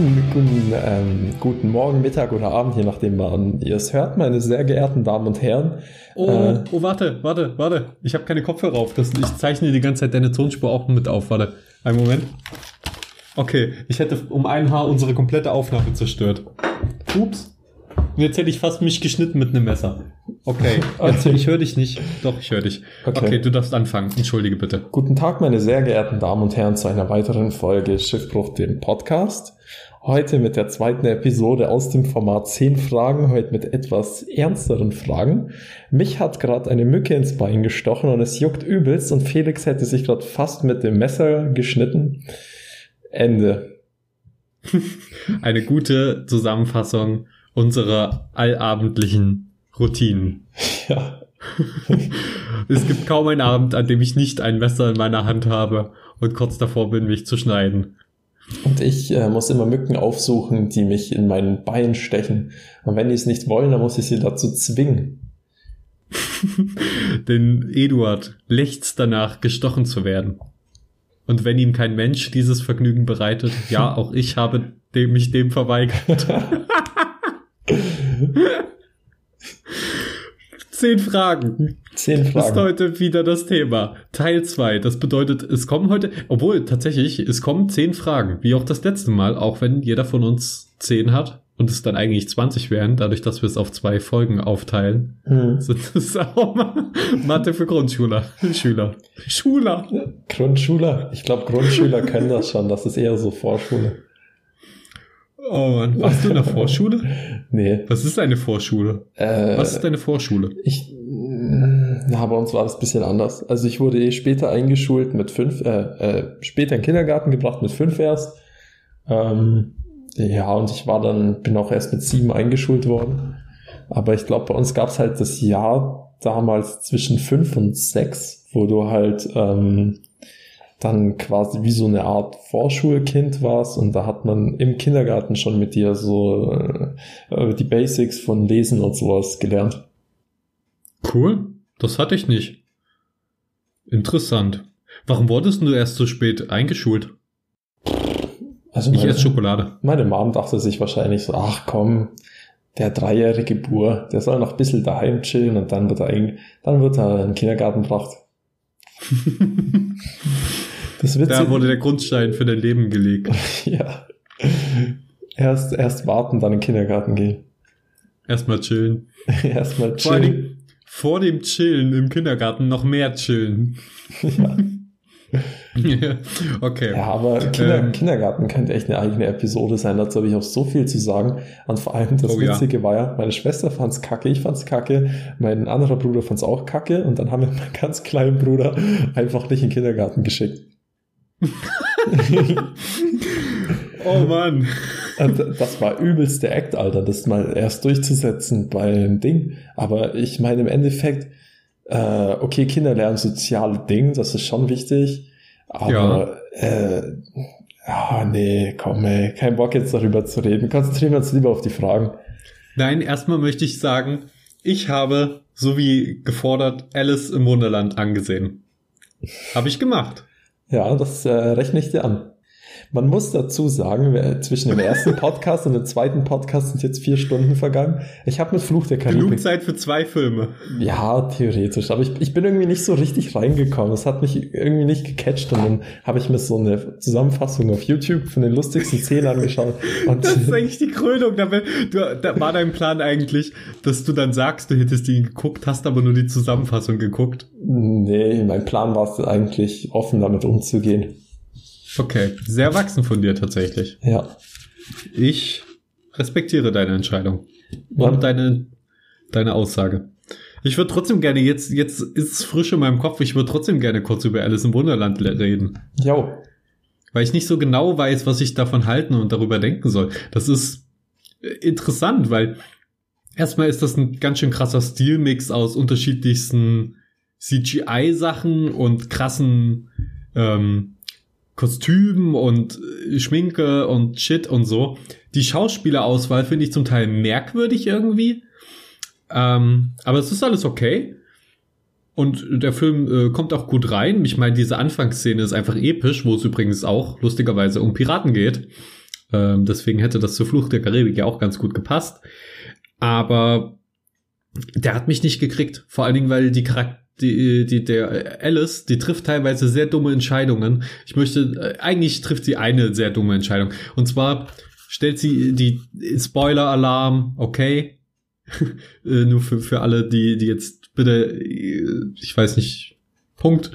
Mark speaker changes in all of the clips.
Speaker 1: guten, guten, ähm, guten Morgen, Mittag oder Abend, je nachdem, wann ihr es hört, meine sehr geehrten Damen und Herren.
Speaker 2: Oh, äh, oh warte, warte, warte. Ich habe keine Kopfhörer auf. Das, ich zeichne die ganze Zeit deine Tonspur auch mit auf. Warte, einen Moment. Okay, ich hätte um ein Haar unsere komplette Aufnahme zerstört. Ups. Und jetzt hätte ich fast mich geschnitten mit einem Messer. Okay, jetzt, ich höre dich nicht. Doch, ich höre dich. Okay. okay, du darfst anfangen. Entschuldige bitte.
Speaker 1: Guten Tag, meine sehr geehrten Damen und Herren, zu einer weiteren Folge Schiffbruch, dem Podcast. Heute mit der zweiten Episode aus dem Format 10 Fragen, heute mit etwas ernsteren Fragen. Mich hat gerade eine Mücke ins Bein gestochen und es juckt übelst und Felix hätte sich gerade fast mit dem Messer geschnitten. Ende.
Speaker 2: eine gute Zusammenfassung unserer allabendlichen Routinen. Ja. es gibt kaum einen Abend, an dem ich nicht ein Messer in meiner Hand habe und kurz davor bin, mich zu schneiden.
Speaker 1: Und ich äh, muss immer Mücken aufsuchen, die mich in meinen Bein stechen. Und wenn die es nicht wollen, dann muss ich sie dazu zwingen.
Speaker 2: Denn Eduard lechzt danach, gestochen zu werden. Und wenn ihm kein Mensch dieses Vergnügen bereitet, ja, auch ich habe dem, mich dem verweigert. Zehn Fragen. Zehn Fragen. Ist heute wieder das Thema. Teil zwei. Das bedeutet, es kommen heute, obwohl tatsächlich, es kommen zehn Fragen, wie auch das letzte Mal, auch wenn jeder von uns zehn hat und es dann eigentlich 20 wären, dadurch, dass wir es auf zwei Folgen aufteilen, hm. sind es auch Mathe für Grundschüler. Schüler. Schuler.
Speaker 1: Grundschüler. Ich glaube, Grundschüler können das schon. Das ist eher so Vorschule.
Speaker 2: Oh Mann, warst du in der Vorschule? nee. Was ist eine Vorschule? Äh, Was ist deine Vorschule?
Speaker 1: Ich, na, bei uns war das bisschen anders. Also ich wurde eh später eingeschult mit fünf, äh, äh, später in den Kindergarten gebracht mit fünf erst. Ähm, ja, und ich war dann, bin auch erst mit sieben eingeschult worden. Aber ich glaube, bei uns gab es halt das Jahr damals zwischen fünf und sechs, wo du halt ähm, dann quasi wie so eine Art Vorschulkind warst und da hat man im Kindergarten schon mit dir so äh, die Basics von Lesen und sowas gelernt.
Speaker 2: Cool, das hatte ich nicht. Interessant. Warum wurdest du erst so spät eingeschult?
Speaker 1: Also ich esse Schokolade. Meine Mom dachte sich wahrscheinlich so, ach komm, der dreijährige Bur, der soll noch ein bisschen daheim chillen und dann wird er, dann wird er in den Kindergarten gebracht.
Speaker 2: Das da wurde der Grundstein für dein Leben gelegt.
Speaker 1: ja. Erst, erst warten, dann in den Kindergarten gehen.
Speaker 2: Erstmal chillen.
Speaker 1: Erstmal chillen. Vor,
Speaker 2: dem Chillen im Kindergarten noch mehr chillen. ja. okay.
Speaker 1: Ja, aber Kinder, ähm, Kindergarten könnte echt eine eigene Episode sein. Dazu habe ich auch so viel zu sagen. Und vor allem das oh, Witzige ja. war ja, meine Schwester fand's kacke, ich fand's kacke, mein anderer Bruder fand's auch kacke und dann haben wir meinen ganz kleinen Bruder einfach nicht in den Kindergarten geschickt.
Speaker 2: oh Mann.
Speaker 1: Das war übelste Act, Alter, das mal erst durchzusetzen beim Ding. Aber ich meine im Endeffekt, äh, okay, Kinder lernen soziale Dinge, das ist schon wichtig. Aber ja. äh, oh, nee, komm, ey, kein Bock jetzt darüber zu reden. Konzentrieren wir uns lieber auf die Fragen.
Speaker 2: Nein, erstmal möchte ich sagen, ich habe, so wie gefordert, Alice im Wunderland angesehen. Habe ich gemacht.
Speaker 1: Ja, das äh, rechne ich dir an. Man muss dazu sagen, zwischen dem ersten Podcast und dem zweiten Podcast sind jetzt vier Stunden vergangen. Ich habe mit Fluch der Karibik...
Speaker 2: Genug Zeit für zwei Filme.
Speaker 1: Ja, theoretisch. Aber ich, ich bin irgendwie nicht so richtig reingekommen. Es hat mich irgendwie nicht gecatcht. Und dann habe ich mir so eine Zusammenfassung auf YouTube von den lustigsten Szenen angeschaut.
Speaker 2: Und das ist eigentlich die Krönung. Da, da war dein Plan eigentlich, dass du dann sagst, du hättest die geguckt, hast aber nur die Zusammenfassung geguckt.
Speaker 1: Nee, mein Plan war es eigentlich, offen damit umzugehen.
Speaker 2: Okay, sehr wachsen von dir tatsächlich.
Speaker 1: Ja.
Speaker 2: Ich respektiere deine Entscheidung ja. und deine, deine Aussage. Ich würde trotzdem gerne, jetzt, jetzt ist es frisch in meinem Kopf, ich würde trotzdem gerne kurz über Alice im Wunderland reden.
Speaker 1: Jo.
Speaker 2: Weil ich nicht so genau weiß, was ich davon halten und darüber denken soll. Das ist interessant, weil erstmal ist das ein ganz schön krasser Stilmix aus unterschiedlichsten CGI-Sachen und krassen ähm, Kostümen und äh, Schminke und Shit und so. Die Schauspielerauswahl finde ich zum Teil merkwürdig irgendwie. Ähm, aber es ist alles okay. Und der Film äh, kommt auch gut rein. Ich meine, diese Anfangsszene ist einfach episch, wo es übrigens auch lustigerweise um Piraten geht. Ähm, deswegen hätte das zur Flucht der Karibik ja auch ganz gut gepasst. Aber der hat mich nicht gekriegt. Vor allen Dingen, weil die Charakter die, die, der Alice, die trifft teilweise sehr dumme Entscheidungen. Ich möchte, äh, eigentlich trifft sie eine sehr dumme Entscheidung. Und zwar stellt sie die Spoiler-Alarm, okay. äh, nur für, für alle, die, die jetzt bitte, äh, ich weiß nicht, Punkt.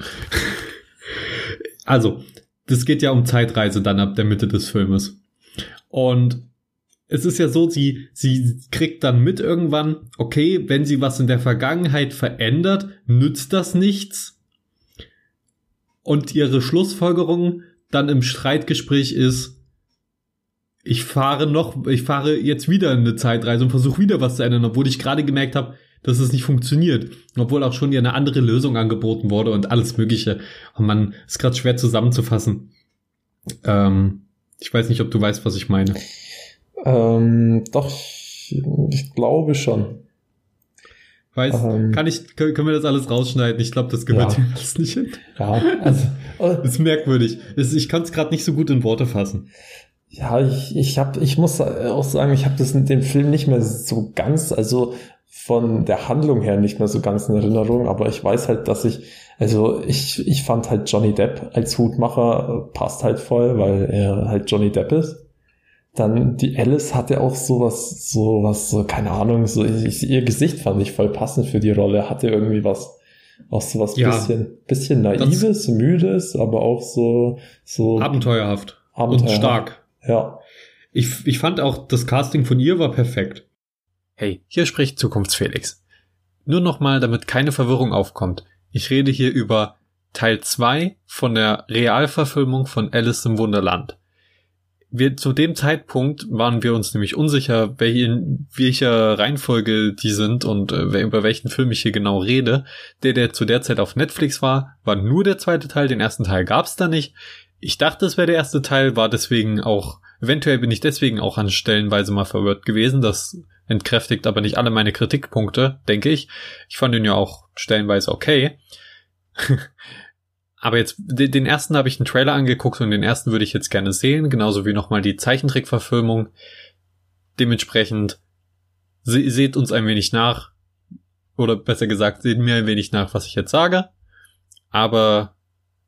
Speaker 2: also, das geht ja um Zeitreise dann ab der Mitte des Filmes. Und es ist ja so, sie, sie kriegt dann mit irgendwann, okay, wenn sie was in der Vergangenheit verändert, nützt das nichts. Und ihre Schlussfolgerung dann im Streitgespräch ist, ich fahre noch, ich fahre jetzt wieder eine Zeitreise und versuche wieder was zu ändern, obwohl ich gerade gemerkt habe, dass es nicht funktioniert. Obwohl auch schon ihr eine andere Lösung angeboten wurde und alles Mögliche. Und man ist gerade schwer zusammenzufassen. Ähm, ich weiß nicht, ob du weißt, was ich meine.
Speaker 1: Ähm, doch, ich, ich glaube schon.
Speaker 2: Weiß, ähm, kann ich, können, wir das alles rausschneiden? Ich glaube, das gehört ja. hier alles nicht hin. Ja, also. das ist merkwürdig. Ich kann es gerade nicht so gut in Worte fassen.
Speaker 1: Ja, ich, ich hab, ich muss auch sagen, ich habe das in dem Film nicht mehr so ganz, also von der Handlung her nicht mehr so ganz in Erinnerung, aber ich weiß halt, dass ich, also ich, ich fand halt Johnny Depp als Hutmacher passt halt voll, weil er halt Johnny Depp ist. Dann die Alice hatte auch sowas, sowas, so, keine Ahnung, so ich, ihr Gesicht fand ich voll passend für die Rolle, hatte irgendwie was, auch so was ja, bisschen, bisschen naives, müdes, aber auch so, so
Speaker 2: abenteuerhaft, abenteuerhaft. und stark.
Speaker 1: Ja.
Speaker 2: Ich, ich fand auch, das Casting von ihr war perfekt. Hey, hier spricht Zukunftsfelix. Nur nochmal, damit keine Verwirrung aufkommt. Ich rede hier über Teil 2 von der Realverfilmung von Alice im Wunderland wir zu dem Zeitpunkt waren wir uns nämlich unsicher, welche, in welcher Reihenfolge die sind und äh, über welchen Film ich hier genau rede. Der, der zu der Zeit auf Netflix war, war nur der zweite Teil, den ersten Teil gab's da nicht. Ich dachte, es wäre der erste Teil, war deswegen auch, eventuell bin ich deswegen auch an Stellenweise mal verwirrt gewesen. Das entkräftigt aber nicht alle meine Kritikpunkte, denke ich. Ich fand ihn ja auch stellenweise okay. Aber jetzt, den ersten habe ich einen Trailer angeguckt und den ersten würde ich jetzt gerne sehen, genauso wie nochmal die Zeichentrickverfilmung. Dementsprechend se seht uns ein wenig nach, oder besser gesagt, seht mir ein wenig nach, was ich jetzt sage. Aber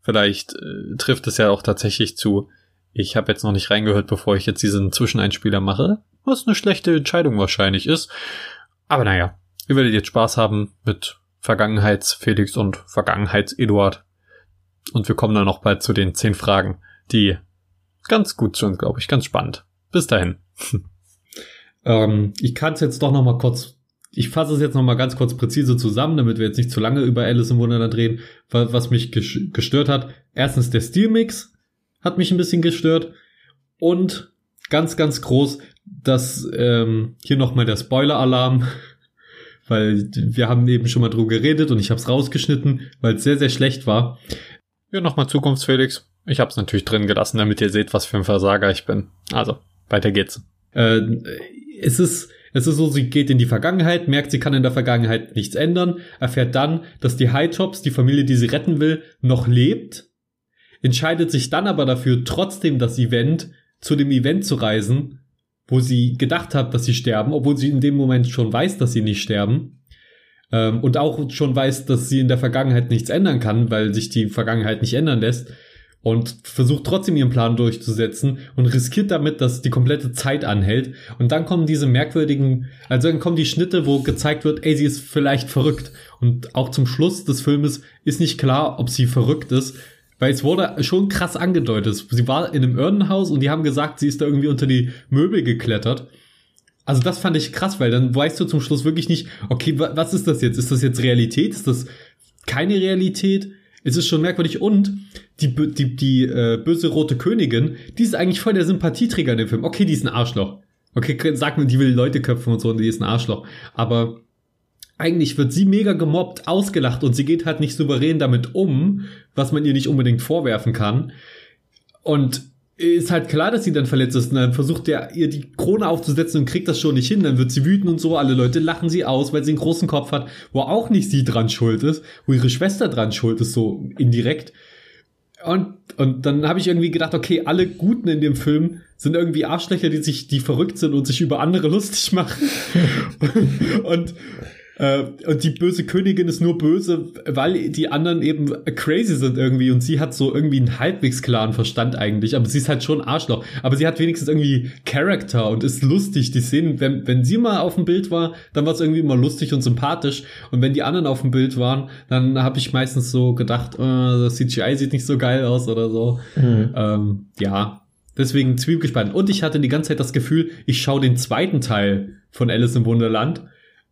Speaker 2: vielleicht äh, trifft es ja auch tatsächlich zu. Ich habe jetzt noch nicht reingehört, bevor ich jetzt diesen Zwischeneinspieler mache, was eine schlechte Entscheidung wahrscheinlich ist. Aber naja, ihr werdet jetzt Spaß haben mit Vergangenheits-Felix und Vergangenheits-Eduard. Und wir kommen dann noch bald zu den zehn Fragen, die ganz gut sind, glaube ich, ganz spannend. Bis dahin. ähm, ich kann es jetzt doch noch mal kurz, ich fasse es jetzt noch mal ganz kurz präzise zusammen, damit wir jetzt nicht zu lange über Alice im Wunderland reden, was mich gestört hat. Erstens der Stilmix hat mich ein bisschen gestört und ganz, ganz groß, dass ähm, hier noch mal der Spoiler-Alarm weil wir haben eben schon mal drüber geredet und ich habe es rausgeschnitten, weil es sehr, sehr schlecht war. Ja, nochmal Zukunftsfelix. Ich hab's natürlich drin gelassen, damit ihr seht, was für ein Versager ich bin. Also, weiter geht's. Äh, es ist, es ist so, sie geht in die Vergangenheit, merkt, sie kann in der Vergangenheit nichts ändern, erfährt dann, dass die High Tops, die Familie, die sie retten will, noch lebt, entscheidet sich dann aber dafür, trotzdem das Event, zu dem Event zu reisen, wo sie gedacht hat, dass sie sterben, obwohl sie in dem Moment schon weiß, dass sie nicht sterben ähm, und auch schon weiß, dass sie in der Vergangenheit nichts ändern kann, weil sich die Vergangenheit nicht ändern lässt und versucht trotzdem ihren Plan durchzusetzen und riskiert damit, dass die komplette Zeit anhält. Und dann kommen diese merkwürdigen, also dann kommen die Schnitte, wo gezeigt wird, ey, sie ist vielleicht verrückt. Und auch zum Schluss des Filmes ist nicht klar, ob sie verrückt ist, weil es wurde schon krass angedeutet. Sie war in einem Irrenhaus und die haben gesagt, sie ist da irgendwie unter die Möbel geklettert. Also das fand ich krass, weil dann weißt du zum Schluss wirklich nicht, okay, was ist das jetzt? Ist das jetzt Realität? Ist das keine Realität? Es ist schon merkwürdig und die, die, die äh, böse rote Königin, die ist eigentlich voll der Sympathieträger in dem Film. Okay, die ist ein Arschloch. Okay, sag mir, die will Leute köpfen und so und die ist ein Arschloch. Aber eigentlich wird sie mega gemobbt, ausgelacht und sie geht halt nicht souverän damit um, was man ihr nicht unbedingt vorwerfen kann. Und ist halt klar, dass sie dann verletzt ist. Und dann versucht der ihr die Krone aufzusetzen und kriegt das schon nicht hin. Dann wird sie wütend und so. Alle Leute lachen sie aus, weil sie einen großen Kopf hat, wo auch nicht sie dran schuld ist, wo ihre Schwester dran schuld ist, so indirekt. Und, und dann habe ich irgendwie gedacht, okay, alle Guten in dem Film sind irgendwie Arschlöcher, die sich, die verrückt sind und sich über andere lustig machen. und, äh, und die böse Königin ist nur böse, weil die anderen eben crazy sind irgendwie und sie hat so irgendwie einen halbwegs klaren Verstand eigentlich, aber sie ist halt schon Arschloch. Aber sie hat wenigstens irgendwie Charakter und ist lustig. Die Szenen, wenn, wenn sie mal auf dem Bild war, dann war es irgendwie immer lustig und sympathisch. Und wenn die anderen auf dem Bild waren, dann habe ich meistens so gedacht, äh, das CGI sieht nicht so geil aus oder so. Mhm. Ähm, ja, Deswegen zwiebelgespannt. Und ich hatte die ganze Zeit das Gefühl, ich schaue den zweiten Teil von Alice im Wunderland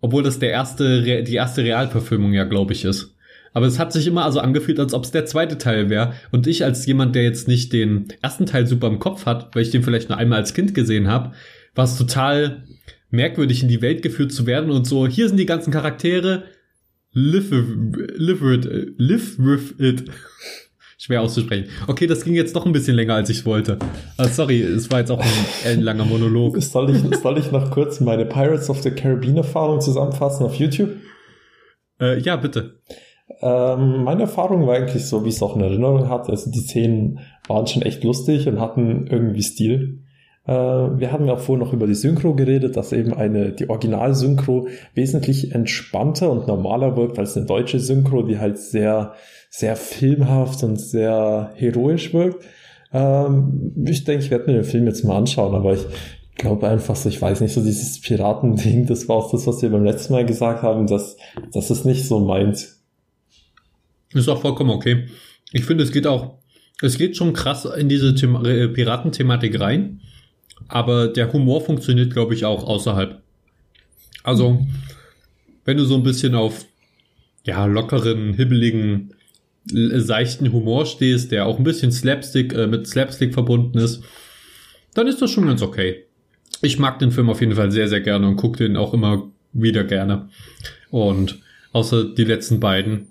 Speaker 2: obwohl das der erste, die erste Realverfilmung ja, glaube ich, ist. Aber es hat sich immer also angefühlt, als ob es der zweite Teil wäre. Und ich als jemand, der jetzt nicht den ersten Teil super im Kopf hat, weil ich den vielleicht nur einmal als Kind gesehen habe, war es total merkwürdig, in die Welt geführt zu werden und so, hier sind die ganzen Charaktere, live, live live with it schwer auszusprechen. Okay, das ging jetzt doch ein bisschen länger, als ich wollte. Also sorry, es war jetzt auch ein, langer Monolog.
Speaker 1: Soll ich, soll ich noch kurz meine Pirates of the Caribbean Erfahrung zusammenfassen auf YouTube?
Speaker 2: Äh, ja, bitte.
Speaker 1: Ähm, meine Erfahrung war eigentlich so, wie ich es auch in Erinnerung hatte. Also die Szenen waren schon echt lustig und hatten irgendwie Stil. Äh, wir haben ja vorhin noch über die Synchro geredet, dass eben eine, die Original-Synchro wesentlich entspannter und normaler wirkt als eine deutsche Synchro, die halt sehr sehr filmhaft und sehr heroisch wirkt. Ähm, ich denke, ich werde mir den Film jetzt mal anschauen, aber ich glaube einfach so, ich weiß nicht, so dieses Piratending, das war auch das, was wir beim letzten Mal gesagt haben, dass das ist nicht so meins.
Speaker 2: Ist auch vollkommen okay. Ich finde, es geht auch, es geht schon krass in diese Thema äh, Piratenthematik rein, aber der Humor funktioniert, glaube ich, auch außerhalb. Also, wenn du so ein bisschen auf ja, lockeren, hibbeligen seichten Humor stehst, der auch ein bisschen Slapstick, äh, mit Slapstick verbunden ist, dann ist das schon ganz okay. Ich mag den Film auf jeden Fall sehr, sehr gerne und gucke den auch immer wieder gerne. Und außer die letzten beiden,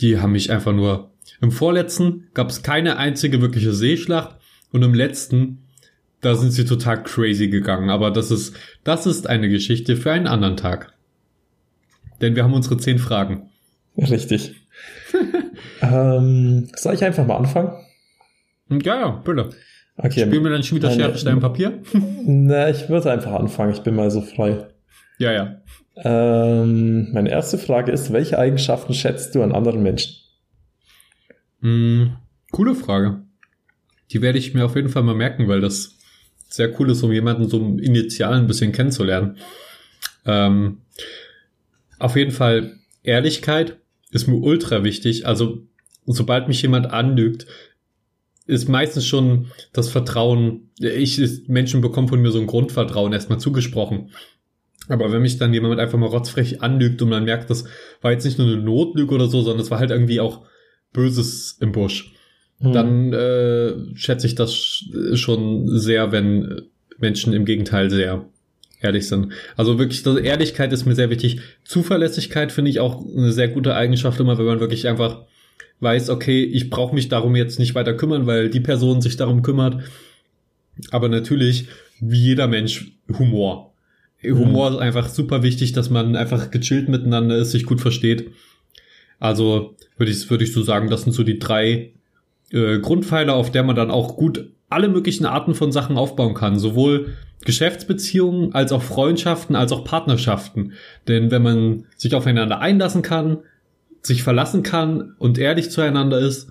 Speaker 2: die haben mich einfach nur. Im vorletzten gab es keine einzige wirkliche Seeschlacht und im letzten, da sind sie total crazy gegangen. Aber das ist, das ist eine Geschichte für einen anderen Tag. Denn wir haben unsere zehn Fragen.
Speaker 1: Richtig. ähm, soll ich einfach mal anfangen?
Speaker 2: Ja, ja, bitte. Okay. Spielen wir dann schon wieder Schere, Stein, Papier?
Speaker 1: Na, ich würde einfach anfangen. Ich bin mal so frei.
Speaker 2: Ja, ja.
Speaker 1: Ähm, meine erste Frage ist, welche Eigenschaften schätzt du an anderen Menschen?
Speaker 2: Hm, coole Frage. Die werde ich mir auf jeden Fall mal merken, weil das sehr cool ist, um jemanden so initial ein bisschen kennenzulernen. Ähm, auf jeden Fall Ehrlichkeit, ist mir ultra wichtig. Also, sobald mich jemand anlügt, ist meistens schon das Vertrauen, ich, Menschen bekommen von mir so ein Grundvertrauen erstmal zugesprochen. Aber wenn mich dann jemand einfach mal rotzfrech anlügt und man merkt, das war jetzt nicht nur eine Notlüge oder so, sondern es war halt irgendwie auch Böses im Busch, hm. dann äh, schätze ich das schon sehr, wenn Menschen im Gegenteil sehr ehrlich sind. Also wirklich, also Ehrlichkeit ist mir sehr wichtig. Zuverlässigkeit finde ich auch eine sehr gute Eigenschaft immer, wenn man wirklich einfach weiß, okay, ich brauche mich darum jetzt nicht weiter kümmern, weil die Person sich darum kümmert. Aber natürlich, wie jeder Mensch, Humor. Humor mhm. ist einfach super wichtig, dass man einfach gechillt miteinander ist, sich gut versteht. Also würde ich, würde ich so sagen, das sind so die drei äh, Grundpfeiler, auf der man dann auch gut alle möglichen Arten von Sachen aufbauen kann. Sowohl Geschäftsbeziehungen als auch Freundschaften, als auch Partnerschaften. Denn wenn man sich aufeinander einlassen kann, sich verlassen kann und ehrlich zueinander ist,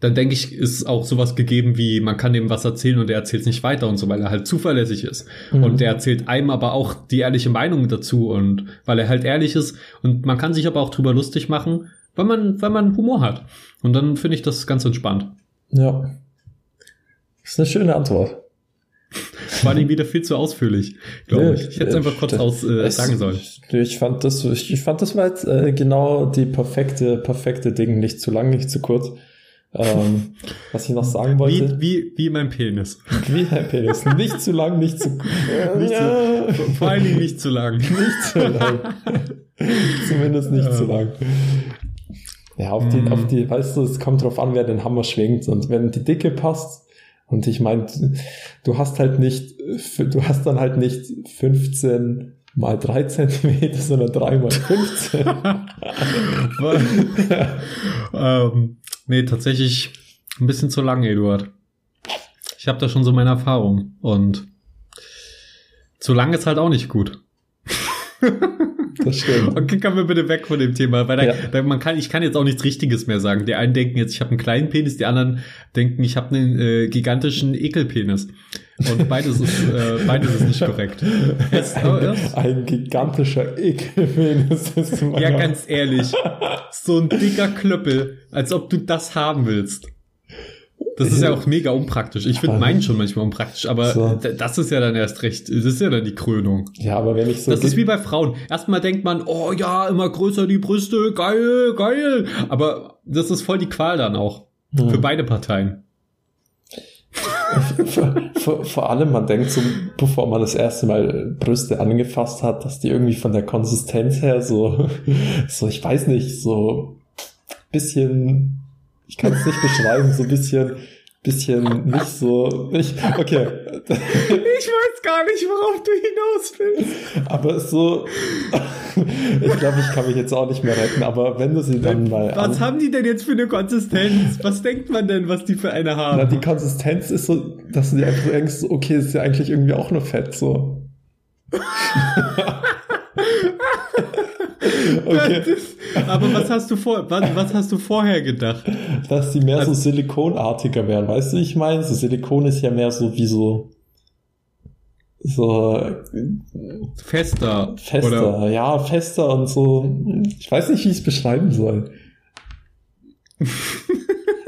Speaker 2: dann denke ich, ist auch sowas gegeben wie, man kann dem was erzählen und er erzählt es nicht weiter und so, weil er halt zuverlässig ist. Mhm. Und der erzählt einem aber auch die ehrliche Meinung dazu und weil er halt ehrlich ist und man kann sich aber auch drüber lustig machen, weil man, weil man Humor hat. Und dann finde ich das ganz entspannt.
Speaker 1: Ja. Das ist eine schöne Antwort.
Speaker 2: War nicht wieder viel zu ausführlich, glaube nee, ich. Ich hätte es einfach kurz aus äh, sagen sollen.
Speaker 1: Ich fand das, ich, ich fand das war jetzt äh, genau die perfekte, perfekte Ding, nicht zu lang, nicht zu kurz. Ähm, was ich noch sagen wollte.
Speaker 2: Wie, wie, wie mein Penis.
Speaker 1: Wie mein Penis. Nicht zu lang, nicht zu,
Speaker 2: nicht ja. zu Vor allen Dingen nicht zu lang.
Speaker 1: Nicht zu lang. Zumindest nicht ja. zu lang. Ja, auf die, mm. auf die, weißt du, es kommt drauf an, wer den Hammer schwingt. Und wenn die Dicke passt, Und ich meine, du hast halt nicht, du hast dann halt nicht 15 mal 3 Zentimeter, sondern 3 mal 15.
Speaker 2: ähm, nee, tatsächlich ein bisschen zu lang, Eduard. Ich habe da schon so meine Erfahrung. Und zu lang ist halt auch nicht gut. Das stimmt. Okay, kommen wir bitte weg von dem Thema, weil da, ja. da, man kann, ich kann jetzt auch nichts Richtiges mehr sagen. Die einen denken jetzt, ich habe einen kleinen Penis, die anderen denken, ich habe einen äh, gigantischen Ekelpenis. Und beides ist, äh, beides ist nicht korrekt.
Speaker 1: Jetzt, ein, oh, ein gigantischer Ekelpenis ist
Speaker 2: Ja, ganz ehrlich. So ein dicker Klöppel, als ob du das haben willst. Das ist ja auch mega unpraktisch. Ich finde meinen schon manchmal unpraktisch, aber so. das ist ja dann erst recht. Das ist ja dann die Krönung.
Speaker 1: Ja, aber wenn ich so.
Speaker 2: Das ist wie bei Frauen. Erstmal denkt man, oh ja, immer größer die Brüste, geil, geil. Aber das ist voll die Qual dann auch. Hm. Für beide Parteien.
Speaker 1: vor, vor, vor, allem, man denkt so, bevor man das erste Mal Brüste angefasst hat, dass die irgendwie von der Konsistenz her so, so, ich weiß nicht, so bisschen ich kann es nicht beschreiben, so ein bisschen, bisschen nicht so, ich, okay.
Speaker 2: Ich weiß gar nicht, worauf du hinaus willst.
Speaker 1: Aber so, ich glaube, ich kann mich jetzt auch nicht mehr retten, aber wenn du sie dann mal.
Speaker 2: Was haben die denn jetzt für eine Konsistenz? Was denkt man denn, was die für eine haben?
Speaker 1: Na, die Konsistenz ist so, dass du dir einfach denkst, okay, ist ja eigentlich irgendwie auch nur Fett, so.
Speaker 2: okay. aber was hast du vor, was, was, hast du vorher gedacht?
Speaker 1: Dass die mehr also, so silikonartiger werden, weißt du, ich meine? So Silikon ist ja mehr so wie so so
Speaker 2: fester.
Speaker 1: Fester, oder? ja, fester und so. Ich weiß nicht, wie ich es beschreiben soll.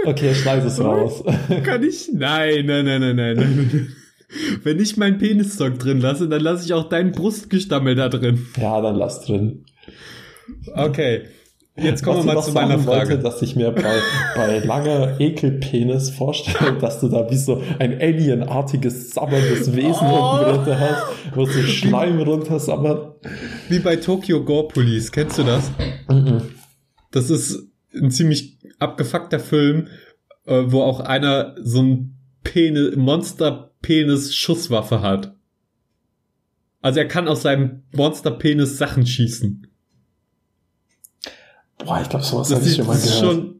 Speaker 1: Okay, schneid es raus.
Speaker 2: Kann ich? Nein, nein, nein, nein, nein. nein. Wenn ich meinen Penisstock drin lasse, dann lasse ich auch deinen Brustgestammel da drin.
Speaker 1: Ja, dann lass drin.
Speaker 2: Okay. Jetzt kommen Was wir mal zu meiner Frage. Wollte,
Speaker 1: dass ich mir bei, bei langer Ekelpenis vorstelle, dass du da wie so ein alienartiges, sabberndes Wesen oh. unten drunter hast, wo so Schleim runter sabbert.
Speaker 2: Wie bei Tokyo Gore Police. Kennst du das? Mhm. Das ist ein ziemlich abgefuckter Film, äh, wo auch einer so ein Penis, Monster-Penis-Schusswaffe hat. Also er kann aus seinem Monster-Penis Sachen schießen.
Speaker 1: Boah, ich glaube, sowas habe ich schon mal gehört. Schon,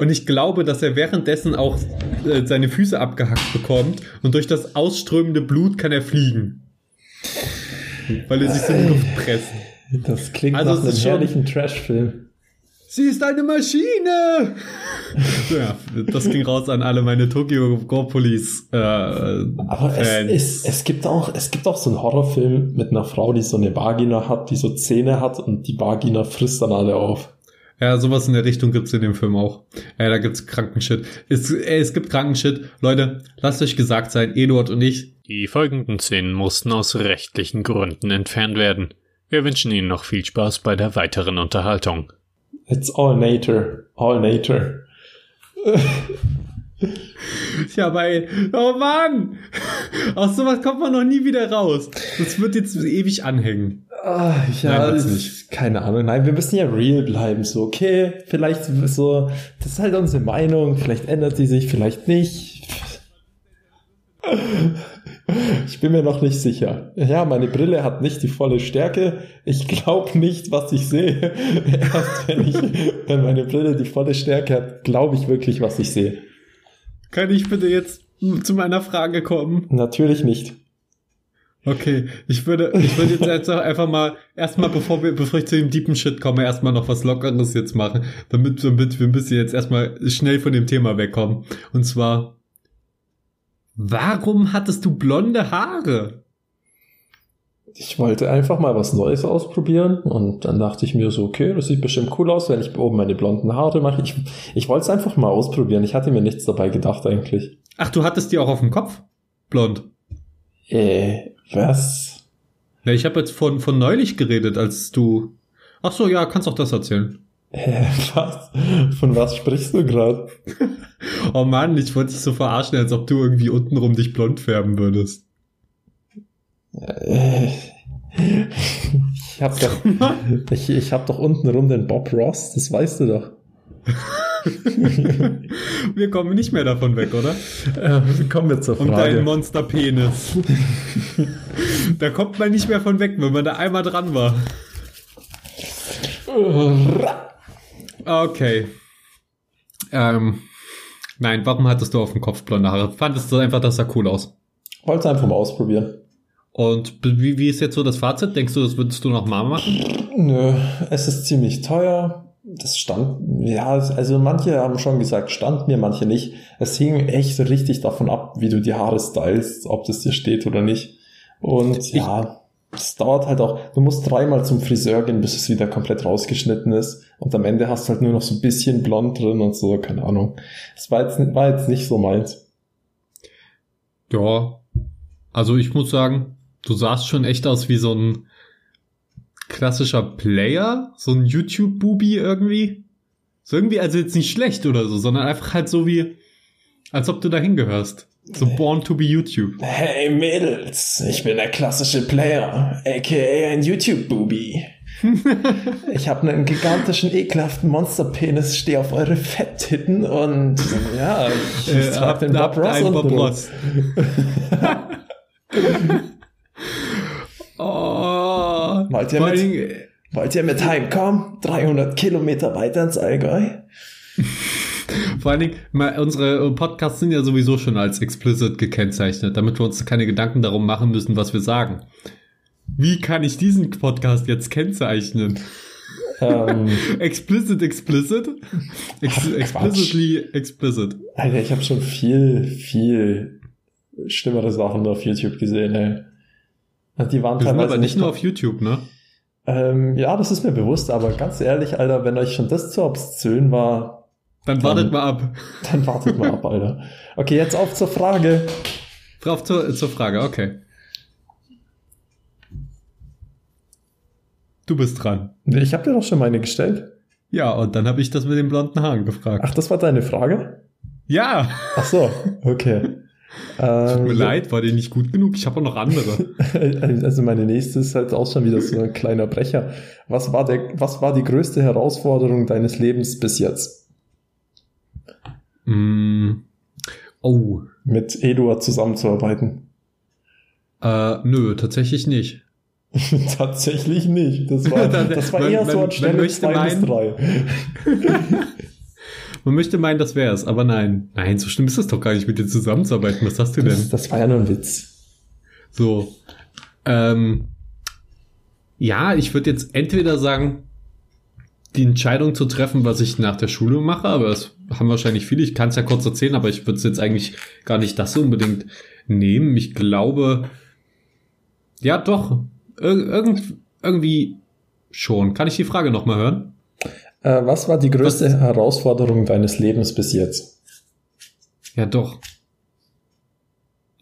Speaker 2: und ich glaube, dass er währenddessen auch äh, seine Füße abgehackt bekommt und durch das ausströmende Blut kann er fliegen. Weil er sich so in die Luft presst.
Speaker 1: Das klingt also nach einem herrlichen Trash-Film.
Speaker 2: Sie ist eine Maschine! ja, das ging raus an alle meine Tokyo Gore Police äh,
Speaker 1: Aber es, es, es, gibt auch, es gibt auch so einen Horrorfilm mit einer Frau, die so eine Vagina hat, die so Zähne hat und die Vagina frisst dann alle auf.
Speaker 2: Ja, sowas in der Richtung gibt's in dem Film auch. Ja, da gibt's kranken Shit. Es, ey, es gibt kranken Shit. Leute, lasst euch gesagt sein, Eduard und ich.
Speaker 3: Die folgenden Szenen mussten aus rechtlichen Gründen entfernt werden. Wir wünschen Ihnen noch viel Spaß bei der weiteren Unterhaltung.
Speaker 1: It's all nature. All nature.
Speaker 2: Ja, weil, oh Mann! Aus sowas kommt man noch nie wieder raus. Das wird jetzt ewig anhängen.
Speaker 1: Ah, ja, Nein, nicht. keine Ahnung. Nein, wir müssen ja real bleiben. So, okay, vielleicht so, das ist halt unsere Meinung. Vielleicht ändert sie sich, vielleicht nicht. Ich bin mir noch nicht sicher. Ja, meine Brille hat nicht die volle Stärke. Ich glaube nicht, was ich sehe. Erst wenn, ich, wenn meine Brille die volle Stärke hat, glaube ich wirklich, was ich sehe.
Speaker 2: Kann ich bitte jetzt zu meiner Frage kommen?
Speaker 1: Natürlich nicht.
Speaker 2: Okay, ich würde, ich würde jetzt einfach mal, erstmal, bevor wir, bevor ich zu dem deepen Shit komme, erstmal noch was Lockeres jetzt machen, damit, damit wir ein bisschen jetzt erstmal schnell von dem Thema wegkommen. Und zwar, Warum hattest du blonde Haare?
Speaker 1: Ich wollte einfach mal was Neues ausprobieren und dann dachte ich mir so, okay, das sieht bestimmt cool aus, wenn ich oben meine blonden Haare mache. Ich, ich wollte es einfach mal ausprobieren. Ich hatte mir nichts dabei gedacht eigentlich.
Speaker 2: Ach, du hattest die auch auf dem Kopf? Blond.
Speaker 1: Äh, was?
Speaker 2: Ja, ich habe jetzt von, von neulich geredet, als du. Ach so, ja, kannst auch das erzählen.
Speaker 1: Äh, was? Von was sprichst du gerade?
Speaker 2: oh Mann, ich wollte dich so verarschen, als ob du irgendwie untenrum dich blond färben würdest.
Speaker 1: Äh, ich hab doch, ich, ich hab doch untenrum den Bob Ross, das weißt du doch.
Speaker 2: Wir kommen nicht mehr davon weg, oder?
Speaker 1: Äh, kommen wir zur
Speaker 2: Und dein
Speaker 1: Frage.
Speaker 2: Monsterpenis. da kommt man nicht mehr von weg, wenn man da einmal dran war. Okay. Ähm, nein, warum hattest du auf dem Kopf blonde Haare? Fandest du einfach, das sah cool aus?
Speaker 1: Wollte einfach mal ausprobieren.
Speaker 2: Und wie, wie ist jetzt so das Fazit? Denkst du, das würdest du noch mal machen?
Speaker 1: Nö, es ist ziemlich teuer. Das stand, ja, also manche haben schon gesagt, stand mir, manche nicht. Es hing echt richtig davon ab, wie du die Haare stylst, ob das dir steht oder nicht. Und ja, es dauert halt auch, du musst dreimal zum Friseur gehen, bis es wieder komplett rausgeschnitten ist. Und am Ende hast du halt nur noch so ein bisschen blond drin und so, keine Ahnung. Es war jetzt, war jetzt nicht so meins.
Speaker 2: Ja. Also ich muss sagen, du sahst schon echt aus wie so ein klassischer Player, so ein YouTube-Bubi irgendwie. So irgendwie, also jetzt nicht schlecht oder so, sondern einfach halt so wie, als ob du da hingehörst. So born to be YouTube.
Speaker 1: Hey Mädels, ich bin der klassische Player, aka ein YouTube-Booby. ich habe einen gigantischen, ekelhaften Monsterpenis, stehe auf eure Fetttitten und ja, ich, ich trag den Bob Ross und
Speaker 2: Bob Ross. oh,
Speaker 1: Wollt ihr mit- Wollt ihr mit heimkommen? 300 Kilometer weiter ins Allgäu?
Speaker 2: Vor allen Dingen, mal, unsere Podcasts sind ja sowieso schon als explicit gekennzeichnet, damit wir uns keine Gedanken darum machen müssen, was wir sagen. Wie kann ich diesen Podcast jetzt kennzeichnen?
Speaker 1: Ähm,
Speaker 2: Explicit, explicit? Ex explicitly, explicit.
Speaker 1: Alter, ich habe schon viel, viel schlimmere Sachen auf YouTube gesehen, ey. Und Die waren
Speaker 2: Wir
Speaker 1: teilweise
Speaker 2: aber nicht nur auf YouTube, ne?
Speaker 1: Ähm, ja, das ist mir bewusst, aber ganz ehrlich, Alter, wenn euch schon das zu obszön war,
Speaker 2: Dann wartet mal ab.
Speaker 1: dann wartet mal ab, Alter. Okay, jetzt auf zur Frage.
Speaker 2: Drauf zur, zur Frage, okay. Du bist dran.
Speaker 1: Ich habe dir doch schon meine gestellt.
Speaker 2: Ja, und dann habe ich das mit den blonden Haaren gefragt.
Speaker 1: Ach, das war deine Frage?
Speaker 2: Ja,
Speaker 1: Ach so, okay. Ähm,
Speaker 2: tut mir leid, war dir nicht gut genug. Ich habe auch noch andere.
Speaker 1: Also meine nächste ist halt auch schon wieder so ein kleiner Brecher. Was war der, was war die größte Herausforderung deines Lebens bis jetzt?
Speaker 2: Mm. Oh,
Speaker 1: Mit Eduard zusammenzuarbeiten?
Speaker 2: äh, nö, tatsächlich nicht.
Speaker 1: Tatsächlich nicht. Das war, das war eher so
Speaker 2: man-
Speaker 1: an Stelle
Speaker 2: man möchte
Speaker 1: 2 bis
Speaker 2: meinen-
Speaker 1: 3.
Speaker 2: Man möchte meinen, das wär's, aber nein. Nein, so schlimm ist es doch gar nicht, mit dir zusammenzuarbeiten. Was hast du denn?
Speaker 1: Das, das war ja nur ein Witz.
Speaker 2: So. Ähm, ja, ich würde jetzt entweder sagen, die Entscheidung zu treffen, was ich nach der Schule mache, aber das haben wahrscheinlich viele. Ich kann es ja kurz erzählen, aber ich würde es jetzt eigentlich gar nicht das unbedingt nehmen. Ich glaube, ja doch, ir irgend, irgendwie schon. Kann ich die Frage nochmal hören?
Speaker 1: Äh, was war die größte
Speaker 2: Was-
Speaker 1: Herausforderung deines Lebens bis jetzt?
Speaker 2: Ja, doch.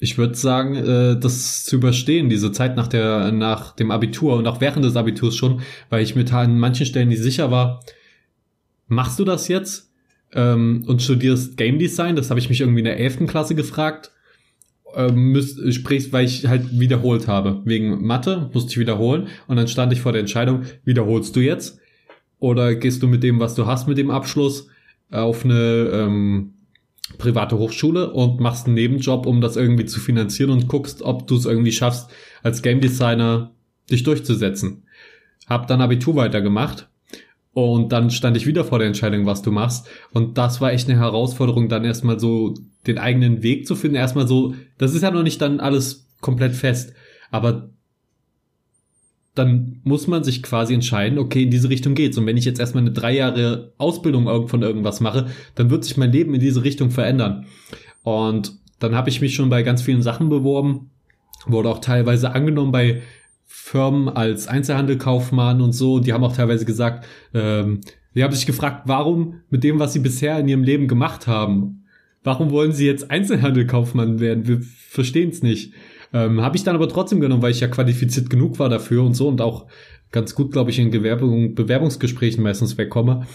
Speaker 2: Ich würde sagen, äh, das zu überstehen, diese Zeit nach der, nach dem Abitur und auch während des Abiturs schon, weil ich mir da an manchen Stellen nicht sicher war, machst du das jetzt ähm, und studierst Game Design? Das habe ich mich irgendwie in der 11. Klasse gefragt. Ähm, müsst, sprich, weil ich halt wiederholt habe. Wegen Mathe musste ich wiederholen und dann stand ich vor der Entscheidung, wiederholst du jetzt? Oder gehst du mit dem, was du hast, mit dem Abschluss auf eine ähm, private Hochschule und machst einen Nebenjob, um das irgendwie zu finanzieren und guckst, ob du es irgendwie schaffst, als Game Designer dich durchzusetzen. Hab dann Abitur weitergemacht und dann stand ich wieder vor der Entscheidung, was du machst. Und das war echt eine Herausforderung, dann erstmal so den eigenen Weg zu finden. Erstmal so, das ist ja noch nicht dann alles komplett fest, aber dann muss man sich quasi entscheiden, okay, in diese Richtung geht's. Und wenn ich jetzt erstmal eine drei Jahre Ausbildung von irgendwas mache, dann wird sich mein Leben in diese Richtung verändern. Und dann habe ich mich schon bei ganz vielen Sachen beworben, wurde auch teilweise angenommen bei Firmen als Einzelhandelkaufmann und so. Die haben auch teilweise gesagt, ähm, die haben sich gefragt, warum mit dem, was sie bisher in ihrem Leben gemacht haben, warum wollen sie jetzt Einzelhandelkaufmann werden? Wir verstehen es nicht. Ähm, Habe ich dann aber trotzdem genommen, weil ich ja qualifiziert genug war dafür und so und auch ganz gut, glaube ich, in Gewerbung, Bewerbungsgesprächen meistens wegkomme.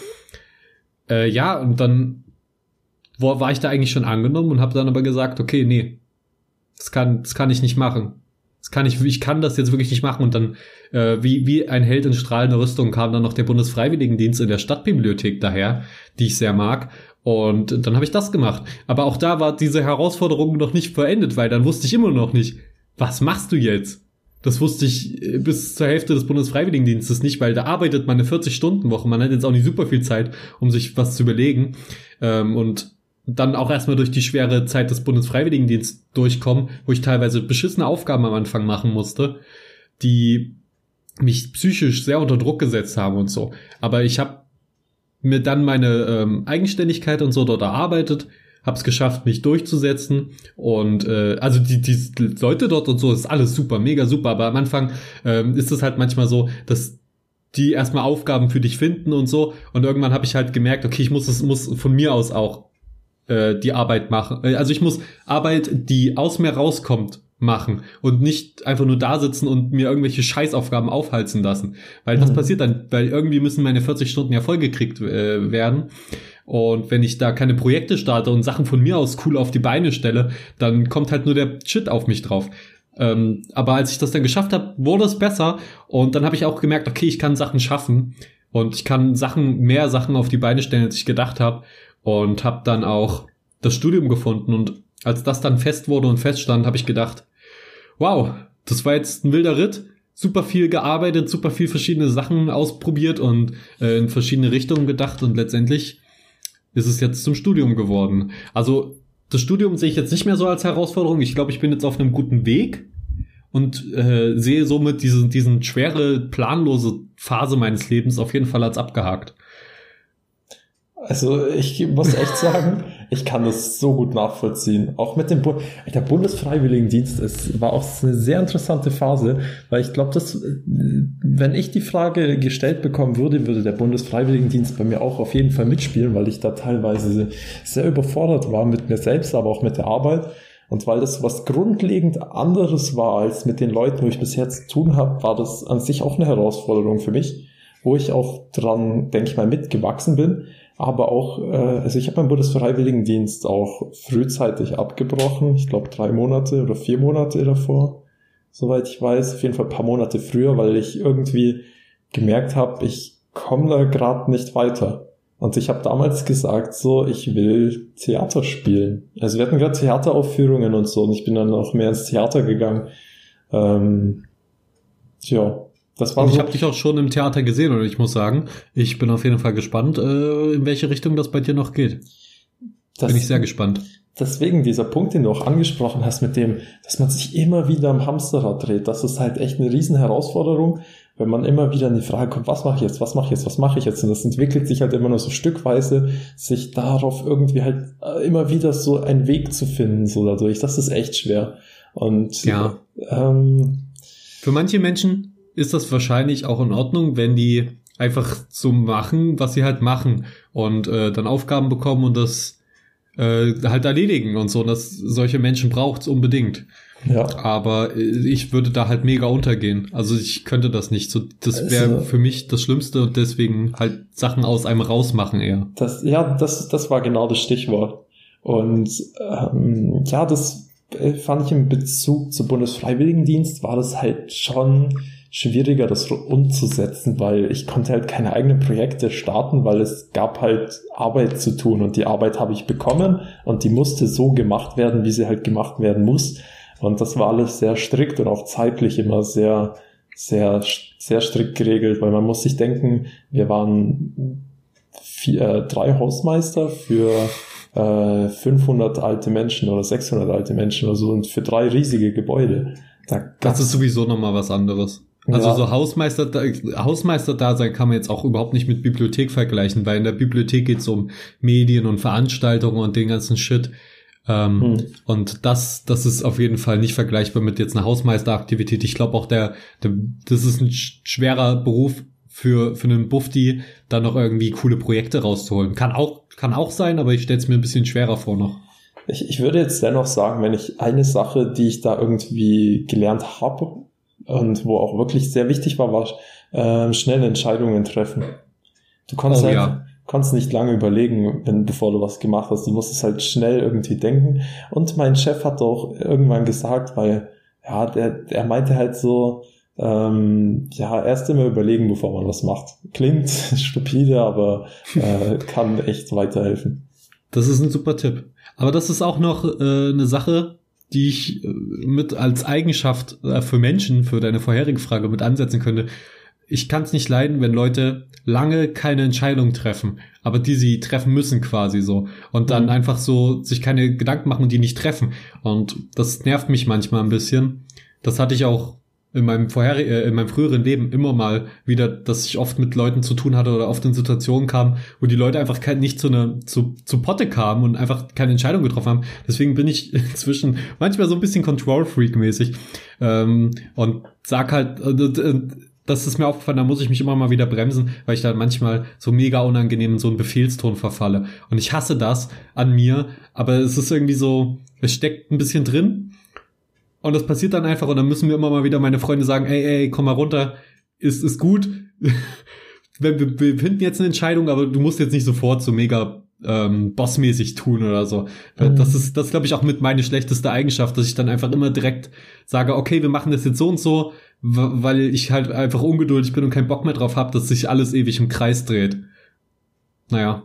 Speaker 2: Äh, ja, und dann war, war ich da eigentlich schon angenommen und habe dann aber gesagt, okay, nee, das kann, das kann ich nicht machen. Das kann ich, ich kann das jetzt wirklich nicht machen. Und dann, äh, wie, wie ein Held in strahlender Rüstung kam dann noch der Bundesfreiwilligendienst in der Stadtbibliothek daher, die ich sehr mag. Und dann habe ich das gemacht. Aber auch da war diese Herausforderung noch nicht verendet, weil dann wusste ich immer noch nicht, was machst du jetzt? Das wusste ich äh, bis zur Hälfte des Bundesfreiwilligendienstes nicht, weil da arbeitet man eine 40-Stunden-Woche. Man hat jetzt auch nicht super viel Zeit, um sich was zu überlegen. Ähm, und dann auch erstmal durch die schwere Zeit des Bundesfreiwilligendienstes durchkommen, wo ich teilweise beschissene Aufgaben am Anfang machen musste, die mich psychisch sehr unter Druck gesetzt haben und so. Aber ich habe mir dann meine ähm, Eigenständigkeit und so dort erarbeitet, habe es geschafft, mich durchzusetzen. Und äh, also die, die Leute dort und so ist alles super, mega super, aber am Anfang ähm, ist es halt manchmal so, dass die erstmal Aufgaben für dich finden und so. Und irgendwann habe ich halt gemerkt, okay, ich muss es muss von mir aus auch äh, die Arbeit machen. Äh, also ich muss Arbeit, die aus mir rauskommt, machen und nicht einfach nur da sitzen und mir irgendwelche Scheißaufgaben aufhalsen lassen. Weil das mhm. passiert dann, weil irgendwie müssen meine 40 Stunden ja vollgekriegt äh, werden. Und wenn ich da keine Projekte starte und Sachen von mir aus cool auf die Beine stelle, dann kommt halt nur der Shit auf mich drauf. Ähm, aber als ich das dann geschafft habe, wurde es besser und dann habe ich auch gemerkt, okay, ich kann Sachen schaffen und ich kann Sachen, mehr Sachen auf die Beine stellen, als ich gedacht habe und habe dann auch das Studium gefunden und als das dann fest wurde und feststand, habe ich gedacht, wow, das war jetzt ein wilder Ritt, super viel gearbeitet, super viel verschiedene Sachen ausprobiert und äh, in verschiedene Richtungen gedacht und letztendlich ist es jetzt zum Studium geworden. Also das Studium sehe ich jetzt nicht mehr so als Herausforderung. Ich glaube, ich bin jetzt auf einem guten Weg und äh, sehe somit diese diesen schwere, planlose Phase meines Lebens auf jeden Fall als abgehakt.
Speaker 1: Also ich muss echt sagen, ich kann das so gut nachvollziehen. Auch mit dem Bu der Bundesfreiwilligendienst, es war auch eine sehr interessante Phase, weil ich glaube, dass wenn ich die Frage gestellt bekommen würde, würde der Bundesfreiwilligendienst bei mir auch auf jeden Fall mitspielen, weil ich da teilweise sehr überfordert war mit mir selbst, aber auch mit der Arbeit. Und weil das was grundlegend anderes war als mit den Leuten, wo ich bisher zu tun habe, war das an sich auch eine Herausforderung für mich, wo ich auch dran, denke ich mal, mitgewachsen bin aber auch, äh, also ich habe meinen Bundesfreiwilligendienst auch frühzeitig abgebrochen. Ich glaube drei Monate oder vier Monate davor, soweit ich weiß. Auf jeden Fall ein paar Monate früher, weil ich irgendwie gemerkt habe, ich komme da gerade nicht weiter. Und ich habe damals gesagt, so, ich will Theater spielen. Also wir hatten gerade Theateraufführungen und so und ich bin dann auch mehr ins Theater gegangen. Ähm, ja,
Speaker 2: das war und ich so habe dich auch schon im Theater gesehen und ich muss sagen, ich bin auf jeden Fall gespannt, äh, in welche Richtung das bei dir noch geht. Das, bin ich sehr gespannt.
Speaker 1: Deswegen dieser Punkt, den du auch angesprochen hast, mit dem, dass man sich immer wieder am Hamsterrad dreht, das ist halt echt eine riesen Herausforderung, wenn man immer wieder in die Frage kommt, was mache ich jetzt, was mache ich jetzt, was mache ich jetzt? Und das entwickelt sich halt immer nur so stückweise, sich darauf irgendwie halt äh, immer wieder so einen Weg zu finden, so dadurch. Das ist echt schwer. Und
Speaker 2: ja. Ähm, für manche Menschen ist das wahrscheinlich auch in Ordnung, wenn die einfach so machen, was sie halt machen und äh, dann Aufgaben bekommen und das äh, halt erledigen und so. Und das solche Menschen braucht's unbedingt. Ja. Aber äh, ich würde da halt mega untergehen. Also ich könnte das nicht. So, das wäre für mich das Schlimmste und deswegen halt Sachen aus einem rausmachen eher.
Speaker 1: Das, ja, das, das war genau das Stichwort. Und ähm, ja, das äh, fand ich im Bezug zum Bundesfreiwilligendienst war das halt schon schwieriger, das umzusetzen, weil ich konnte halt keine eigenen Projekte starten, weil es gab halt Arbeit zu tun und die Arbeit habe ich bekommen und die musste so gemacht werden, wie sie halt gemacht werden muss. Und das war alles sehr strikt und auch zeitlich immer sehr, sehr, sehr strikt geregelt, weil man muss sich denken, wir waren vier, äh, drei Hausmeister für äh, 500 alte Menschen oder 600 alte Menschen oder so und für drei riesige Gebäude.
Speaker 2: Da das ist sowieso nochmal was anderes. Also ja. so Hausmeister, Hausmeister da sein kann man jetzt auch überhaupt nicht mit Bibliothek vergleichen, weil in der Bibliothek geht es um Medien und Veranstaltungen und den ganzen Shit. Ähm, hm. Und das, das ist auf jeden Fall nicht vergleichbar mit jetzt einer Hausmeisteraktivität. Ich glaube auch der, der, das ist ein schwerer Beruf für, für einen Bufti, da noch irgendwie coole Projekte rauszuholen. Kann auch, kann auch sein, aber ich stelle es mir ein bisschen schwerer vor noch.
Speaker 1: Ich, ich würde jetzt dennoch sagen, wenn ich eine Sache, die ich da irgendwie gelernt habe, und wo auch wirklich sehr wichtig war, war äh, schnelle Entscheidungen treffen. Du konntest oh, halt, ja. konntest nicht lange überlegen, wenn, bevor du was gemacht hast. Du musstest halt schnell irgendwie denken. Und mein Chef hat auch irgendwann gesagt, weil, ja, der, der meinte halt so, ähm, ja, erst immer überlegen, bevor man was macht. Klingt stupide, aber äh, kann echt weiterhelfen.
Speaker 2: Das ist ein super Tipp. Aber das ist auch noch äh, eine Sache, die ich äh, mit als Eigenschaft äh, für Menschen, für deine vorherige Frage mit ansetzen könnte. Ich kann es nicht leiden, wenn Leute lange keine Entscheidung treffen, aber die sie treffen müssen quasi so und dann
Speaker 1: Mhm.
Speaker 2: einfach so sich keine Gedanken machen und die nicht treffen. Und das nervt mich manchmal ein bisschen. Das hatte ich auch in meinem vorherigen, äh, in meinem früheren Leben immer mal wieder, dass ich oft mit Leuten zu tun hatte oder oft in Situationen kam, wo die Leute einfach kein, nicht zu einer zu, zu Potte kamen und einfach keine Entscheidung getroffen haben. Deswegen bin ich inzwischen manchmal so ein bisschen Control Freak mäßig ähm, und sag halt, äh, das ist mir aufgefallen, da muss ich mich immer mal wieder bremsen, weil ich da manchmal so mega unangenehm in so einen Befehlston verfalle. Und ich hasse das an mir, aber es ist irgendwie so, es steckt ein bisschen drin. Und das passiert dann einfach und dann müssen mir immer mal wieder meine Freunde sagen, ey, ey, komm mal runter, ist, ist gut. wir, wir, wir finden jetzt eine Entscheidung, aber du musst jetzt nicht sofort so mega ähm, bossmäßig tun oder so. Weil
Speaker 1: Mhm.
Speaker 2: Das ist, das glaube ich auch mit meine schlechteste Eigenschaft, dass ich dann einfach immer direkt sage, okay, wir machen das jetzt so und so, weil ich halt einfach ungeduldig bin und keinen Bock mehr drauf habe, dass sich alles ewig im Kreis dreht. Naja.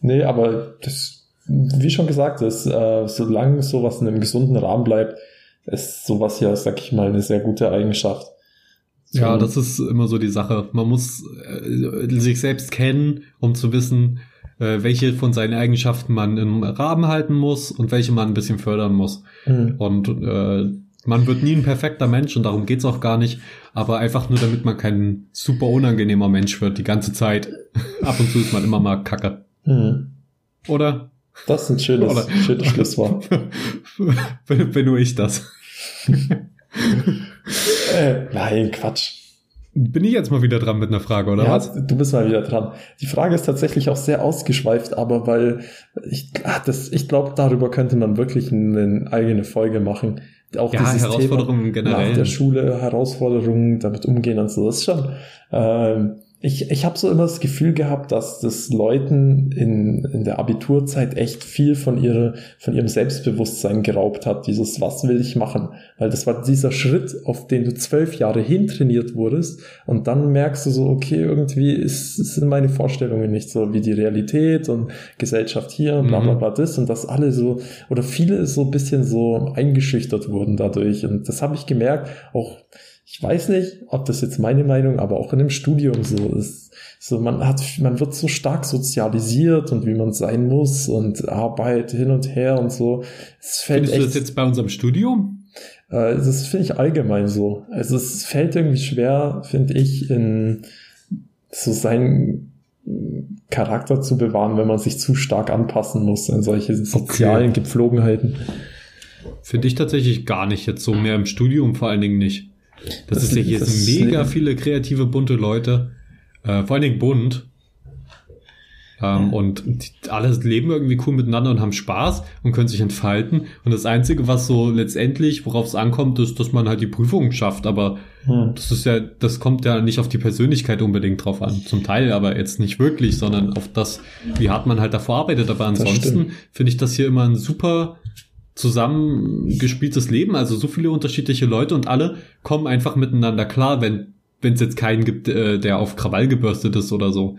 Speaker 1: Nee, aber das, wie schon gesagt, ist, äh, solange sowas in einem gesunden Rahmen bleibt, ist sowas ja, sag ich mal, eine sehr gute Eigenschaft. So,
Speaker 2: Ja, das ist immer so die Sache. Man muss äh, sich selbst kennen, um zu wissen, äh, welche von seinen Eigenschaften man im Rahmen halten muss und welche man ein bisschen fördern muss.
Speaker 1: Mhm.
Speaker 2: Und äh, man wird nie ein perfekter Mensch und darum geht's auch gar nicht. Aber einfach nur, damit man kein super unangenehmer Mensch wird die ganze Zeit. Ab und zu ist man immer mal kacke.
Speaker 1: Mhm.
Speaker 2: Oder?
Speaker 1: Das ist ein schönes,
Speaker 2: Oder-
Speaker 1: schönes Schlusswort.
Speaker 2: bin, bin nur ich das.
Speaker 1: Äh, nein, Quatsch.
Speaker 2: Bin ich jetzt mal wieder dran mit einer Frage, oder
Speaker 1: ja,
Speaker 2: was?
Speaker 1: du bist mal wieder dran. Die Frage ist tatsächlich auch sehr ausgeschweift, aber weil ich, ach, das, ich glaube, darüber könnte man wirklich eine eigene Folge machen. Auch
Speaker 2: Ja,
Speaker 1: dieses
Speaker 2: Herausforderungen
Speaker 1: Thema nach
Speaker 2: generell.
Speaker 1: der Schule, Herausforderungen, damit umgehen und so. Das ist schon. Ähm, ich ich habe so immer das Gefühl gehabt, dass das Leuten in, in der Abiturzeit echt viel von, ihre, von ihrem Selbstbewusstsein geraubt hat. Dieses, was will ich machen? Weil das war dieser Schritt, auf den du zwölf Jahre hintrainiert wurdest. Und dann merkst du so, okay, irgendwie ist, sind meine Vorstellungen nicht so wie die Realität und Gesellschaft hier und bla bla
Speaker 2: Mhm.
Speaker 1: bla das und dass alle so, oder viele so ein bisschen so eingeschüchtert wurden dadurch. Und das habe ich gemerkt, auch ich weiß nicht, ob das jetzt meine Meinung, aber auch in dem Studium so ist. So, man hat, man wird so stark sozialisiert und wie man sein muss und Arbeit hin und her und so. Es fällt
Speaker 2: Findest du das
Speaker 1: echt,
Speaker 2: jetzt bei unserem Studium?
Speaker 1: äh, das finde ich allgemein so. Also es fällt irgendwie schwer, finde ich, in so seinen Charakter zu bewahren, wenn man sich zu stark anpassen muss an solche sozialen Gepflogenheiten.
Speaker 2: Finde ich tatsächlich gar nicht jetzt so mehr im Studium vor allen Dingen nicht. Das,
Speaker 1: Das-
Speaker 2: ist ja hier
Speaker 1: das-
Speaker 2: mega viele kreative, bunte Leute. Äh, vor allen Dingen bunt. Ähm, Und die, alle leben irgendwie cool miteinander und haben Spaß und können sich entfalten. Und das Einzige, was so letztendlich, worauf es ankommt, ist, dass man halt die Prüfungen schafft. Aber
Speaker 1: Hm.
Speaker 2: das ist ja, das kommt ja nicht auf die Persönlichkeit unbedingt drauf an. Zum Teil aber jetzt nicht wirklich, sondern auf das, wie hart man halt davor arbeitet. Aber ansonsten finde ich das hier immer ein super zusammengespieltes Leben. Also so viele unterschiedliche Leute und alle kommen einfach miteinander klar, wenn wenn es jetzt keinen gibt, äh, der auf Krawall gebürstet ist oder so.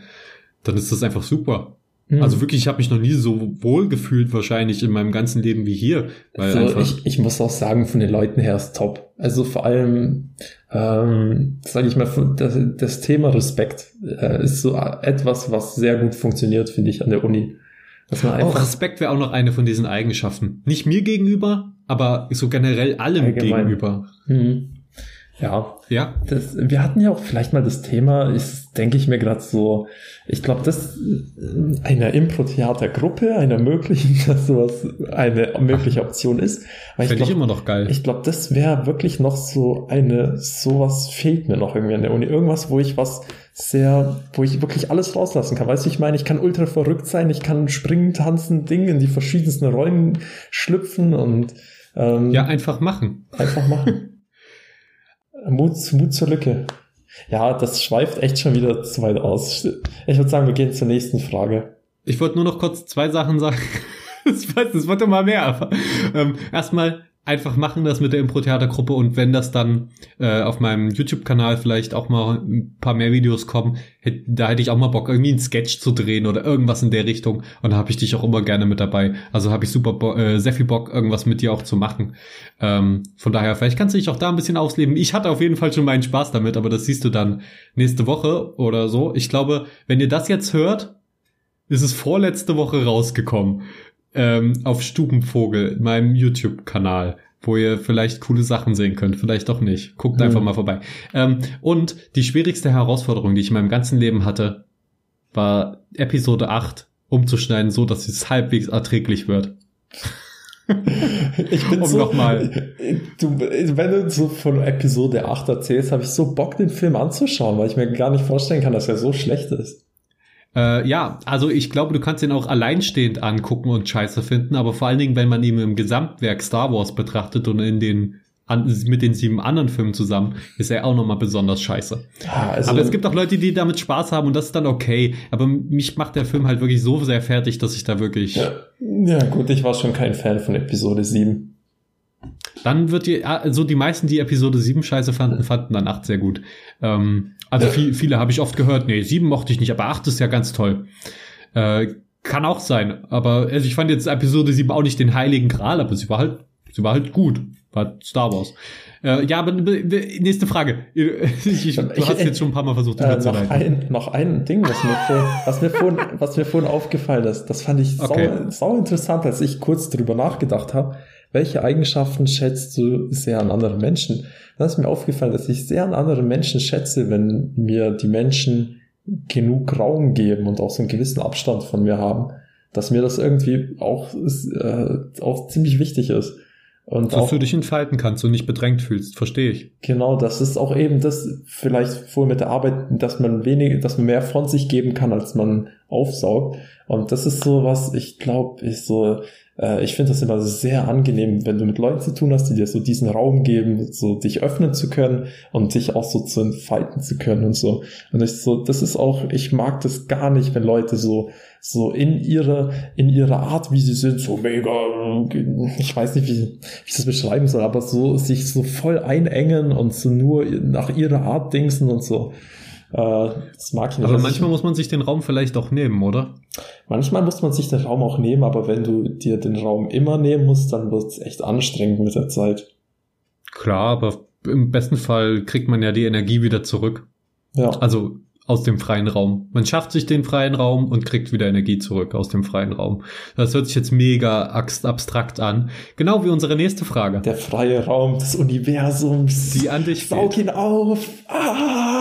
Speaker 2: Dann ist das einfach super.
Speaker 1: Hm.
Speaker 2: Also wirklich, ich habe mich noch nie so wohl gefühlt wahrscheinlich in meinem ganzen Leben wie hier. Weil
Speaker 1: Also ich, ich muss auch sagen, von den Leuten her ist top. Also vor allem, ähm, sage ich mal, das, das Thema Respekt äh, ist so etwas, was sehr gut funktioniert, finde ich, an der Uni. Dass man einfach
Speaker 2: Respekt wäre auch noch eine von diesen Eigenschaften. Nicht mir gegenüber, aber so generell allem
Speaker 1: Allgemein.
Speaker 2: gegenüber.
Speaker 1: Hm. Ja,
Speaker 2: Ja,
Speaker 1: das, wir hatten ja auch vielleicht mal das Thema, ist, denke ich mir gerade so, ich glaube, das äh, einer Impro-Theatergruppe, einer möglichen, dass sowas eine mögliche Option ist.
Speaker 2: Fände ich,
Speaker 1: glaub,
Speaker 2: immer noch geil.
Speaker 1: Ich glaube, das wäre wirklich noch so eine, sowas fehlt mir noch irgendwie an der Uni. Irgendwas, wo ich was sehr, wo ich wirklich alles rauslassen kann. Weißt du, ich meine, ich kann ultra verrückt sein, ich kann springen, tanzen, Ding in die verschiedensten Rollen schlüpfen und ähm,
Speaker 2: ja, einfach machen.
Speaker 1: einfach machen. Mut, Mut zur Lücke. Ja, das schweift echt schon wieder zu weit aus. Ich würde sagen, wir gehen zur nächsten Frage.
Speaker 2: Ich wollte nur noch kurz zwei Sachen sagen. Weiß, das wird immer mehr. Aber, ähm, erstmal, einfach machen das mit der Impro-Theatergruppe und wenn das dann äh, auf meinem YouTube-Kanal vielleicht auch mal ein paar mehr Videos kommen, hätt, da hätte ich auch mal Bock, irgendwie einen Sketch zu drehen oder irgendwas in der Richtung und da habe ich dich auch immer gerne mit dabei. Also habe ich super äh, sehr viel Bock, irgendwas mit dir auch zu machen. Ähm, von daher, vielleicht kannst du dich auch da ein bisschen ausleben. Ich hatte auf jeden Fall schon meinen Spaß damit, aber das siehst du dann nächste Woche oder so. Ich glaube, wenn ihr das jetzt hört, ist es vorletzte Woche rausgekommen ähm, auf Stubenvogel, meinem YouTube-Kanal, wo ihr vielleicht coole Sachen sehen könnt, vielleicht auch nicht. Guckt mhm. einfach mal vorbei. Ähm, und die schwierigste Herausforderung, die ich in meinem ganzen Leben hatte, war Episode 8 umzuschneiden, so dass es halbwegs erträglich wird.
Speaker 1: ich bin um so, nochmal. Du, wenn du so von Episode 8 erzählst, habe ich so Bock, den Film anzuschauen, weil ich mir gar nicht vorstellen kann, dass er so schlecht ist.
Speaker 2: Äh, ja, also ich glaube, du kannst ihn auch alleinstehend angucken und scheiße finden, aber vor allen Dingen, wenn man ihn im Gesamtwerk Star Wars betrachtet und in den an, mit den sieben anderen Filmen zusammen, ist er auch nochmal besonders scheiße. Ja, also aber es gibt auch Leute, die damit Spaß haben und das ist dann okay. Aber mich macht der Film halt wirklich so sehr fertig, dass ich da wirklich.
Speaker 1: Ja, ja gut, ich war schon kein Fan von Episode 7.
Speaker 2: Dann wird die, also die meisten, die Episode 7 scheiße fanden, fanden dann 8 sehr gut. Ähm, also viel, viele habe ich oft gehört, nee, 7 mochte ich nicht, aber 8 ist ja ganz toll. Äh, kann auch sein, aber also ich fand jetzt Episode 7 auch nicht den heiligen Gral, aber sie war halt, sie war halt gut. War Star Wars. Äh, ja, aber nächste Frage. Ich, ich, du hast jetzt schon ein paar Mal versucht,
Speaker 1: äh, noch, ein, noch ein Ding, was mir, vorhin, was, mir vorhin, was mir vorhin aufgefallen ist. Das fand ich okay. sau, sau interessant, als ich kurz drüber nachgedacht habe welche Eigenschaften schätzt du sehr an anderen Menschen? Dann ist mir aufgefallen, dass ich sehr an anderen Menschen schätze, wenn mir die Menschen genug Raum geben und auch so einen gewissen Abstand von mir haben, dass mir das irgendwie auch, äh, auch ziemlich wichtig ist.
Speaker 2: Und dass auch, du dich entfalten kannst und nicht bedrängt fühlst, verstehe ich.
Speaker 1: Genau, das ist auch eben das, vielleicht vorher mit der Arbeit, dass man wenig, dass man mehr von sich geben kann, als man aufsaugt. Und das ist so was, ich glaube, ich so, äh, ich finde das immer sehr angenehm, wenn du mit Leuten zu tun hast, die dir so diesen Raum geben, so dich öffnen zu können und dich auch so zu entfalten zu können und so. Und ich so, das ist auch, ich mag das gar nicht, wenn Leute so, so in ihre, in ihre Art, wie sie sind, so mega, ich weiß nicht, wie, wie ich das beschreiben soll, aber so, sich so voll einengen und so nur nach ihrer Art dingsen und so.
Speaker 2: Äh, das mag ich nicht. Aber manchmal muss man sich den Raum vielleicht auch nehmen, oder?
Speaker 1: Manchmal muss man sich den Raum auch nehmen, aber wenn du dir den Raum immer nehmen musst, dann wird es echt anstrengend mit der Zeit.
Speaker 2: Klar, aber im besten Fall kriegt man ja die Energie wieder zurück. Ja. Also aus dem freien Raum. Man schafft sich den freien Raum und kriegt wieder Energie zurück aus dem freien Raum. Das hört sich jetzt mega abstrakt an. Genau wie unsere nächste Frage.
Speaker 1: Der freie Raum des Universums.
Speaker 2: Die an dich
Speaker 1: Saug ihn auf. Ah!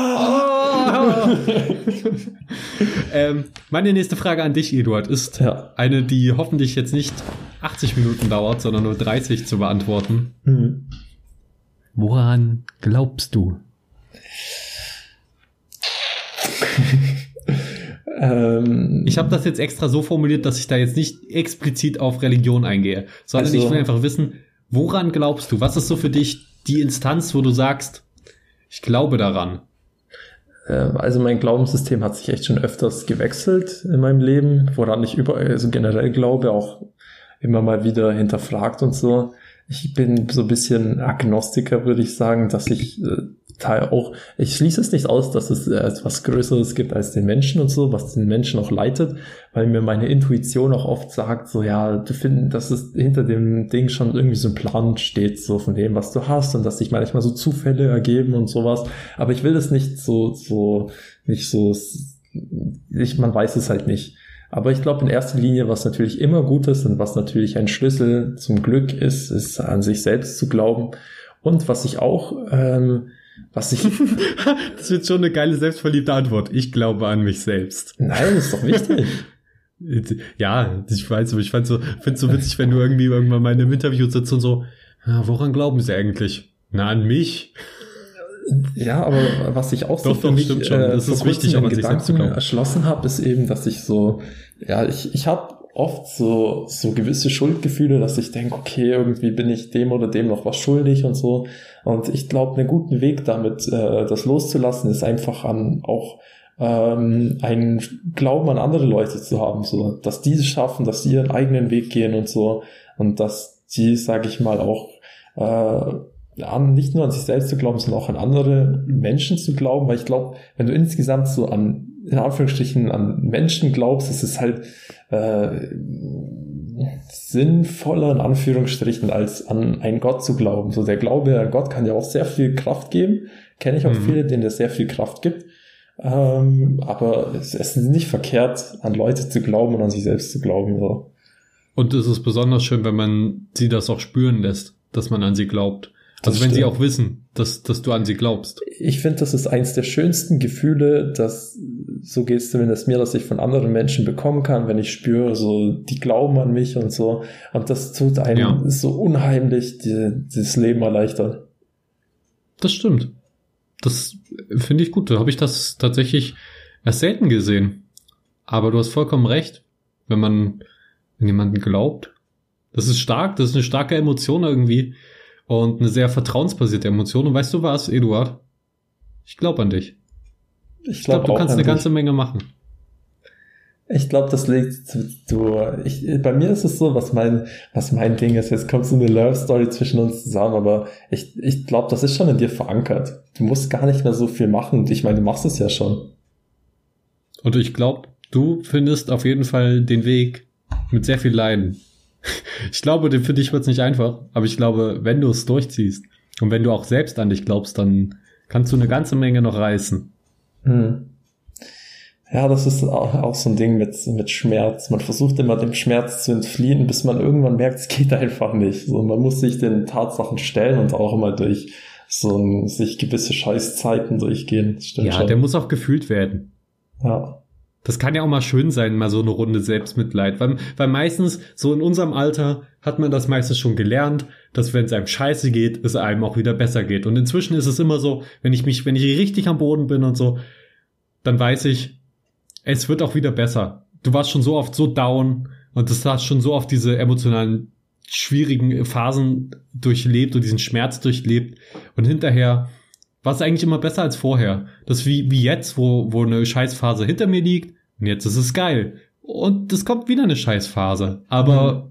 Speaker 2: Ähm, meine nächste Frage an dich, Eduard, ist ja. eine, die hoffentlich jetzt nicht 80 Minuten dauert, sondern nur 30 zu beantworten. Mhm. Woran glaubst du? ähm, ich habe das jetzt extra so formuliert, dass ich da jetzt nicht explizit auf Religion eingehe, sondern also, ich will einfach wissen, woran glaubst du? Was ist so für dich die Instanz, wo du sagst, ich glaube daran?
Speaker 1: Ähm, also mein Glaubenssystem hat sich echt schon öfters gewechselt in meinem Leben, woran ich überall, also generell glaube, auch immer mal wieder hinterfragt und so. Ich bin so ein bisschen Agnostiker, würde ich sagen, dass ich äh, Teil auch, ich schließe es nicht aus, dass es äh, etwas Größeres gibt als den Menschen und so, was den Menschen auch leitet, weil mir meine Intuition auch oft sagt, so ja, du findest, dass es hinter dem Ding schon irgendwie so ein Plan steht, so von dem, was du hast und dass sich manchmal so Zufälle ergeben und sowas. Aber ich will es nicht so, so, nicht so, ich, man weiß es halt nicht. Aber ich glaube in erster Linie, was natürlich immer gut ist und was natürlich ein Schlüssel zum Glück ist, ist an sich selbst zu glauben. Und was ich auch ähm, was ich.
Speaker 2: das wird schon eine geile, selbstverliebte Antwort. Ich glaube an mich selbst.
Speaker 1: Nein, das ist doch wichtig.
Speaker 2: ja, ich weiß, aber ich fand so, find's so witzig, wenn du irgendwie irgendwann mal in einem Interview sitzt und so, ja, woran glauben sie eigentlich? Na, an mich?
Speaker 1: Ja, aber was ich auch so
Speaker 2: doch, für doch, mich schon. Das
Speaker 1: äh,
Speaker 2: ist wichtig,
Speaker 1: zu glauben. erschlossen habe, ist eben, dass ich so, ja, ich, ich habe oft so, so gewisse Schuldgefühle, dass ich denke, okay, irgendwie bin ich dem oder dem noch was schuldig und so. Und ich glaube, einen guten Weg damit, äh, das loszulassen, ist einfach an auch ähm, einen Glauben an andere Leute zu haben, so, dass die es schaffen, dass sie ihren eigenen Weg gehen und so und dass die, sage ich mal, auch äh, an, nicht nur an sich selbst zu glauben, sondern auch an andere Menschen zu glauben, weil ich glaube, wenn du insgesamt so an, in Anführungsstrichen, an Menschen glaubst, ist es halt äh, sinnvoller, in Anführungsstrichen, als an einen Gott zu glauben. So der Glaube an Gott kann ja auch sehr viel Kraft geben. Kenne ich auch mhm. viele, denen das sehr viel Kraft gibt. Ähm, aber es, es ist nicht verkehrt, an Leute zu glauben und an sich selbst zu glauben. So.
Speaker 2: Und es ist besonders schön, wenn man sie das auch spüren lässt, dass man an sie glaubt. Also das wenn stimmt. sie auch wissen, dass, dass du an sie glaubst.
Speaker 1: Ich finde, das ist eins der schönsten Gefühle, dass, so geht es zumindest mir, dass ich von anderen Menschen bekommen kann, wenn ich spüre, so, die glauben an mich und so. Und das tut einem ja. so unheimlich die, das Leben erleichtern.
Speaker 2: Das stimmt. Das finde ich gut. Da habe ich das tatsächlich erst selten gesehen. Aber du hast vollkommen recht. Wenn man, wenn jemanden glaubt, das ist stark, das ist eine starke Emotion irgendwie und eine sehr vertrauensbasierte Emotion. Und weißt du was, Eduard? Ich glaube an dich. Ich glaube, glaub, du kannst eine ganze dich. Menge machen.
Speaker 1: Ich glaube, das liegt du. Ich, bei mir ist es so, was mein, was mein Ding ist. Jetzt kommt so eine Love Story zwischen uns zusammen, aber ich, ich glaube, das ist schon in dir verankert. Du musst gar nicht mehr so viel machen. Ich meine, du machst es ja schon.
Speaker 2: Und ich glaube, du findest auf jeden Fall den Weg mit sehr viel Leiden. Ich glaube, für dich wird es nicht einfach, aber ich glaube, wenn du es durchziehst und wenn du auch selbst an dich glaubst, dann kannst du eine ganze Menge noch reißen. Hm.
Speaker 1: Ja, das ist auch, auch so ein Ding mit, mit Schmerz. Man versucht immer dem Schmerz zu entfliehen, bis man irgendwann merkt, es geht einfach nicht. So, man muss sich den Tatsachen stellen und auch immer durch so ein, sich gewisse Scheißzeiten durchgehen.
Speaker 2: Ja, schon. der muss auch gefühlt werden. Ja. Das kann ja auch mal schön sein, mal so eine Runde Selbstmitleid, weil, weil meistens, so in unserem Alter, hat man das meistens schon gelernt, dass wenn es einem scheiße geht, es einem auch wieder besser geht. Und inzwischen ist es immer so, wenn ich mich, wenn ich richtig am Boden bin und so, dann weiß ich, es wird auch wieder besser. Du warst schon so oft so down und das hast schon so oft diese emotionalen schwierigen Phasen durchlebt und diesen Schmerz durchlebt und hinterher war es eigentlich immer besser als vorher. Das wie, wie jetzt, wo, wo eine Scheißphase hinter mir liegt und jetzt ist es geil. Und es kommt wieder eine Scheißphase. Aber mhm.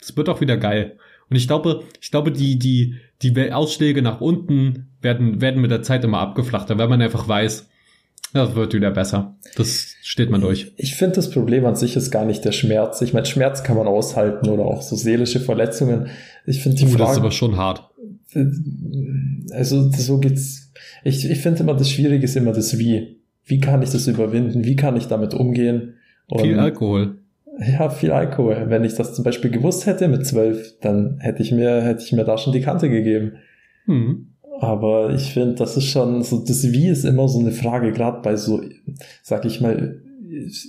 Speaker 2: es mhm. wird auch wieder geil. Und ich glaube, ich glaube, die, die, die Ausschläge nach unten werden, werden mit der Zeit immer abgeflachter, weil man einfach weiß, das wird wieder besser. Das steht man durch.
Speaker 1: Ich finde, das Problem an sich ist gar nicht der Schmerz. Ich meine, Schmerz kann man aushalten oder auch so seelische Verletzungen. Ich finde die uh, Frage,
Speaker 2: das ist aber schon hart.
Speaker 1: Also so geht's. Ich, ich finde immer, das Schwierige ist immer das Wie. Wie kann ich das überwinden? Wie kann ich damit umgehen?
Speaker 2: Und viel Alkohol.
Speaker 1: Ja, viel Alkohol. Wenn ich das zum Beispiel gewusst hätte mit zwölf, dann hätte ich mir, hätte ich mir da schon die Kante gegeben. Hm. Aber ich finde, das ist schon so, das Wie ist immer so eine Frage, gerade bei so, sag ich mal,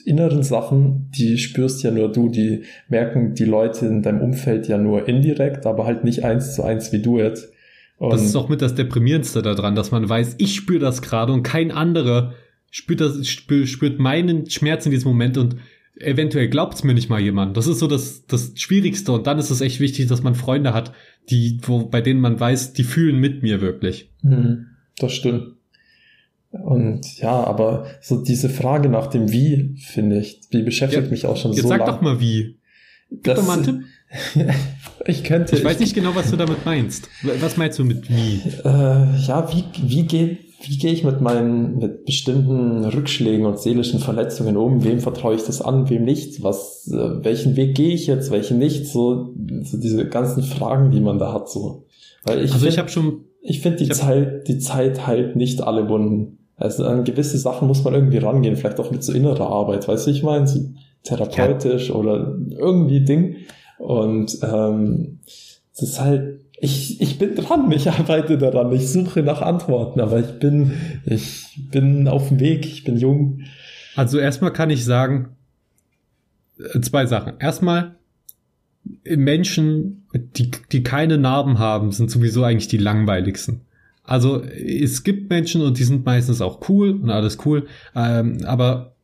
Speaker 1: inneren Sachen, die spürst ja nur du, die merken die Leute in deinem Umfeld ja nur indirekt, aber halt nicht eins zu eins wie du jetzt.
Speaker 2: Und das ist auch mit das Deprimierendste daran, dass man weiß, ich spüre das gerade und kein anderer spürt das, spürt, spürt meinen Schmerz in diesem Moment und eventuell glaubt's mir nicht mal jemand. Das ist so das, das Schwierigste. Und dann ist es echt wichtig, dass man Freunde hat, die, wo, bei denen man weiß, die fühlen mit mir wirklich.
Speaker 1: Mhm, das stimmt. Und ja, aber so diese Frage nach dem Wie, finde ich, die beschäftigt ja, mich auch schon so
Speaker 2: lange. Jetzt sag doch mal wie. Gib das, doch mal einen Tipp.
Speaker 1: ich könnte.
Speaker 2: Ich weiß ich, nicht genau, was du damit meinst. Was meinst du mit wie?
Speaker 1: Äh, ja, wie, wie geht, wie gehe ich mit meinen, mit bestimmten Rückschlägen und seelischen Verletzungen um? Wem vertraue ich das an, wem nicht? Was, äh, welchen Weg gehe ich jetzt, welchen nicht? So, so diese ganzen Fragen, die man da hat, so.
Speaker 2: Weil ich also find, ich habe schon,
Speaker 1: ich finde die Zeit, die Zeit heilt nicht alle Wunden. Also an gewisse Sachen muss man irgendwie rangehen, vielleicht auch mit so innerer Arbeit, weißt du, ich meine, so therapeutisch ja. oder irgendwie Ding. Und ähm, das ist halt ich, ich bin dran, ich arbeite daran, ich suche nach Antworten, aber ich bin, ich bin auf dem Weg, ich bin jung.
Speaker 2: Also erstmal kann ich sagen, äh, zwei Sachen. Erstmal, Menschen, die, die keine Narben haben, sind sowieso eigentlich die langweiligsten. Also es gibt Menschen und die sind meistens auch cool und alles cool, ähm, aber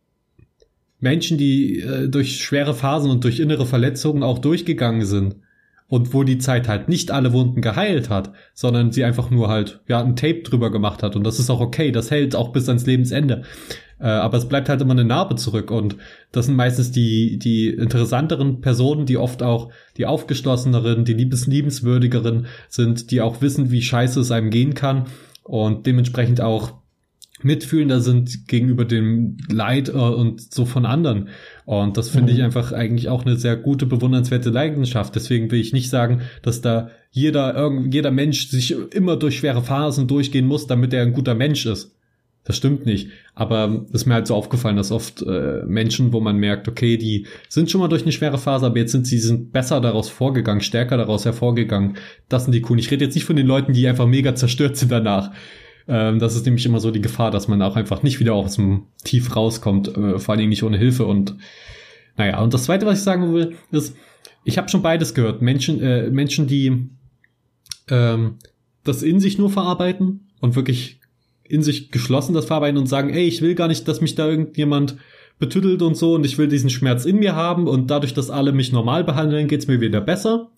Speaker 2: Menschen, die äh, durch schwere Phasen und durch innere Verletzungen auch durchgegangen sind, und wo die Zeit halt nicht alle Wunden geheilt hat, sondern sie einfach nur halt, ja, ein Tape drüber gemacht hat. Und das ist auch okay, das hält auch bis ans Lebensende. Äh, aber es bleibt halt immer eine Narbe zurück und das sind meistens die, die interessanteren Personen, die oft auch die aufgeschlosseneren, die liebes, liebenswürdigeren sind, die auch wissen, wie scheiße es einem gehen kann und dementsprechend auch mitfühlender sind gegenüber dem Leid äh, und so von anderen. Und das finde mhm. ich einfach eigentlich auch eine sehr gute, bewundernswerte Leidenschaft. Deswegen will ich nicht sagen, dass da jeder, jeder Mensch sich immer durch schwere Phasen durchgehen muss, damit er ein guter Mensch ist. Das stimmt nicht. Aber es ist mir halt so aufgefallen, dass oft äh, Menschen, wo man merkt, okay, die sind schon mal durch eine schwere Phase, aber jetzt sind sie sind besser daraus vorgegangen, stärker daraus hervorgegangen. Das sind die coolen. Ich rede jetzt nicht von den Leuten, die einfach mega zerstört sind danach. Ähm, das ist nämlich immer so die Gefahr, dass man auch einfach nicht wieder aus dem Tief rauskommt, äh, vor allen Dingen nicht ohne Hilfe. Und naja, und das Zweite, was ich sagen will, ist, ich habe schon beides gehört. Menschen, äh, Menschen, die ähm, das in sich nur verarbeiten und wirklich in sich geschlossen das verarbeiten und sagen, ey, ich will gar nicht, dass mich da irgendjemand betüttelt und so und ich will diesen Schmerz in mir haben und dadurch, dass alle mich normal behandeln, geht's mir wieder besser.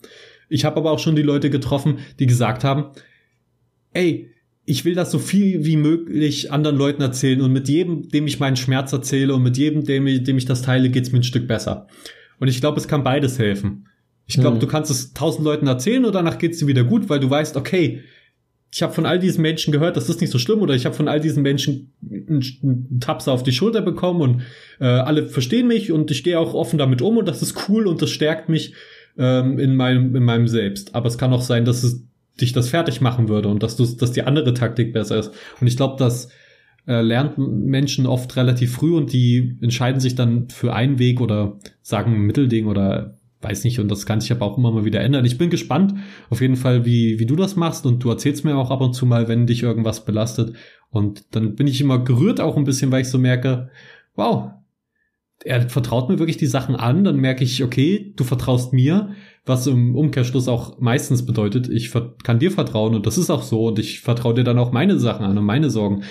Speaker 2: Ich habe aber auch schon die Leute getroffen, die gesagt haben, ey, ich will das so viel wie möglich anderen Leuten erzählen und mit jedem, dem ich meinen Schmerz erzähle und mit jedem, dem ich, dem ich das teile, geht's mir ein Stück besser. Und ich glaube, es kann beides helfen. Ich glaube, mhm. du kannst es tausend Leuten erzählen und danach geht's dir wieder gut, weil du weißt, okay, ich habe von all diesen Menschen gehört, das ist nicht so schlimm, oder ich habe von all diesen Menschen einen, Tapser auf die Schulter bekommen und äh, alle verstehen mich und ich gehe auch offen damit um und das ist cool und das stärkt mich ähm, in meinem in meinem Selbst. Aber es kann auch sein, dass es dich das fertig machen würde und dass du, dass die andere Taktik besser ist. Und ich glaube, das äh, lernt Menschen oft relativ früh und die entscheiden sich dann für einen Weg oder sagen Mittelding oder weiß nicht, und das kann sich aber auch immer mal wieder ändern. Ich bin gespannt, auf jeden Fall, wie, wie du das machst und du erzählst mir auch ab und zu mal, wenn dich irgendwas belastet. Und dann bin ich immer gerührt auch ein bisschen, weil ich so merke, wow, er vertraut mir wirklich die Sachen an, dann merke ich, okay, du vertraust mir, was im Umkehrschluss auch meistens bedeutet, ich kann dir vertrauen und das ist auch so und ich vertraue dir dann auch meine Sachen an und meine Sorgen.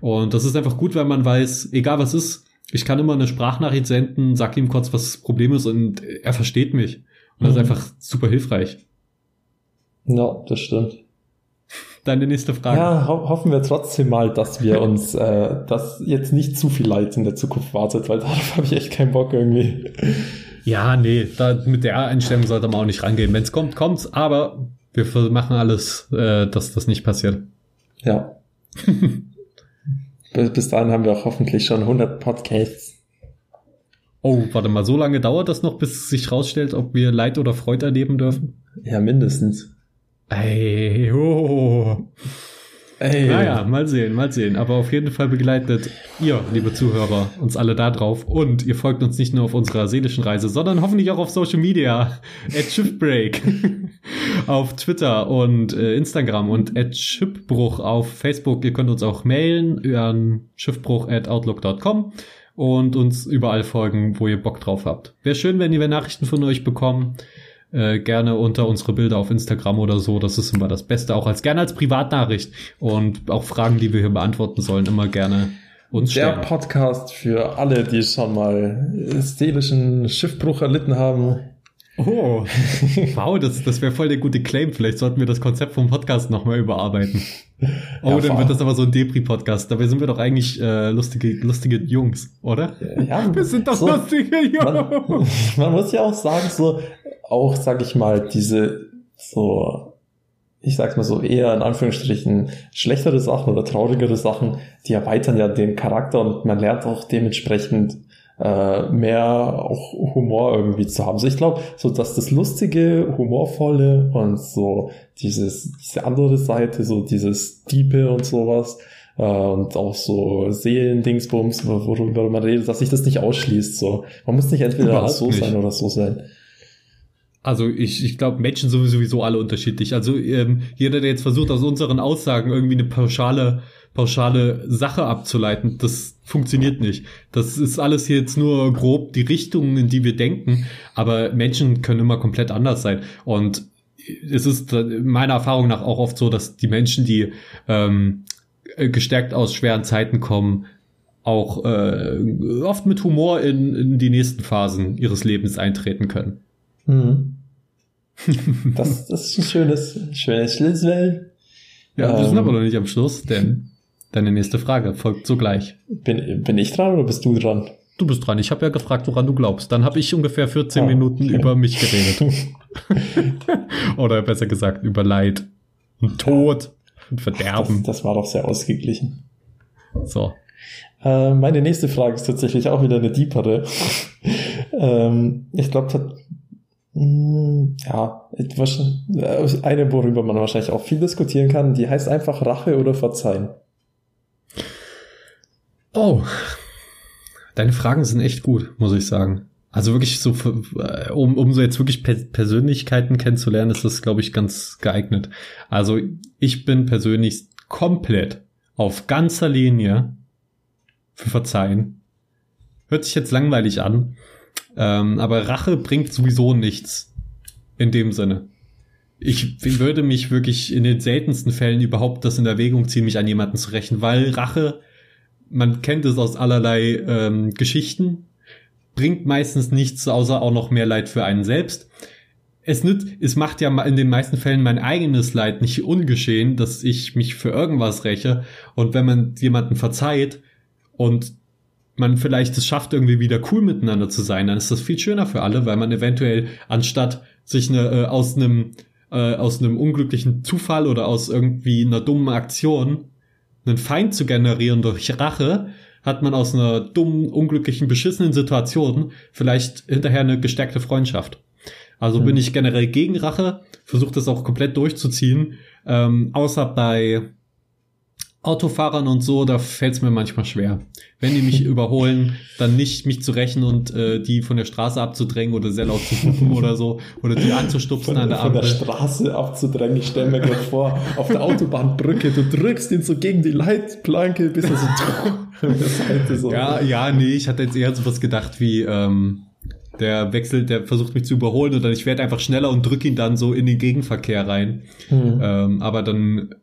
Speaker 2: Und das ist einfach gut, weil man weiß, egal was ist, ich kann immer eine Sprachnachricht senden, sag ihm kurz, was das Problem ist und er versteht mich. Und das mhm. ist einfach super hilfreich.
Speaker 1: Ja, das stimmt.
Speaker 2: Deine nächste Frage.
Speaker 1: Ja, ho hoffen wir trotzdem mal, dass wir uns, äh, dass jetzt nicht zu viel Leid in der Zukunft wartet, weil darauf habe ich echt keinen Bock irgendwie.
Speaker 2: Ja, nee, da, mit der Einstellung sollte man auch nicht rangehen. Wenn es kommt, kommt's, aber wir machen alles, äh, dass das nicht passiert.
Speaker 1: Ja. Bis dahin haben wir auch hoffentlich schon 100 Podcasts.
Speaker 2: Oh, warte mal, so lange dauert das noch, bis sich rausstellt, ob wir Leid oder Freude erleben dürfen?
Speaker 1: Ja, mindestens.
Speaker 2: Ey, oh. Ey. Naja, mal sehen, mal sehen. Aber auf jeden Fall begleitet ihr, liebe Zuhörer, uns alle da drauf. Und ihr folgt uns nicht nur auf unserer seelischen Reise, sondern hoffentlich auch auf Social Media. At Shiftbreak. auf Twitter und äh, Instagram und at Schiffbruch auf Facebook. Ihr könnt uns auch mailen an schiffbruch at outlook.com und uns überall folgen, wo ihr Bock drauf habt. Wäre schön, wenn ihr Nachrichten von euch bekommen äh, gerne unter unsere Bilder auf Instagram oder so. Das ist immer das Beste, auch als gerne als Privatnachricht. Und auch Fragen, die wir hier beantworten sollen, immer gerne uns
Speaker 1: stellen. Der Podcast für alle, die schon mal seelischen Schiffbruch erlitten haben.
Speaker 2: Oh, wow, das, das wäre voll der gute Claim. Vielleicht sollten wir das Konzept vom Podcast nochmal überarbeiten. Oh, ja, dann wird das aber so ein Depri-Podcast. Dabei sind wir doch eigentlich äh, lustige, lustige Jungs, oder?
Speaker 1: Ja, wir sind doch so, lustige Jungs. Man, man, muss ja auch sagen, so auch, sag ich mal, diese so, ich sag's mal so, eher in Anführungsstrichen schlechtere Sachen oder traurigere Sachen, die erweitern ja den Charakter und man lernt auch dementsprechend äh, mehr auch Humor irgendwie zu haben. So ich glaube, so dass das lustige, humorvolle und so dieses diese andere Seite, so dieses Diepe und sowas äh, und auch so Seelendingsbums, worüber man redet, dass sich das nicht ausschließt. So man muss nicht entweder Überhaupt so nicht. sein oder so sein.
Speaker 2: Also ich, ich glaube, Menschen sind sowieso alle unterschiedlich. Also ähm, jeder, der jetzt versucht, aus unseren Aussagen irgendwie eine pauschale, pauschale Sache abzuleiten, das funktioniert nicht. Das ist alles jetzt nur grob die Richtung, in die wir denken, aber Menschen können immer komplett anders sein. Und es ist meiner Erfahrung nach auch oft so, dass die Menschen, die ähm, gestärkt aus schweren Zeiten kommen, auch äh, oft mit Humor in, in die nächsten Phasen ihres Lebens eintreten können. Mhm.
Speaker 1: Das, das ist ein schönes, schönes Schlüssel.
Speaker 2: Ja, wir sind ähm, aber noch nicht am Schluss, denn Deine nächste Frage folgt sogleich.
Speaker 1: Bin, bin ich dran oder bist du dran?
Speaker 2: Du bist dran. Ich habe ja gefragt, woran du glaubst. Dann habe ich ungefähr 14
Speaker 1: Ah,
Speaker 2: Minuten
Speaker 1: okay.
Speaker 2: über mich geredet. Oder besser gesagt, über Leid und Tod und
Speaker 1: Das,
Speaker 2: Verderben.
Speaker 1: das war doch sehr ausgeglichen.
Speaker 2: So.
Speaker 1: Äh, meine nächste Frage ist tatsächlich auch wieder eine deepere. ähm, ich glaube, ja, etwas, äh, eine, worüber man wahrscheinlich auch viel diskutieren kann, die heißt einfach Rache oder Verzeihen.
Speaker 2: Oh. Deine Fragen sind echt gut, muss ich sagen. Also wirklich so, äh, um, um so jetzt wirklich per Persönlichkeiten kennenzulernen, ist das, glaube ich, ganz geeignet. Also ich bin persönlich komplett auf ganzer Linie für Verzeihen. Hört sich jetzt langweilig an, ähm, aber Rache bringt sowieso nichts in dem Sinne. Ich würde mich wirklich in den seltensten Fällen überhaupt das in Erwägung ziehen, mich an jemanden zu rächen, weil Rache, man kennt es aus allerlei ähm, Geschichten, bringt meistens nichts, außer auch noch mehr Leid für einen selbst. Es nützt, es macht ja in den meisten Fällen mein eigenes Leid nicht ungeschehen, dass ich mich für irgendwas räche. Und wenn man jemanden verzeiht und man vielleicht es schafft, irgendwie wieder cool miteinander zu sein, dann ist das viel schöner für alle, weil man eventuell anstatt sich eine, äh, aus einem äh, aus einem unglücklichen Zufall oder aus irgendwie einer dummen Aktion einen Feind zu generieren durch Rache, hat man aus einer dummen, unglücklichen, beschissenen Situation vielleicht hinterher eine gestärkte Freundschaft. Also
Speaker 1: Hm.
Speaker 2: bin ich generell gegen Rache, versuche das auch komplett durchzuziehen, ähm, außer bei Autofahrern und so, da fällt es mir manchmal schwer. Wenn die mich überholen, dann nicht mich zu rächen und äh, die von der Straße abzudrängen oder sehr laut zu hupen oder so oder die anzustupsen
Speaker 1: Von,
Speaker 2: an der
Speaker 1: von der
Speaker 2: Ampel.
Speaker 1: Straße abzudrängen. Ich stelle mir gerade vor, auf der Autobahnbrücke, du drückst ihn so gegen die Leitplanke, bis er so der Seite so.
Speaker 2: Ja, ja, nee, ich hatte jetzt eher sowas gedacht wie, ähm, der wechselt, der versucht mich zu überholen oder ich werde einfach schneller und drück ihn dann so in den Gegenverkehr rein.
Speaker 1: Hm.
Speaker 2: Ähm, aber dann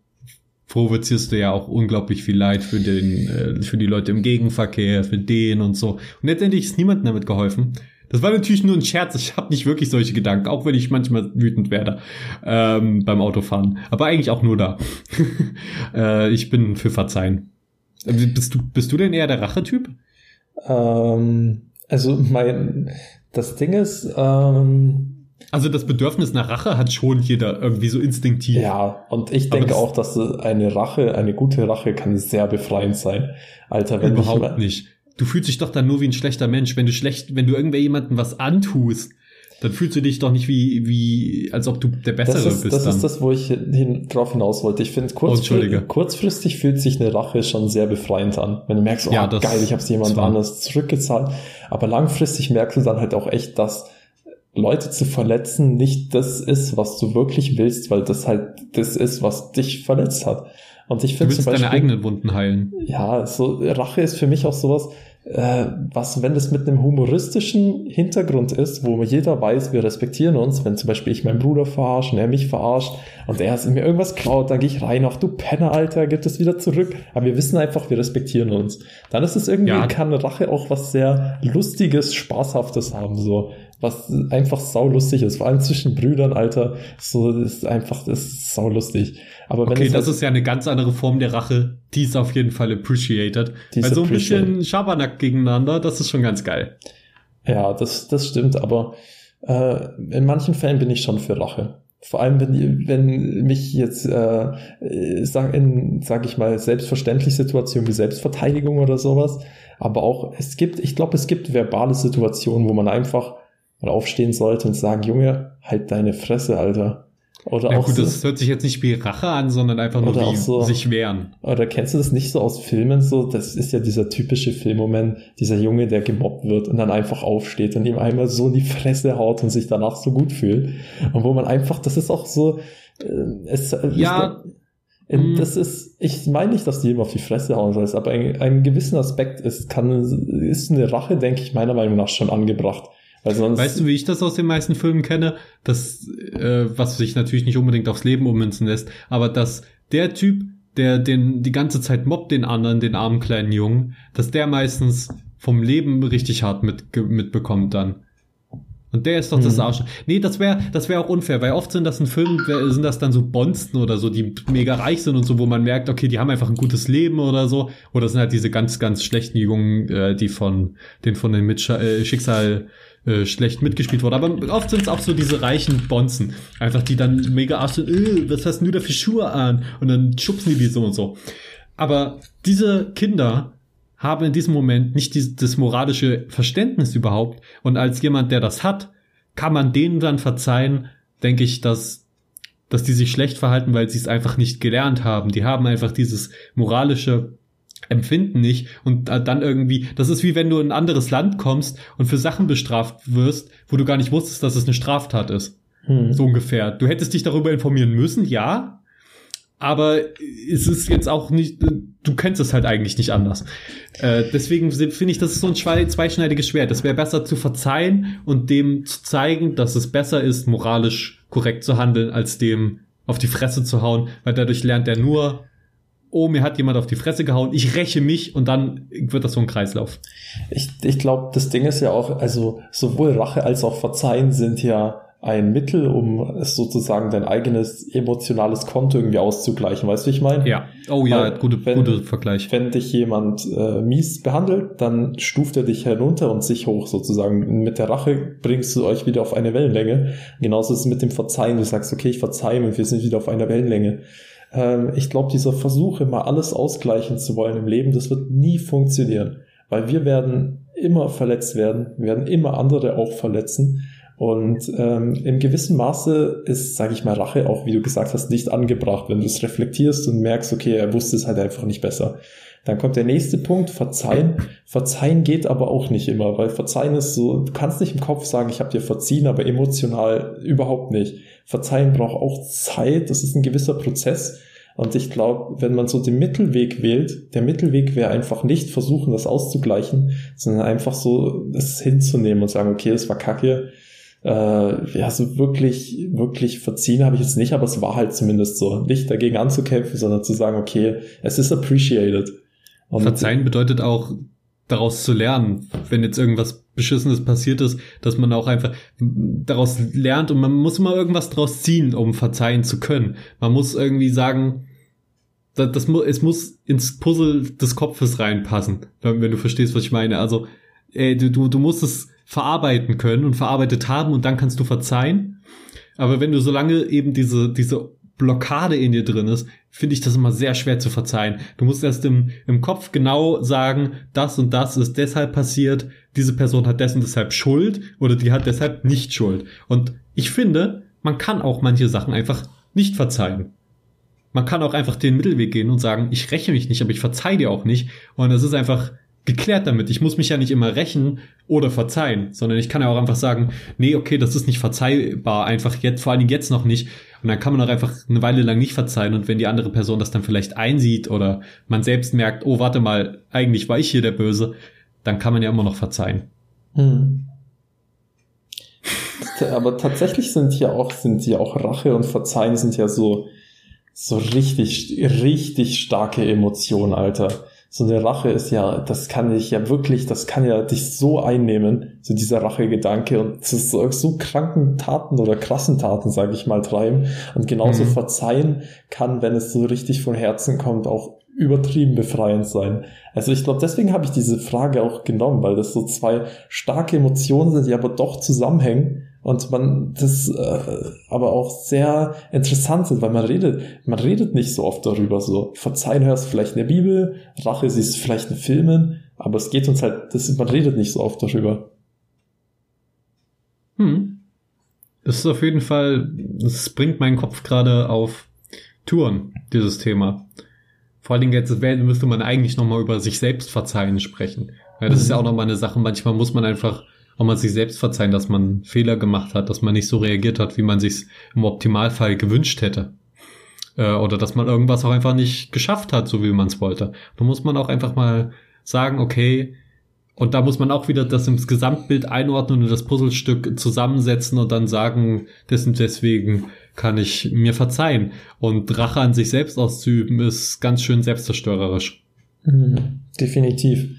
Speaker 2: provozierst du ja auch unglaublich viel Leid für den, äh, für die Leute im Gegenverkehr, für den und so. Und letztendlich ist niemandem damit geholfen. Das war natürlich nur ein Scherz. Ich habe nicht wirklich solche Gedanken, auch wenn ich manchmal wütend werde ähm, beim Autofahren. Aber eigentlich auch nur da. äh, ich bin für Verzeihen. Äh, Bist du, bist du denn eher der Rachetyp?
Speaker 1: Ähm, also mein, das Ding ist, ähm,
Speaker 2: Also das Bedürfnis nach Rache hat schon jeder irgendwie so instinktiv.
Speaker 1: ja, und ich denke
Speaker 2: das-
Speaker 1: auch, dass eine Rache, eine gute Rache kann sehr befreiend sein. Alter, wenn
Speaker 2: Überhaupt
Speaker 1: ich,
Speaker 2: nicht. Du fühlst dich doch dann nur wie ein schlechter Mensch. Wenn du schlecht, wenn du irgendwer jemandem was antust, dann fühlst du dich doch nicht wie, wie, als ob du der Bessere
Speaker 1: Das ist,
Speaker 2: bist
Speaker 1: das
Speaker 2: dann.
Speaker 1: ist das, wo ich hin, drauf hinaus wollte. Ich finde,
Speaker 2: Oh, Entschuldige.
Speaker 1: kurzfri kurzfristig fühlt sich eine Rache schon sehr befreiend an. Wenn du merkst, oh
Speaker 2: Ja,
Speaker 1: geil, ich habe es jemand
Speaker 2: zwar.
Speaker 1: anders zurückgezahlt. Aber langfristig merkst du dann halt auch echt, dass Leute zu verletzen nicht das ist, was du wirklich willst, weil das halt das ist, was dich verletzt hat. Und ich finde zum Beispiel,
Speaker 2: deine eigenen Wunden heilen.
Speaker 1: ja, so Rache ist für mich auch sowas, äh, was, wenn das mit einem humoristischen Hintergrund ist, wo jeder weiß, wir respektieren uns, wenn zum Beispiel ich meinen Bruder verarsche und er mich verarscht und er mir irgendwas klaut, dann gehe ich rein, ach du Penner, Alter, gibt es wieder zurück. Aber wir wissen einfach, wir respektieren uns. Dann ist es irgendwie,
Speaker 2: Ja.
Speaker 1: kann Rache auch was sehr Lustiges, Spaßhaftes haben, so. Was einfach saulustig ist, vor allem zwischen Brüdern, Alter, so, das ist einfach, das ist saulustig. Aber wenn
Speaker 2: Okay, das
Speaker 1: halt-
Speaker 2: ist ja eine ganz andere Form der Rache. Die ist auf jeden Fall appreciated.
Speaker 1: Die ist
Speaker 2: Weil so ein bisschen Schabernack gegeneinander, das ist schon ganz geil.
Speaker 1: Ja, das, das stimmt, aber äh, in manchen Fällen bin ich schon für Rache. Vor allem, wenn, wenn mich jetzt, äh, äh, sag, in, sag ich mal, selbstverständlich Situationen wie Selbstverteidigung oder sowas, aber auch, es gibt, ich glaube, es gibt verbale Situationen, wo man einfach mal aufstehen sollte und sagen, Junge, halt deine Fresse, Alter. Oder
Speaker 2: Ja
Speaker 1: auch
Speaker 2: gut,
Speaker 1: so,
Speaker 2: das hört sich jetzt nicht wie Rache an, sondern einfach nur wie
Speaker 1: so-
Speaker 2: sich wehren.
Speaker 1: oder kennst du das nicht so aus Filmen so? Das ist ja dieser typische Filmmoment, dieser Junge, der gemobbt wird und dann einfach aufsteht und ihm einmal so in die Fresse haut und sich danach so gut fühlt. Und wo man einfach, das ist auch so, äh, es,
Speaker 2: Ja,
Speaker 1: äh,
Speaker 2: mm.
Speaker 1: das ist, ich meine nicht, dass die ihm auf die Fresse hauen soll, aber ein, ein gewissen Aspekt ist, kann, ist eine Rache, denke ich, meiner Meinung nach schon angebracht.
Speaker 2: Weißt du, wie ich das aus den meisten Filmen kenne? Das, äh, was sich natürlich nicht unbedingt aufs Leben ummünzen lässt, aber dass der Typ, der den die ganze Zeit mobbt den anderen, den armen kleinen Jungen, dass der meistens vom Leben richtig hart mit, mitbekommt dann. Und der ist doch das
Speaker 1: Mhm.
Speaker 2: Arsch. Nee, das wäre das wäre auch unfair, weil oft sind das in Filmen, sind das dann so Bonzen oder so, die mega reich sind und so, wo man merkt, okay, die haben einfach ein gutes Leben oder so. Oder sind halt diese ganz, ganz schlechten Jungen, äh, die von den von den Mit äh, Schicksal äh, schlecht mitgespielt wurden. Aber oft sind es auch so diese reichen Bonzen. Einfach die dann mega arsch sind, äh, was hast du da für Schuhe an? Und dann schubsen die die so und so. Aber diese Kinder haben in diesem Moment nicht dieses, das moralische Verständnis überhaupt. Und als jemand, der das hat, kann man denen dann verzeihen, denke ich, dass, dass die sich schlecht verhalten, weil sie es einfach nicht gelernt haben. Die haben einfach dieses moralische Empfinden nicht und dann irgendwie, das ist wie wenn du in ein anderes Land kommst und für Sachen bestraft wirst, wo du gar nicht wusstest, dass es eine Straftat ist.
Speaker 1: Hm.
Speaker 2: So ungefähr. Du hättest dich darüber informieren müssen, ja. Aber es ist jetzt auch nicht, du kennst es halt eigentlich nicht anders. Äh, deswegen finde ich, das ist so ein zwei- zweischneidiges Schwert. Es wäre besser zu verzeihen und dem zu zeigen, dass es besser ist, moralisch korrekt zu handeln, als dem auf die Fresse zu hauen, weil dadurch lernt er nur, oh, mir hat jemand auf die Fresse gehauen, ich räche mich und dann wird das so ein Kreislauf.
Speaker 1: Ich, ich glaube, das Ding ist ja auch, also sowohl Rache als auch Verzeihen sind ja ein Mittel, um sozusagen dein eigenes emotionales Konto irgendwie auszugleichen. Weißt du, wie ich meine?
Speaker 2: Ja. Oh ja,
Speaker 1: Weil
Speaker 2: gute,
Speaker 1: wenn-
Speaker 2: guter Vergleich.
Speaker 1: Wenn dich jemand äh, mies behandelt, dann stuft er dich herunter und sich hoch sozusagen. Mit der Rache bringst du euch wieder auf eine Wellenlänge. Genauso ist es mit dem Verzeihen. Du sagst, okay, ich verzeihe und wir sind wieder auf einer Wellenlänge. Ähm, ich glaube, dieser Versuch, immer alles ausgleichen zu wollen im Leben, das wird nie funktionieren. Weil wir werden immer verletzt werden, wir werden immer andere auch verletzen. Und ähm, im gewissen Maße ist, sage ich mal, Rache auch, wie du gesagt hast, nicht angebracht, wenn du es reflektierst und merkst, okay, er wusste es halt einfach nicht besser. Dann kommt der nächste Punkt, Verzeihen. Verzeihen geht aber auch nicht immer, weil Verzeihen ist so, du kannst nicht im Kopf sagen, ich habe dir verziehen, aber emotional überhaupt nicht. Verzeihen braucht auch Zeit, das ist ein gewisser Prozess. Und ich glaube, wenn man so den Mittelweg wählt, der Mittelweg wäre einfach nicht versuchen, das auszugleichen, sondern einfach so es hinzunehmen und sagen, okay, das war kacke. Äh, ja, so wirklich, wirklich verziehen habe ich jetzt nicht, aber es war halt zumindest so. Nicht dagegen anzukämpfen, sondern zu sagen, okay, es ist appreciated. Und
Speaker 2: Verzeihen bedeutet auch, daraus zu lernen, wenn jetzt irgendwas Beschissenes passiert ist, dass man auch einfach daraus lernt und man muss immer irgendwas draus ziehen, um verzeihen zu können. Man muss irgendwie sagen, das, das, es muss ins Puzzle des Kopfes reinpassen, wenn, wenn du verstehst, was ich meine. Also, äh, du, du, du musst es verarbeiten können und verarbeitet haben und dann kannst du verzeihen. Aber wenn du solange eben diese, diese Blockade in dir drin ist, finde ich das immer sehr schwer zu verzeihen. Du musst erst im, im Kopf genau sagen, das und das ist deshalb passiert, diese Person hat dessen deshalb Schuld oder die hat deshalb nicht Schuld. Und ich finde, man kann auch manche Sachen einfach nicht verzeihen. Man kann auch einfach den Mittelweg gehen und sagen, ich räche mich nicht, aber ich verzeih dir auch nicht. Und es ist einfach geklärt damit. Ich muss mich ja nicht immer rächen oder verzeihen, sondern ich kann ja auch einfach sagen, nee, okay, das ist nicht verzeihbar, einfach jetzt, vor allen Dingen jetzt noch nicht. Und dann kann man auch einfach eine Weile lang nicht verzeihen. Und wenn die andere Person das dann vielleicht einsieht oder man selbst merkt, oh, warte mal, eigentlich war ich hier der Böse, dann kann man ja immer noch verzeihen.
Speaker 1: Hm. Aber tatsächlich sind ja auch, sind ja auch Rache und Verzeihen sind ja so, so richtig, richtig starke Emotionen, Alter. So eine Rache ist ja, das kann dich ja wirklich, das kann ja dich so einnehmen, so dieser Rachegedanke und ist so, so kranken Taten oder krassen Taten, sage ich mal, treiben. Und genauso
Speaker 2: Mhm.
Speaker 1: verzeihen kann, wenn es so richtig von Herzen kommt, auch übertrieben befreiend sein. Also ich glaube, deswegen habe ich diese Frage auch genommen, weil das so zwei starke Emotionen sind, die aber doch zusammenhängen und man das äh, aber auch sehr interessant sind, weil man redet, man redet nicht so oft darüber. So Verzeihen hörst du vielleicht in der Bibel, Rache siehst du vielleicht in Filmen, aber es geht uns halt, das, man redet nicht so oft darüber.
Speaker 2: Hm. Das ist auf jeden Fall, das bringt meinen Kopf gerade auf Touren, dieses Thema. Vor allen Dingen jetzt müsste man eigentlich nochmal über sich selbst verzeihen sprechen. Ja, das ist ja auch nochmal eine Sache, manchmal muss man einfach auch mal sich selbst verzeihen, dass man Fehler gemacht hat, dass man nicht so reagiert hat, wie man sich im Optimalfall gewünscht hätte. Äh, oder dass man irgendwas auch einfach nicht geschafft hat, so wie man es wollte. Da muss man auch einfach mal sagen, okay, und da muss man auch wieder das ins Gesamtbild einordnen und das Puzzlestück zusammensetzen und dann sagen, dessen deswegen kann ich mir verzeihen. Und Rache an sich selbst auszuüben ist ganz schön selbstzerstörerisch.
Speaker 1: Mhm, definitiv.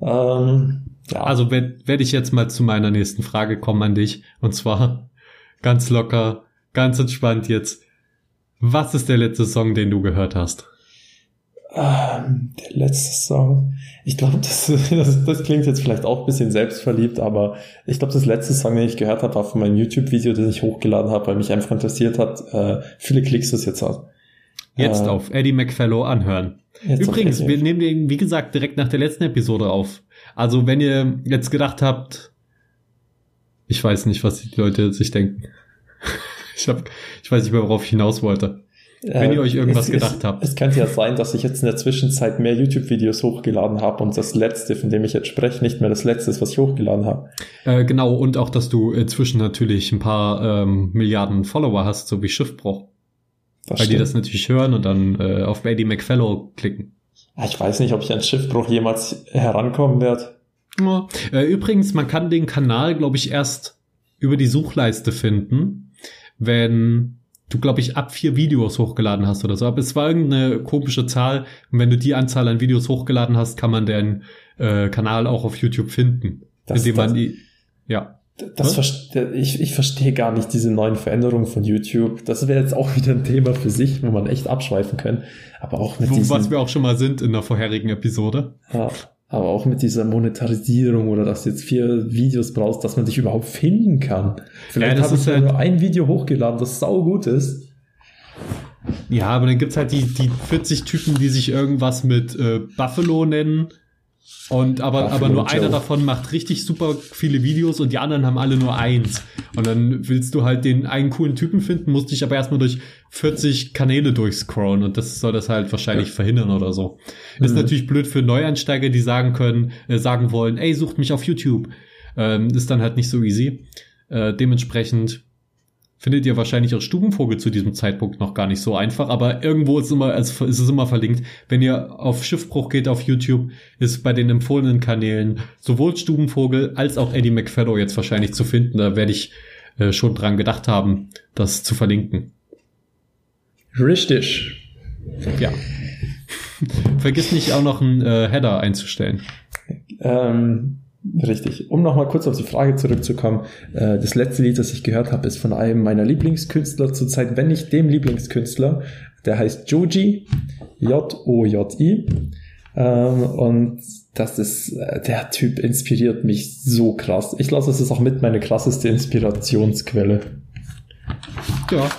Speaker 1: Ähm, ja.
Speaker 2: Also werde werd ich jetzt mal zu meiner nächsten Frage kommen an dich. Und zwar ganz locker, ganz entspannt jetzt. Was ist der letzte Song, den du gehört hast?
Speaker 1: Ähm, der letzte Song. Ich glaube, das, das, das klingt jetzt vielleicht auch ein bisschen selbstverliebt, aber ich glaube, das letzte Song, den ich gehört habe, war von meinem YouTube-Video, das ich hochgeladen habe, weil mich einfach interessiert hat, äh, viele Klicks das jetzt hat.
Speaker 2: Jetzt
Speaker 1: Äh,
Speaker 2: auf Eddie McFallow anhören. Übrigens, wir nehmen den, wie gesagt, direkt nach der letzten Episode auf. Also wenn ihr jetzt gedacht habt, ich weiß nicht, was die Leute sich denken. Ich, hab, ich weiß nicht mehr, worauf ich hinaus wollte. wenn ihr euch irgendwas
Speaker 1: es,
Speaker 2: gedacht
Speaker 1: es,
Speaker 2: habt.
Speaker 1: Es könnte ja sein, dass ich jetzt in der Zwischenzeit mehr YouTube-Videos hochgeladen habe und das letzte, von dem ich jetzt spreche, nicht mehr das letzte ist, was ich hochgeladen habe.
Speaker 2: Äh, genau, und auch, dass du inzwischen natürlich ein paar ähm, Milliarden Follower hast, so wie Schiffbruch.
Speaker 1: Das
Speaker 2: weil die
Speaker 1: stimmt.
Speaker 2: das natürlich hören und dann äh, auf Eddie McFallow klicken.
Speaker 1: Ich weiß nicht, ob ich an Schiffbruch jemals herankommen werde.
Speaker 2: Ja. Äh, übrigens, man kann den Kanal, glaube ich, erst über die Suchleiste finden, wenn du, glaube ich, ab vier Videos hochgeladen hast oder so. Aber es war irgendeine komische Zahl. Und wenn du die Anzahl an Videos hochgeladen hast, kann man den äh, Kanal auch auf YouTube finden.
Speaker 1: Das-
Speaker 2: indem man
Speaker 1: das-
Speaker 2: die, ja.
Speaker 1: Das
Speaker 2: Was?
Speaker 1: verste- ich, ich verstehe gar nicht diese neuen Veränderungen von YouTube. Das wäre jetzt auch wieder ein Thema für sich, wo man echt abschweifen kann. Aber auch mit
Speaker 2: Wo,
Speaker 1: diesen,
Speaker 2: was wir auch schon mal sind in der vorherigen Episode.
Speaker 1: ja, aber auch mit dieser Monetarisierung oder dass du jetzt vier Videos brauchst, dass man dich überhaupt finden kann. Vielleicht
Speaker 2: das
Speaker 1: habe ich ja
Speaker 2: halt-
Speaker 1: nur ein Video hochgeladen, das sau gut ist.
Speaker 2: Ja, aber dann gibt's halt die, die 40 Typen, die sich irgendwas mit äh, Buffalo nennen. Und aber,
Speaker 1: Buffalo
Speaker 2: aber nur
Speaker 1: Joe.
Speaker 2: einer davon macht richtig super viele Videos und die anderen haben alle nur eins. Und dann willst du halt den einen coolen Typen finden, musst dich aber erstmal durch 40 Kanäle durchscrollen und das soll das halt wahrscheinlich verhindern oder so. Ist
Speaker 1: Mhm.
Speaker 2: natürlich blöd für Neueinsteiger, die sagen können, äh, sagen wollen, ey, sucht mich auf YouTube. Ähm, ist dann halt nicht so easy. Äh, dementsprechend findet ihr wahrscheinlich auch Stubenvogel zu diesem Zeitpunkt noch gar nicht so einfach, aber irgendwo ist immer, ist es immer verlinkt. Wenn ihr auf Schiffbruch geht auf YouTube, ist bei den empfohlenen Kanälen sowohl Stubenvogel als auch Eddie McFallow jetzt wahrscheinlich zu finden. Da werde ich äh, schon dran gedacht haben, das zu verlinken.
Speaker 1: Richtig.
Speaker 2: Ja. Vergiss nicht auch noch einen äh, Header einzustellen.
Speaker 1: Ähm, richtig. Um nochmal kurz auf die Frage zurückzukommen. Äh, das letzte Lied, das ich gehört habe, ist von einem meiner Lieblingskünstler zurzeit, wenn nicht dem Lieblingskünstler. Der heißt Joji. J-O-J-I. Ähm, und das ist, äh, der Typ inspiriert mich so krass. Ich glaube, das ist auch mit meine krasseste Inspirationsquelle.
Speaker 2: Ja.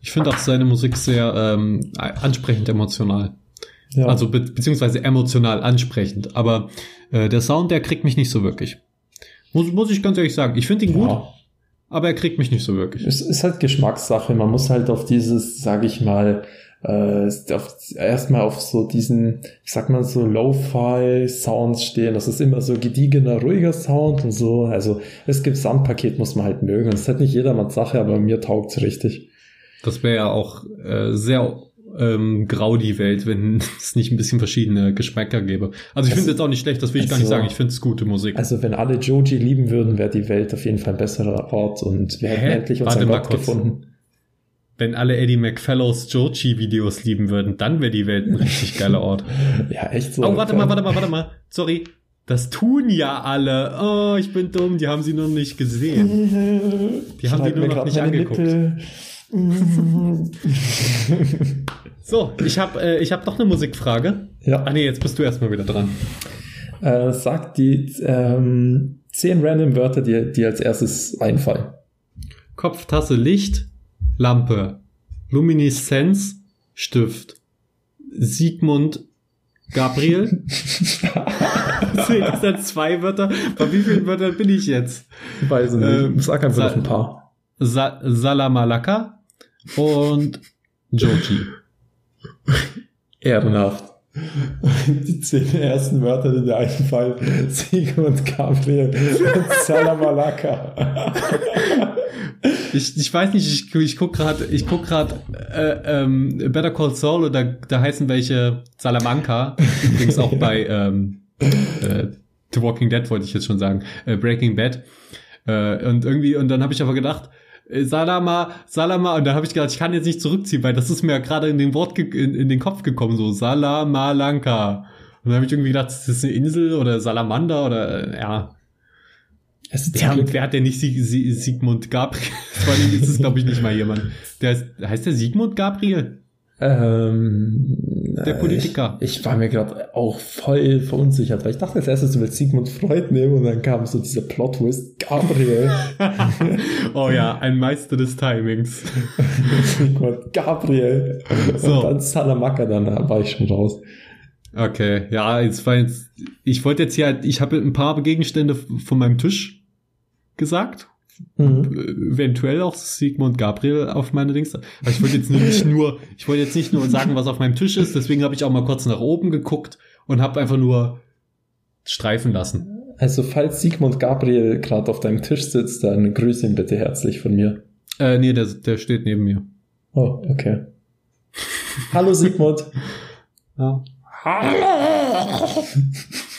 Speaker 2: Ich finde auch seine Musik sehr ähm, ansprechend emotional.
Speaker 1: Ja.
Speaker 2: Also be beziehungsweise emotional ansprechend. Aber äh, der Sound, der kriegt mich nicht so wirklich. Muss, muss ich ganz ehrlich sagen. Ich finde ihn gut,
Speaker 1: Ja.
Speaker 2: aber er kriegt mich nicht so wirklich.
Speaker 1: Es ist halt Geschmackssache. Man muss halt auf dieses, sage ich mal, äh, erstmal auf so diesen, ich sag mal so Lo-Fi-Sounds stehen. Das ist immer so gediegener, ruhiger Sound und so. Also das Gesamtpaket muss man halt mögen. Das ist halt nicht jedermanns Sache, aber mir taugt's richtig.
Speaker 2: Das wäre ja auch äh, sehr ähm, grau die Welt, wenn es nicht ein bisschen verschiedene Geschmäcker gäbe. Also ich
Speaker 1: Also-
Speaker 2: finde es jetzt auch nicht schlecht, das will ich gar nicht
Speaker 1: also-
Speaker 2: sagen. Ich finde es gute Musik.
Speaker 1: Also wenn alle Joji lieben würden, wäre die Welt auf jeden Fall ein besserer Ort und wir hätten
Speaker 2: Hä?
Speaker 1: endlich
Speaker 2: Warte
Speaker 1: unseren
Speaker 2: mal
Speaker 1: Gott gefunden.
Speaker 2: wenn alle Eddie McFallows Joji-Videos lieben würden, dann wäre die Welt ein richtig geiler Ort.
Speaker 1: Ja, echt so.
Speaker 2: Oh, warte mal, warte mal, warte mal. Sorry. Das tun ja alle. Oh, ich bin dumm, die haben sie noch nicht gesehen. Die haben die
Speaker 1: Schreib
Speaker 2: nur noch nicht angeguckt.
Speaker 1: Nippel.
Speaker 2: So, ich habe äh, ich hab noch eine Musikfrage.
Speaker 1: ja.
Speaker 2: Ah nee, jetzt bist du erstmal wieder dran.
Speaker 1: Äh, sag die ähm, zehn random Wörter, die dir als erstes einfallen.
Speaker 2: Kopf, Tasse, Licht, Lampe, Lumineszenz, Stift, Sigmund, Gabriel. das sind zwei Wörter. Bei wie vielen Wörtern bin ich jetzt?
Speaker 1: Weiß ich nicht.
Speaker 2: Ähm,
Speaker 1: Sag einfach noch ein paar.
Speaker 2: Sa Salamalaka und Joji.
Speaker 1: Ehrenhaft. Die zehn ersten Wörter, die dir einfallen. Sigmund Gabriel und Salamalaka.
Speaker 2: Ich, ich weiß nicht, ich, ich guck gerade, ich guck gerade äh, ähm, Better Call Saul oder da heißen welche Salamanca. Übrigens auch bei ähm, äh, The Walking Dead wollte ich jetzt schon sagen, äh, Breaking Bad. Äh, und irgendwie und dann habe ich aber gedacht, äh, Salama, Salama und dann habe ich gedacht, ich kann jetzt nicht zurückziehen, weil das ist mir gerade in den Wort in, in den Kopf gekommen so Salamalanka. Und dann habe ich irgendwie gedacht, das ist eine Insel oder Salamander oder äh, ja.
Speaker 1: Es ist
Speaker 2: Wer, wer hat denn nicht Sieg, Sieg, Sigmund Gabriel? Vor allem ist es, glaube ich, nicht mal jemand. Der heißt, heißt der Sigmund Gabriel?
Speaker 1: Ähm,
Speaker 2: Der Politiker.
Speaker 1: Ich, ich war mir gerade auch voll verunsichert, weil ich dachte als erstes, du willst Sigmund Freud nehmen und dann kam so dieser Plot-Twist, Gabriel.
Speaker 2: oh ja, ein Meister des Timings.
Speaker 1: Sigmund Gabriel.
Speaker 2: So.
Speaker 1: Und dann Salamanca, dann war ich schon raus.
Speaker 2: Okay, ja, jetzt war jetzt, ich wollte jetzt hier, ich habe ein paar Gegenstände von meinem Tisch gesagt.
Speaker 1: Mhm.
Speaker 2: Eventuell auch Sigmund Gabriel auf meine Dings. Aber ich wollte jetzt nicht nur, ich wollte jetzt nicht nur sagen, was auf meinem Tisch ist, deswegen habe ich auch mal kurz nach oben geguckt und habe einfach nur streifen lassen.
Speaker 1: Also, falls Sigmund Gabriel gerade auf deinem Tisch sitzt, dann grüße ihn bitte herzlich von mir.
Speaker 2: Äh, nee, der, der steht neben mir.
Speaker 1: Oh, okay. Hallo Sigmund.
Speaker 2: Ja.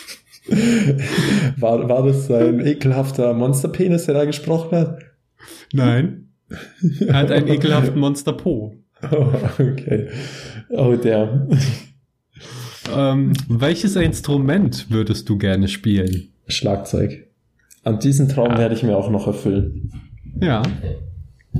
Speaker 1: War, war das sein ekelhafter Monsterpenis, der da gesprochen hat?
Speaker 2: Nein. Er hat einen ekelhaften Monster Po.
Speaker 1: Oh, okay. Oh, der.
Speaker 2: Ähm, welches Instrument würdest du gerne spielen?
Speaker 1: Schlagzeug. An diesen Traum
Speaker 2: Ja.
Speaker 1: werde ich mir auch noch erfüllen.
Speaker 2: Ja.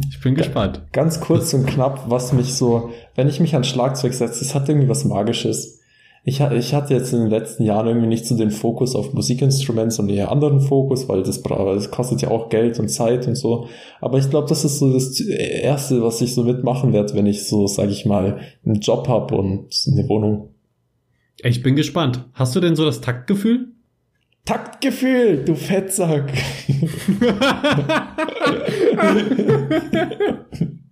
Speaker 2: Ich bin gespannt.
Speaker 1: Ganz kurz und knapp, was mich so, wenn ich mich ans Schlagzeug setze, das hat irgendwie was Magisches. Ich, ich hatte jetzt in den letzten Jahren irgendwie nicht so den Fokus auf Musikinstrument, sondern eher anderen Fokus, weil das, das kostet ja auch Geld und Zeit und so. Aber ich glaube, das ist so das Erste, was ich so mitmachen werde, wenn ich so, sage ich mal, einen Job habe und eine Wohnung.
Speaker 2: Ich bin gespannt. Hast du denn so das Taktgefühl?
Speaker 1: Taktgefühl, du Fettsack.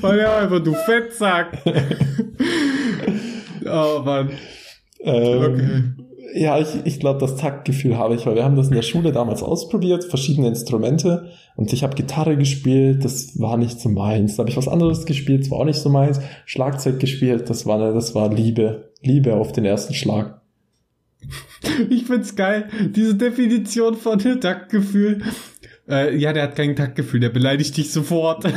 Speaker 2: Weil ja einfach, du Fettsack. oh Mann.
Speaker 1: Ähm, Ja, ich, ich glaube, das Taktgefühl habe ich, weil wir haben das in der Schule damals ausprobiert, verschiedene Instrumente und ich habe Gitarre gespielt, das war nicht so meins. Da habe ich was anderes gespielt, das war auch nicht so meins. Schlagzeug gespielt, das war, das war Liebe, Liebe auf den ersten Schlag.
Speaker 2: Ich find's geil. Diese Definition von Taktgefühl. Äh, ja, der hat kein Taktgefühl, der beleidigt dich sofort.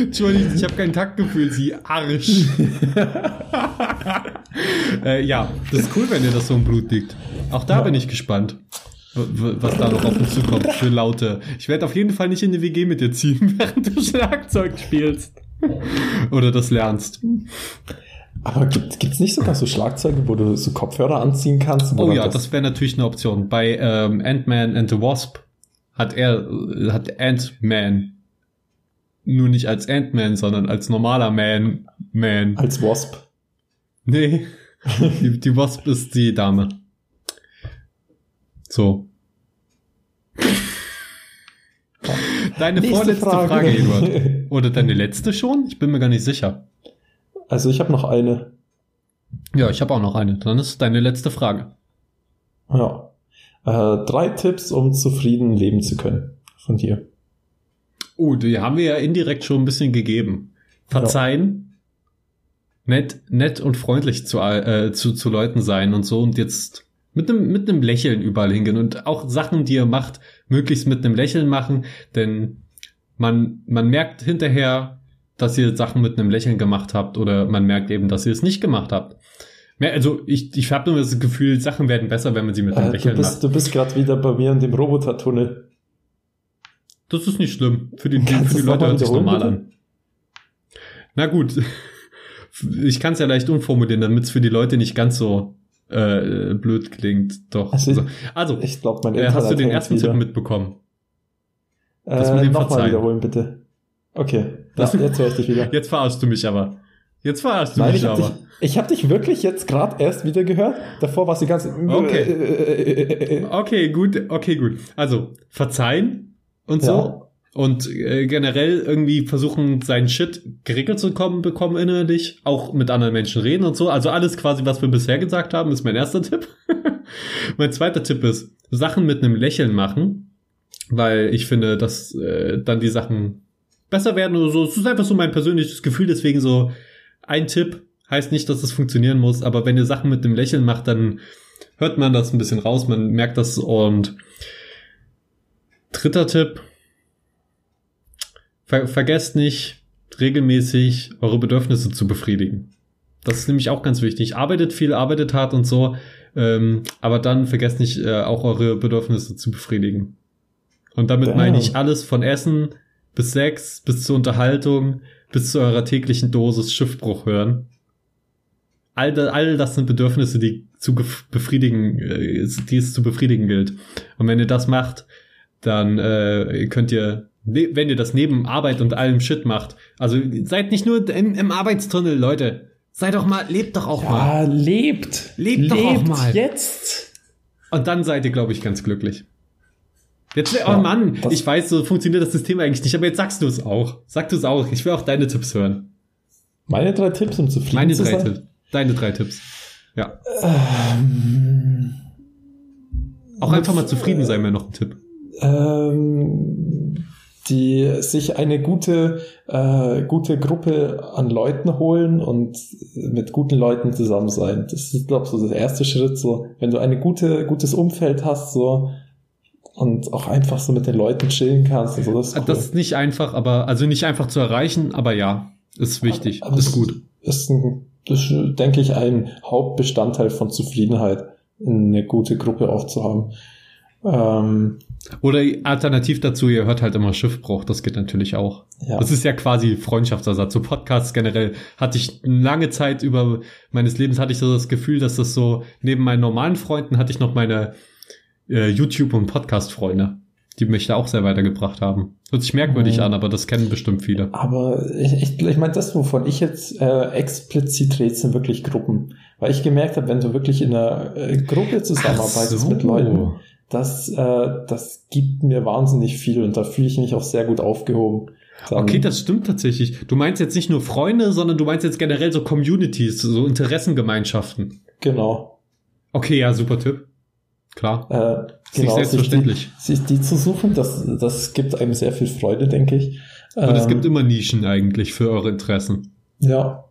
Speaker 2: Entschuldigung, ich habe kein Taktgefühl, sie Arsch. äh, ja, das ist cool, wenn dir das so im Blut liegt. Auch da
Speaker 1: Ja.
Speaker 2: bin ich gespannt, was da noch auf uns zukommt für Laute. Ich werde auf jeden Fall nicht in die WG mit dir ziehen, während du Schlagzeug spielst. Oder das lernst.
Speaker 1: Aber gibt, gibt's nicht sogar so Schlagzeuge, wo du so Kopfhörer anziehen kannst?
Speaker 2: Oh ja, das wäre natürlich eine Option. Bei ähm, Ant-Man and the Wasp hat er, hat Ant-Man nur nicht als Ant-Man, sondern als normaler Man, Man.
Speaker 1: als Wasp.
Speaker 2: Nee, die, die Wasp ist die Dame. So. Deine
Speaker 1: Nächste
Speaker 2: vorletzte
Speaker 1: Frage.
Speaker 2: Frage, Eduard. Oder deine letzte schon? Ich bin mir gar nicht sicher.
Speaker 1: Also ich habe noch eine.
Speaker 2: Ja, ich habe auch noch eine. Dann ist deine letzte Frage.
Speaker 1: Ja. Äh, drei Tipps, um zufrieden leben zu können. Von dir.
Speaker 2: Oh, die haben wir ja indirekt schon ein bisschen gegeben. Verzeihen, nett, nett und freundlich zu, äh, zu, zu Leuten sein und so und jetzt mit einem mit einem Lächeln überall hingehen und auch Sachen, die ihr macht, möglichst mit einem Lächeln machen, denn man man merkt hinterher, dass ihr Sachen mit einem Lächeln gemacht habt oder man merkt eben, dass ihr es nicht gemacht habt. Also ich, ich habe nur das Gefühl, Sachen werden besser, wenn man sie mit einem
Speaker 1: Äh, du
Speaker 2: Lächeln macht.
Speaker 1: bist, du bist gerade wieder bei mir in dem Robotertunnel.
Speaker 2: Das ist nicht schlimm. Für die,
Speaker 1: Kannst
Speaker 2: für die Leute hört sich normal
Speaker 1: bitte?
Speaker 2: an. Na gut. Ich kann es ja leicht umformulieren, damit es für die Leute nicht ganz so äh, blöd klingt. Doch.
Speaker 1: Also,
Speaker 2: Also, also
Speaker 1: Ich glaube, mein
Speaker 2: äh,
Speaker 1: Internet
Speaker 2: hast du den ersten
Speaker 1: wieder.
Speaker 2: Tipp mitbekommen? das mit
Speaker 1: Äh,
Speaker 2: dem
Speaker 1: Nochmal wiederholen, bitte. Okay, ja, jetzt höre ich dich wieder.
Speaker 2: Jetzt verarschst du mich aber. Jetzt verarschst du
Speaker 1: Nein,
Speaker 2: mich
Speaker 1: ich habe
Speaker 2: aber.
Speaker 1: dich, ich hab dich wirklich jetzt gerade erst wieder gehört. Davor war es die ganze...
Speaker 2: Okay. Okay, gut, okay, gut. Also, verzeihen und so.
Speaker 1: Ja.
Speaker 2: Und äh, generell irgendwie versuchen, seinen Shit geregelt zu kommen, bekommen innerlich. Auch mit anderen Menschen reden und so. Also alles quasi, was wir bisher gesagt haben, ist mein erster Tipp. mein zweiter Tipp ist, Sachen mit einem Lächeln machen. Weil ich finde, dass äh, dann die Sachen besser werden oder so. Es ist einfach so mein persönliches Gefühl. Deswegen so ein Tipp heißt nicht, dass es funktionieren muss. Aber wenn ihr Sachen mit einem Lächeln macht, dann hört man das ein bisschen raus. Man merkt das und dritter Tipp. ver vergesst nicht, regelmäßig eure Bedürfnisse zu befriedigen. Das ist nämlich auch ganz wichtig. Arbeitet viel, arbeitet hart und so, ähm, aber dann vergesst nicht, äh, auch eure Bedürfnisse zu befriedigen. Und damit
Speaker 1: Damn.
Speaker 2: meine ich alles von Essen bis Sex, bis zur Unterhaltung, bis zu eurer täglichen Dosis Schiffbruch hören. All, da, all das sind Bedürfnisse, die zu befriedigen, äh, die es zu befriedigen gilt. Und wenn ihr das macht, dann äh, könnt ihr, ne- wenn ihr das neben Arbeit und allem Shit macht, also seid nicht nur im, im Arbeitstunnel, Leute. Seid doch mal, lebt doch auch mal.
Speaker 1: Ja, lebt.
Speaker 2: Lebt doch auch mal.
Speaker 1: jetzt.
Speaker 2: Und dann seid ihr, glaube ich, ganz glücklich. Jetzt, oh
Speaker 1: Ja,
Speaker 2: Mann,
Speaker 1: das-
Speaker 2: ich weiß, so funktioniert das System eigentlich nicht, aber jetzt sagst du es auch. Sag du es auch. Ich will auch deine Tipps hören.
Speaker 1: Meine drei Tipps, um zufrieden
Speaker 2: Meine
Speaker 1: zu
Speaker 2: drei
Speaker 1: sein.
Speaker 2: Tipps. Deine drei Tipps. Ja.
Speaker 1: Ähm,
Speaker 2: Auch einfach mal zufrieden sein wäre noch ein Tipp.
Speaker 1: ähm, die sich eine gute, äh, gute Gruppe an Leuten holen und mit guten Leuten zusammen sein. Das ist, glaube ich, so der erste Schritt. So, wenn du eine gute, gutes Umfeld hast, so und auch einfach so mit den Leuten chillen kannst. Also das, ist cool.
Speaker 2: Das ist nicht einfach, aber, also nicht einfach zu erreichen, aber ja, ist wichtig,
Speaker 1: Aber
Speaker 2: ist
Speaker 1: das
Speaker 2: gut.
Speaker 1: Ist, ein, das ist, denke ich, ein Hauptbestandteil von Zufriedenheit, eine gute Gruppe auch zu haben. Ähm,
Speaker 2: Oder alternativ dazu, ihr hört halt immer Schiffbruch, das geht natürlich auch.
Speaker 1: ja.
Speaker 2: Das ist ja quasi Freundschaftsersatz. So Podcasts generell hatte ich lange Zeit über meines Lebens hatte ich so das Gefühl, dass das so neben meinen normalen Freunden hatte ich noch meine äh, YouTube und Podcast Freunde, die mich da auch sehr weitergebracht haben. Hört sich merkwürdig
Speaker 1: Mhm.
Speaker 2: an, aber das kennen bestimmt viele.
Speaker 1: Aber ich, ich, ich meine, das, wovon ich jetzt äh, explizit rede, sind wirklich Gruppen. Weil ich gemerkt habe, wenn du wirklich in einer äh, Gruppe zusammenarbeitest mit Leuten, das, äh, das gibt mir wahnsinnig viel und da fühle ich mich auch sehr gut aufgehoben. Dann-
Speaker 2: Okay, das stimmt tatsächlich. Du meinst jetzt nicht nur Freunde, sondern du meinst jetzt generell so Communities, so Interessengemeinschaften.
Speaker 1: Genau.
Speaker 2: Okay, ja, super Tipp. Klar.
Speaker 1: Äh,
Speaker 2: Ist nicht
Speaker 1: genau,
Speaker 2: selbstverständlich.
Speaker 1: Sich die, sich die zu suchen, das, das gibt einem sehr viel Freude, denke ich.
Speaker 2: Aber es
Speaker 1: Ähm,
Speaker 2: gibt immer Nischen eigentlich für eure Interessen.
Speaker 1: Ja.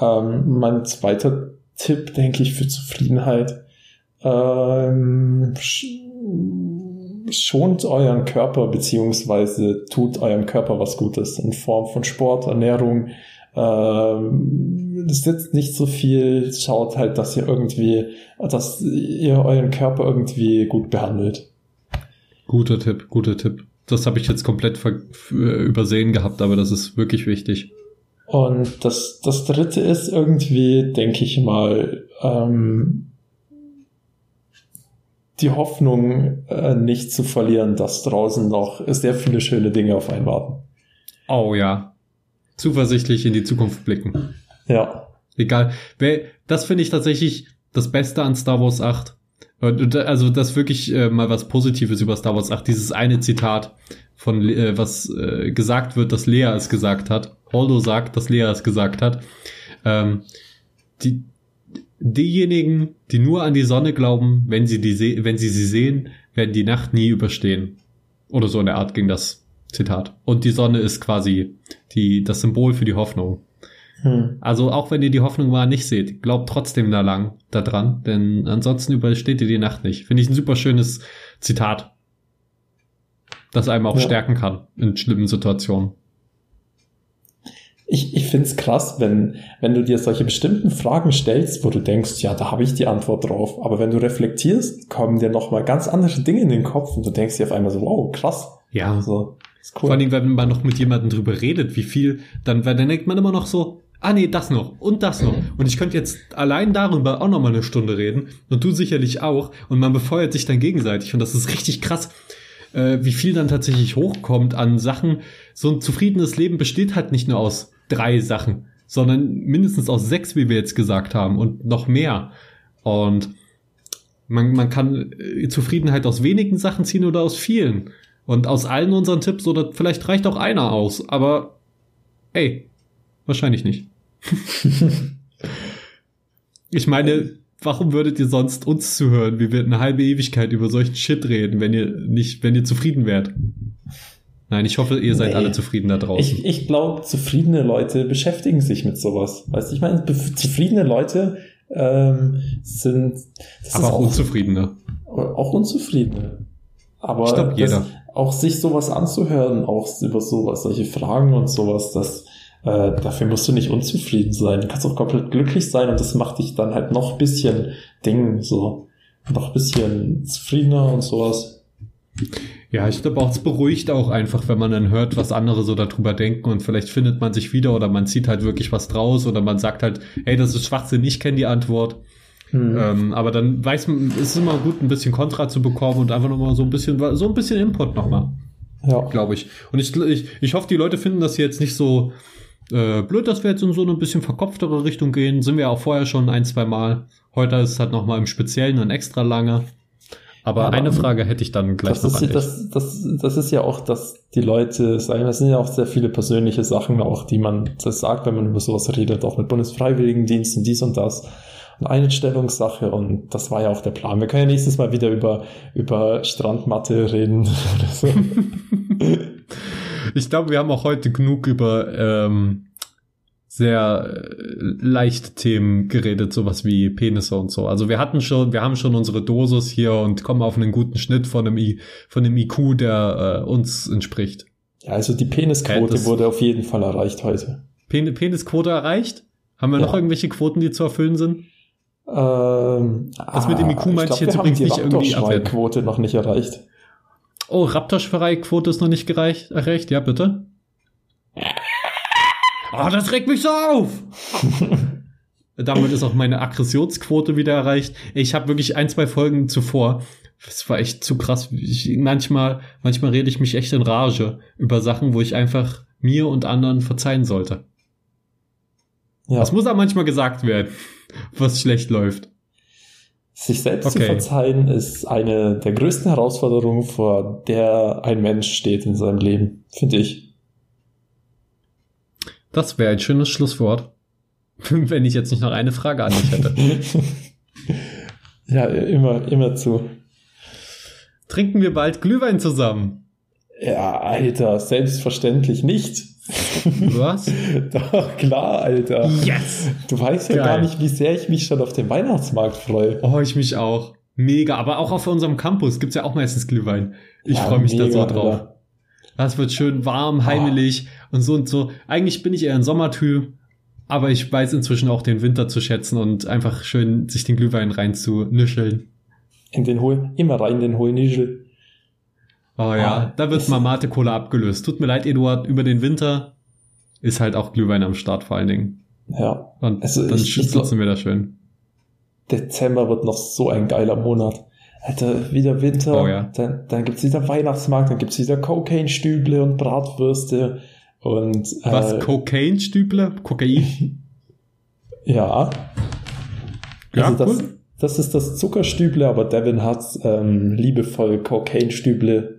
Speaker 1: Ähm, mein zweiter Tipp, denke ich, für Zufriedenheit. Ähm, sch schont euren Körper, beziehungsweise tut eurem Körper was Gutes in Form von Sport, Ernährung. Ähm, sitzt nicht so viel, schaut halt, dass ihr irgendwie, dass ihr euren Körper irgendwie gut behandelt.
Speaker 2: Guter Tipp, guter Tipp. Das habe ich jetzt komplett äh, übersehen gehabt, aber das ist wirklich wichtig.
Speaker 1: Und das, das dritte ist irgendwie, denke ich mal, ähm, die Hoffnung äh, nicht zu verlieren, dass draußen noch sehr viele schöne Dinge auf einen warten.
Speaker 2: Oh ja. Zuversichtlich in die Zukunft blicken.
Speaker 1: Ja.
Speaker 2: Egal. Das finde ich tatsächlich das Beste an Star Wars 8. Und, äh, Also das wirklich äh, mal was Positives über Star Wars 8. Dieses eine Zitat von äh, was äh, gesagt wird, dass Lea es gesagt hat. Holdo sagt, dass Lea es gesagt hat. Ähm, die, diejenigen, die nur an die Sonne glauben, wenn sie die wenn sie sie sehen, werden die Nacht nie überstehen. Oder so in der Art ging das Zitat. Und die Sonne ist quasi die das Symbol für die Hoffnung.
Speaker 1: Hm.
Speaker 2: Also auch wenn ihr die Hoffnung mal nicht seht, glaubt trotzdem da lang daran, denn ansonsten übersteht ihr die Nacht nicht. Finde ich ein super schönes Zitat, das einem auch
Speaker 1: Ja.
Speaker 2: stärken kann in schlimmen Situationen.
Speaker 1: Ich, ich finde es krass, wenn, wenn du dir solche bestimmten Fragen stellst, wo du denkst, ja, da habe ich die Antwort drauf. Aber wenn du reflektierst, kommen dir nochmal ganz andere Dinge in den Kopf und du denkst dir auf einmal so, wow, krass.
Speaker 2: Ja.
Speaker 1: Also, cool.
Speaker 2: Vor allen Dingen, wenn man noch mit jemandem drüber redet, wie viel, dann, dann denkt man immer noch so, ah nee, das noch und das noch. Und ich könnte jetzt allein darüber auch noch mal eine Stunde reden und du sicherlich auch. Und man befeuert sich dann gegenseitig und das ist richtig krass, äh, wie viel dann tatsächlich hochkommt an Sachen. So ein zufriedenes Leben besteht halt nicht nur aus drei Sachen, sondern mindestens aus sechs, wie wir jetzt gesagt haben und noch mehr. Und man, man kann äh, Zufriedenheit aus wenigen Sachen ziehen oder aus vielen. Und aus allen unseren Tipps, oder vielleicht reicht auch einer aus, aber ey, wahrscheinlich nicht. ich meine, warum würdet ihr sonst uns zuhören, wie wir eine halbe Ewigkeit über solchen Shit reden, wenn ihr nicht, wenn ihr zufrieden wärt? Nein, ich hoffe, ihr seid
Speaker 1: Nee.
Speaker 2: alle zufrieden da draußen.
Speaker 1: Ich, ich glaube, zufriedene Leute beschäftigen sich mit sowas. Weißt du, ich meine, zufriedene Leute ähm, sind das
Speaker 2: aber
Speaker 1: ist
Speaker 2: auch unzufriedene.
Speaker 1: auch unzufriedene. Aber
Speaker 2: Ich glaub, jeder.
Speaker 1: Auch sich sowas anzuhören, auch über sowas, solche Fragen und sowas, das, äh, dafür musst du nicht unzufrieden sein. Du kannst auch komplett glücklich sein und das macht dich dann halt noch bisschen Ding, so, noch ein bisschen zufriedener und sowas.
Speaker 2: Ja, ich glaube auch, es beruhigt auch einfach, wenn man dann hört, was andere so darüber denken und vielleicht findet man sich wieder oder man zieht halt wirklich was draus oder man sagt halt, hey, das ist Schwachsinn, ich kenne die Antwort.
Speaker 1: Hm.
Speaker 2: Ähm, aber dann weiß man, es ist immer gut, ein bisschen Kontra zu bekommen und einfach nochmal so ein bisschen, so ein bisschen Input nochmal,
Speaker 1: Ja.
Speaker 2: glaube ich. Und ich, ich, ich hoffe, die Leute finden das jetzt nicht so äh, blöd, dass wir jetzt in so eine bisschen verkopftere Richtung gehen. Sind wir auch vorher schon ein, zwei Mal. Heute ist es halt nochmal im Speziellen und extra lange. Aber
Speaker 1: Aber
Speaker 2: eine Frage hätte ich dann gleich
Speaker 1: Das
Speaker 2: noch
Speaker 1: ist,
Speaker 2: an
Speaker 1: ja- das, das, das ist ja auch, dass die Leute sagen, das sind ja auch sehr viele persönliche Sachen auch, die man das sagt, wenn man über sowas redet, auch mit Bundesfreiwilligendienst und dies und das. Und Einstellungssache und das war ja auch der Plan. Wir können ja nächstes Mal wieder über, über Strandmatte reden oder so.
Speaker 2: Ich glaube, wir haben auch heute genug über ähm, sehr äh, leichte Themen geredet, sowas wie Penisse und so. Also wir hatten schon, wir haben schon unsere Dosis hier und kommen auf einen guten Schnitt von einem, I, von einem IQ, der äh, uns entspricht.
Speaker 1: Ja, also die Penisquote
Speaker 2: Ja, das-
Speaker 1: wurde auf jeden Fall erreicht heute.
Speaker 2: Pen Penisquote erreicht? Haben wir
Speaker 1: Ja.
Speaker 2: noch irgendwelche Quoten, die zu erfüllen sind?
Speaker 1: Ähm,
Speaker 2: Das mit dem IQ
Speaker 1: ah,
Speaker 2: meinte ich
Speaker 1: glaub,
Speaker 2: jetzt übrigens
Speaker 1: die
Speaker 2: nicht irgendwie abwerten.
Speaker 1: Raptorschrei-Quote noch nicht erreicht.
Speaker 2: Oh, Raptorschwerei-Quote ist noch nicht gereicht, erreicht, ja bitte? Ah, das regt mich so auf! Damit ist auch meine Aggressionsquote wieder erreicht. Ich habe wirklich ein, zwei Folgen zuvor, das war echt zu krass. Ich, manchmal, manchmal rede ich mich echt in Rage über Sachen, wo ich einfach mir und anderen verzeihen sollte.
Speaker 1: Ja,
Speaker 2: Das muss auch manchmal gesagt werden, was schlecht läuft.
Speaker 1: sich selbst zu
Speaker 2: Okay.
Speaker 1: verzeihen ist eine der größten Herausforderungen, vor der ein Mensch steht in seinem Leben, finde ich.
Speaker 2: Das wäre ein schönes Schlusswort, wenn ich jetzt nicht noch eine Frage an dich hätte.
Speaker 1: ja, immer, immer zu.
Speaker 2: Trinken wir bald Glühwein zusammen?
Speaker 1: Ja, Alter, selbstverständlich nicht.
Speaker 2: Was?
Speaker 1: Doch, klar, Alter.
Speaker 2: Yes!
Speaker 1: Du weißt ja
Speaker 2: Geil.
Speaker 1: gar nicht, wie sehr ich mich schon auf den Weihnachtsmarkt freue.
Speaker 2: Oh, ich mich auch. Mega. Aber auch auf unserem Campus gibt's ja auch meistens Glühwein. Ich
Speaker 1: Ja,
Speaker 2: freue mich da
Speaker 1: mega,
Speaker 2: so drauf.
Speaker 1: Alter.
Speaker 2: Das wird schön warm, heimelig und so und so. Eigentlich bin ich eher ein Sommertyp, aber ich weiß inzwischen auch den Winter zu schätzen und einfach schön sich den Glühwein reinzunischeln.
Speaker 1: In den hohen, immer rein in den hohen Nischel.
Speaker 2: Oh ja,
Speaker 1: Ah,
Speaker 2: da wird mal Mate Cola abgelöst. Tut mir leid, Eduard, über den Winter ist halt auch Glühwein am Start vor allen Dingen.
Speaker 1: Ja,
Speaker 2: Und
Speaker 1: Also
Speaker 2: dann sitzen wir da schön.
Speaker 1: Dezember wird noch so ein geiler Monat. Alter, wieder Winter,
Speaker 2: Oh ja.
Speaker 1: dann, dann gibt's wieder Weihnachtsmarkt, dann gibt's wieder Cocaine-Stüble und Bratwürste und
Speaker 2: Was?
Speaker 1: äh,
Speaker 2: Cocaine-Stüble? Kokain?
Speaker 1: ja.
Speaker 2: Ja,
Speaker 1: also das,
Speaker 2: cool.
Speaker 1: das ist das Zuckerstüble, aber Devin hat ähm, liebevoll Cocaine-Stüble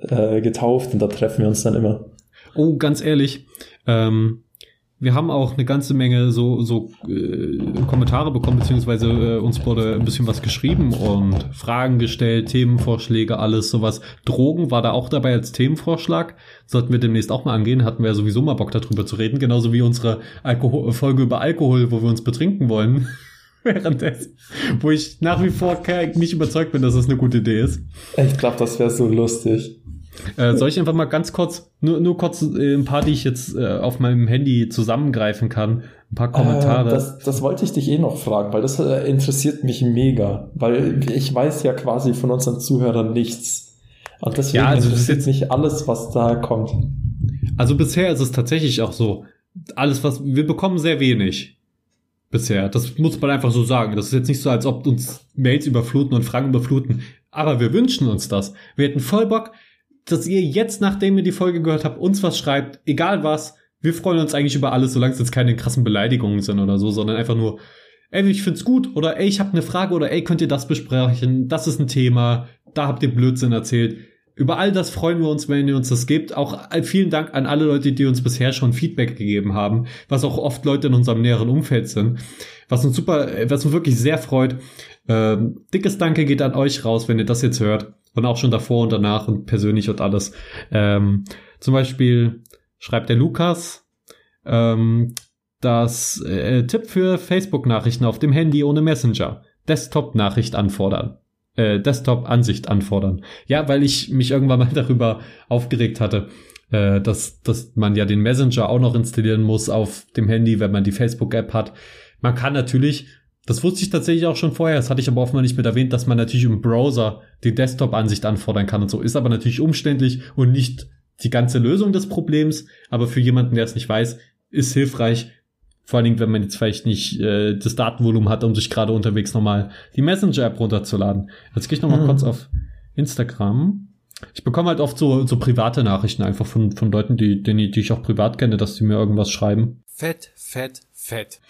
Speaker 1: äh, getauft und da treffen wir uns dann immer.
Speaker 2: Oh, ganz ehrlich, ähm, wir haben auch eine ganze Menge so, so äh, Kommentare bekommen, beziehungsweise äh, uns wurde ein bisschen was geschrieben und Fragen gestellt, Themenvorschläge, alles sowas. Drogen war da auch dabei als Themenvorschlag. Sollten wir demnächst auch mal angehen, hatten wir ja sowieso mal Bock darüber zu reden, genauso wie unsere Alkohol Folge über Alkohol, wo wir uns betrinken wollen. Währenddessen, wo ich nach wie vor nicht überzeugt bin, dass das eine gute Idee ist.
Speaker 1: Ich glaube, das wäre so lustig.
Speaker 2: Äh, soll ich einfach mal ganz kurz, nur, nur kurz äh, ein paar, die ich jetzt äh, auf meinem Handy zusammengreifen kann, ein paar Kommentare.
Speaker 1: Äh, das, das wollte ich dich eh noch fragen, weil das äh, interessiert mich mega. Weil ich weiß ja quasi von unseren Zuhörern nichts. Und deswegen
Speaker 2: Ja, also das ist
Speaker 1: interessiert
Speaker 2: jetzt-
Speaker 1: mich alles, was da kommt.
Speaker 2: also bisher ist es tatsächlich auch so, alles was, wir bekommen sehr wenig. Bisher. Das muss man einfach so sagen. Das ist jetzt nicht so, als ob uns Mails überfluten und Fragen überfluten. Aber wir wünschen uns das. Wir hätten voll Bock, dass ihr jetzt, nachdem ihr die Folge gehört habt, uns was schreibt, egal was. Wir freuen uns eigentlich über alles, solange es jetzt keine krassen Beleidigungen sind oder so, sondern einfach nur, ey, ich find's gut oder ey, ich habe eine Frage oder ey, könnt ihr das besprechen? Das ist ein Thema, da habt ihr Blödsinn erzählt. Über all das freuen wir uns, wenn ihr uns das gebt. Auch vielen Dank an alle Leute, die uns bisher schon Feedback gegeben haben, was auch oft Leute in unserem näheren Umfeld sind. Was uns super, was uns wirklich sehr freut. Ähm, dickes Danke geht an euch raus, wenn ihr das jetzt hört. Und auch schon davor und danach und persönlich und alles. Ähm, zum Beispiel schreibt der Lukas, ähm, das äh, Tipp für Facebook-Nachrichten auf dem Handy ohne Messenger. Desktop-Nachricht anfordern. äh, Desktop-Ansicht anfordern. Ja, weil ich mich irgendwann mal darüber aufgeregt hatte, äh, dass, dass man ja den Messenger auch noch installieren muss auf dem Handy, wenn man die Facebook-App hat. Man kann natürlich, das wusste ich tatsächlich auch schon vorher, das hatte ich aber offenbar nicht mit erwähnt, dass man natürlich im Browser die Desktop-Ansicht anfordern kann und so. Ist aber natürlich umständlich und nicht die ganze Lösung des Problems, aber für jemanden, der es nicht weiß, ist hilfreich, vor allen Dingen, wenn man jetzt vielleicht nicht äh, das Datenvolumen hat, um sich gerade unterwegs nochmal die Messenger-App runterzuladen. Jetzt gehe ich nochmal mhm. kurz auf Instagram. Ich bekomme halt oft so, so private Nachrichten einfach von, von Leuten, die, die, die ich auch privat kenne, dass die mir irgendwas schreiben.
Speaker 3: Fett, fett, fett.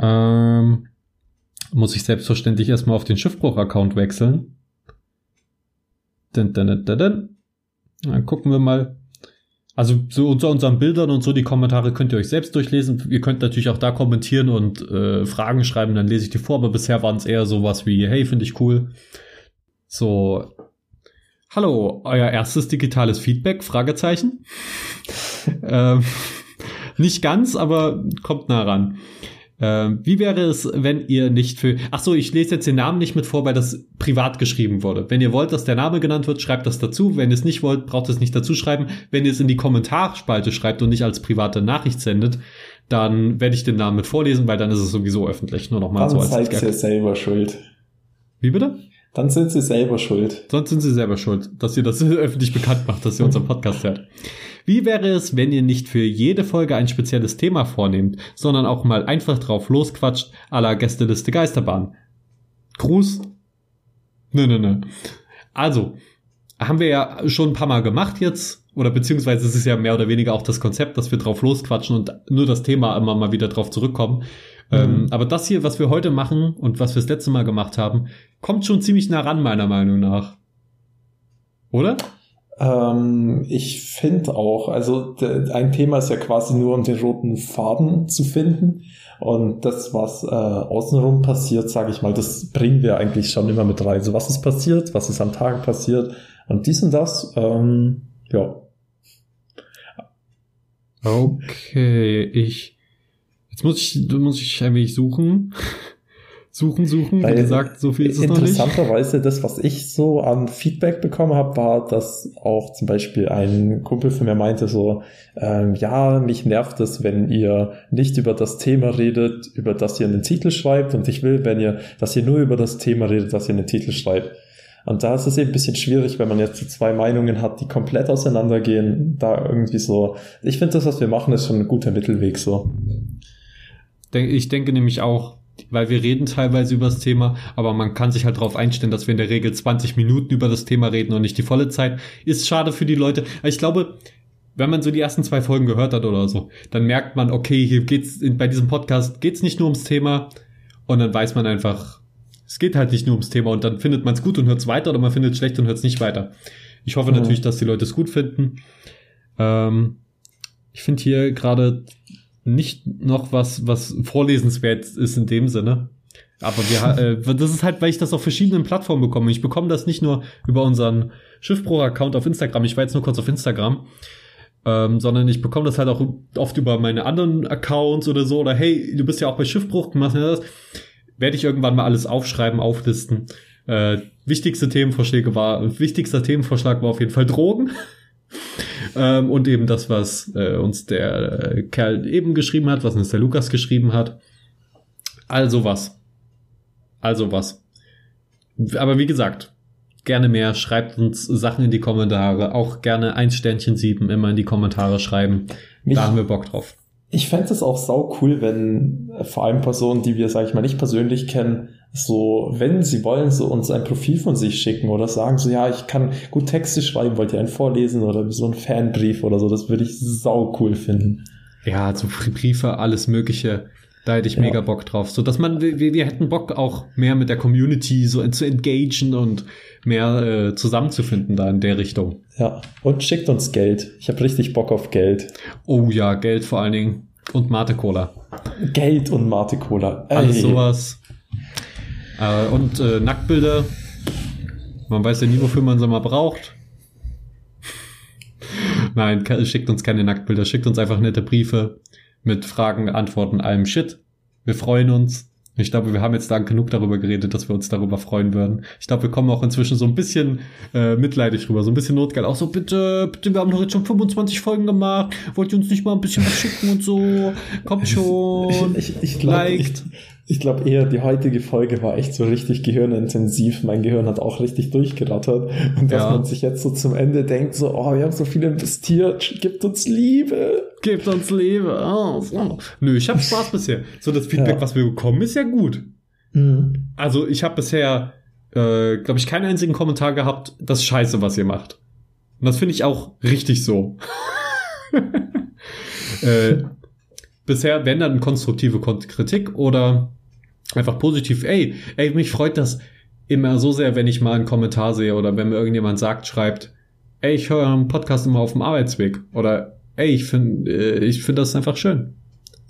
Speaker 2: Ähm, muss ich selbstverständlich erstmal auf den Schiffbruch-Account wechseln. Dun, dun, dun. Dann gucken wir mal, also so unter unseren Bildern und so, die Kommentare könnt ihr euch selbst durchlesen. Ihr könnt natürlich auch da kommentieren und äh, Fragen schreiben, dann lese ich die vor, aber bisher waren es eher sowas wie, hey, finde ich cool. So, hallo, euer erstes digitales Feedback? Fragezeichen. ähm, nicht ganz, aber kommt nah ran. Ähm, wie wäre es, wenn ihr nicht für. Ach so, ich lese jetzt den Namen nicht mit vor, weil das privat geschrieben wurde. Wenn ihr wollt, dass der Name genannt wird, schreibt das dazu. Wenn ihr es nicht wollt, braucht es nicht dazu schreiben. Wenn ihr es in die Kommentarspalte schreibt und nicht als private Nachricht sendet, dann werde ich den Namen mit vorlesen, weil dann ist es sowieso öffentlich. Nur nochmal so
Speaker 1: als zeigt sie selber schuld.
Speaker 2: Wie bitte?
Speaker 1: Dann sind sie selber schuld.
Speaker 2: Sonst sind sie selber schuld, dass ihr das öffentlich bekannt macht, dass ihr unseren Podcast hört. Wie wäre es, wenn ihr nicht für jede Folge ein spezielles Thema vornehmt, sondern auch mal einfach drauf losquatscht, à la Gästeliste Geisterbahn? Gruß? Nö, nö, nö. Also, haben wir ja schon ein paar Mal gemacht jetzt, oder beziehungsweise es ist ja mehr oder weniger auch das Konzept, dass wir drauf losquatschen und nur das Thema immer mal wieder drauf zurückkommen. Mhm. Ähm, aber das hier, was wir heute machen und was wir das letzte Mal gemacht haben, kommt schon ziemlich nah ran, meiner Meinung nach. Oder?
Speaker 1: Ähm, ich finde auch, also ein Thema ist ja quasi nur, um den roten Faden zu finden. Und das, was äh, außenrum passiert, sage ich mal, das bringen wir eigentlich schon immer mit rein. Also was ist passiert, was ist am Tag passiert und dies und das, ähm, ja.
Speaker 2: Okay, ich jetzt muss ich muss ich ein wenig suchen. Suchen, suchen,
Speaker 1: Weil wie gesagt, so viel ist es noch nicht. Interessanterweise, das, was ich so an Feedback bekommen habe, war, dass auch zum Beispiel ein Kumpel von mir meinte so, ähm, ja, mich nervt es, wenn ihr nicht über das Thema redet, über das ihr einen Titel schreibt und ich will, wenn ihr, dass ihr nur über das Thema redet, dass ihr einen Titel schreibt. Und da ist es eben ein bisschen schwierig, wenn man jetzt zwei Meinungen hat, die komplett auseinandergehen, da irgendwie so. Ich finde, das, was wir machen, ist schon ein guter Mittelweg so.
Speaker 2: Ich denke nämlich auch, weil wir reden teilweise über das Thema, aber man kann sich halt darauf einstellen, dass wir in der Regel 20 Minuten über das Thema reden und nicht die volle Zeit. Ist schade für die Leute. Ich glaube, wenn man so die ersten zwei Folgen gehört hat oder so, dann merkt man, okay, hier geht's bei diesem Podcast geht's nicht nur ums Thema und dann weiß man einfach, es geht halt nicht nur ums Thema und dann findet man es gut und hört es weiter oder man findet es schlecht und hört es nicht weiter. Ich hoffe mhm. natürlich, dass die Leute es gut finden. Ähm, ich finde hier gerade nicht noch was, was vorlesenswert ist in dem Sinne. Aber wir, äh, das ist halt, weil ich das auf verschiedenen Plattformen bekomme. Ich bekomme das nicht nur über unseren Schiffbruch-Account auf Instagram. Ich war jetzt nur kurz auf Instagram. Ähm, sondern ich bekomme das halt auch oft über meine anderen Accounts oder so. Oder hey, du bist ja auch bei Schiffbruch, du machst ja das. Werde ich irgendwann mal alles aufschreiben, auflisten. Äh, wichtigste Themenvorschläge war, wichtigster Themenvorschlag war auf jeden Fall Drogen. Ähm, und eben das, was äh, uns der äh, Kerl eben geschrieben hat, was uns der Lukas geschrieben hat. Also was. Also was. Aber wie gesagt, gerne mehr. Schreibt uns Sachen in die Kommentare. Auch gerne ein Sternchen sieben immer in die Kommentare schreiben. Mich, da haben wir Bock drauf.
Speaker 1: Ich fände es auch sau cool, wenn vor allem Personen, die wir, sag ich mal, nicht persönlich kennen, so, wenn sie wollen, so uns ein Profil von sich schicken oder sagen so, ja, ich kann gut Texte schreiben, wollt ihr einen vorlesen oder so ein Fanbrief oder so, das würde ich sau cool finden.
Speaker 2: Ja, so Briefe, alles Mögliche. Da hätte ich mega Bock drauf. So, dass man, wir, wir hätten Bock auch mehr mit der Community so zu engagen und mehr äh, zusammenzufinden da in der Richtung.
Speaker 1: Ja, und schickt uns Geld. Ich habe richtig Bock auf Geld.
Speaker 2: Oh ja, Geld vor allen Dingen. Und Mate Cola.
Speaker 1: Geld und Mate Cola.
Speaker 2: Alles sowas. Äh, und äh, Nacktbilder. Man weiß ja nie, wofür man sie mal braucht. Nein, schickt uns keine Nacktbilder, schickt uns einfach nette Briefe mit Fragen, Antworten, allem Shit. Wir freuen uns Ich glaube, wir haben jetzt lang genug darüber geredet, dass wir uns darüber freuen würden. Ich glaube, wir kommen auch inzwischen so ein bisschen äh, mitleidig rüber, so ein bisschen notgeil. Auch so, bitte, bitte, wir haben doch jetzt schon 25 Folgen gemacht. Wollt ihr uns nicht mal ein bisschen was schicken und so? Kommt schon.
Speaker 1: Ich, ich, ich glaube ich, ich glaub eher, die heutige Folge war echt so richtig gehirnintensiv. Mein Gehirn hat auch richtig durchgerattert. Und dass
Speaker 2: Ja.
Speaker 1: man sich jetzt so zum Ende denkt, so, oh, wir haben so viel investiert, gibt uns Liebe.
Speaker 2: Gebt uns Liebe. Oh, so. Nö, ich habe Spaß bisher. So, das Feedback,
Speaker 1: Ja.
Speaker 2: was wir bekommen, ist ja gut.
Speaker 1: Mhm.
Speaker 2: Also, ich habe bisher, äh, glaube ich, keinen einzigen Kommentar gehabt, das ist scheiße, was ihr macht. Und das finde ich auch richtig so. äh, bisher, wenn dann konstruktive Kon- Kritik oder einfach positiv, ey, ey, mich freut das immer so sehr, wenn ich mal einen Kommentar sehe oder wenn mir irgendjemand sagt, schreibt, ey, ich höre einen Podcast immer auf dem Arbeitsweg oder ey, ich finde, äh, ich finde das einfach schön.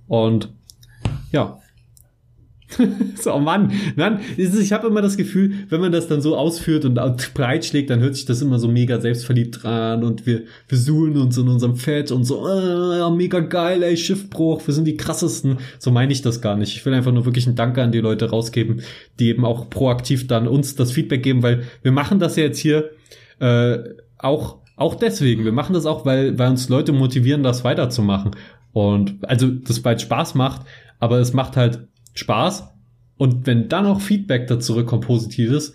Speaker 2: Und ja. so, oh Mann, Mann, ich habe immer das Gefühl, wenn man das dann so ausführt und breitschlägt, dann hört sich das immer so mega selbstverliebt dran und wir, wir suhlen uns in unserem Fett und so, äh, mega geil, ey, Schiffbruch, wir sind die krassesten. So meine ich das gar nicht. Ich will einfach nur wirklich einen Danke an die Leute rausgeben, die eben auch proaktiv dann uns das Feedback geben, weil wir machen das ja jetzt hier äh, auch, auch deswegen. Wir machen das auch, weil, weil uns Leute motivieren, das weiterzumachen. Und also das bald Spaß macht, aber es macht halt Spaß. Und wenn dann auch Feedback da zurückkommt, positives,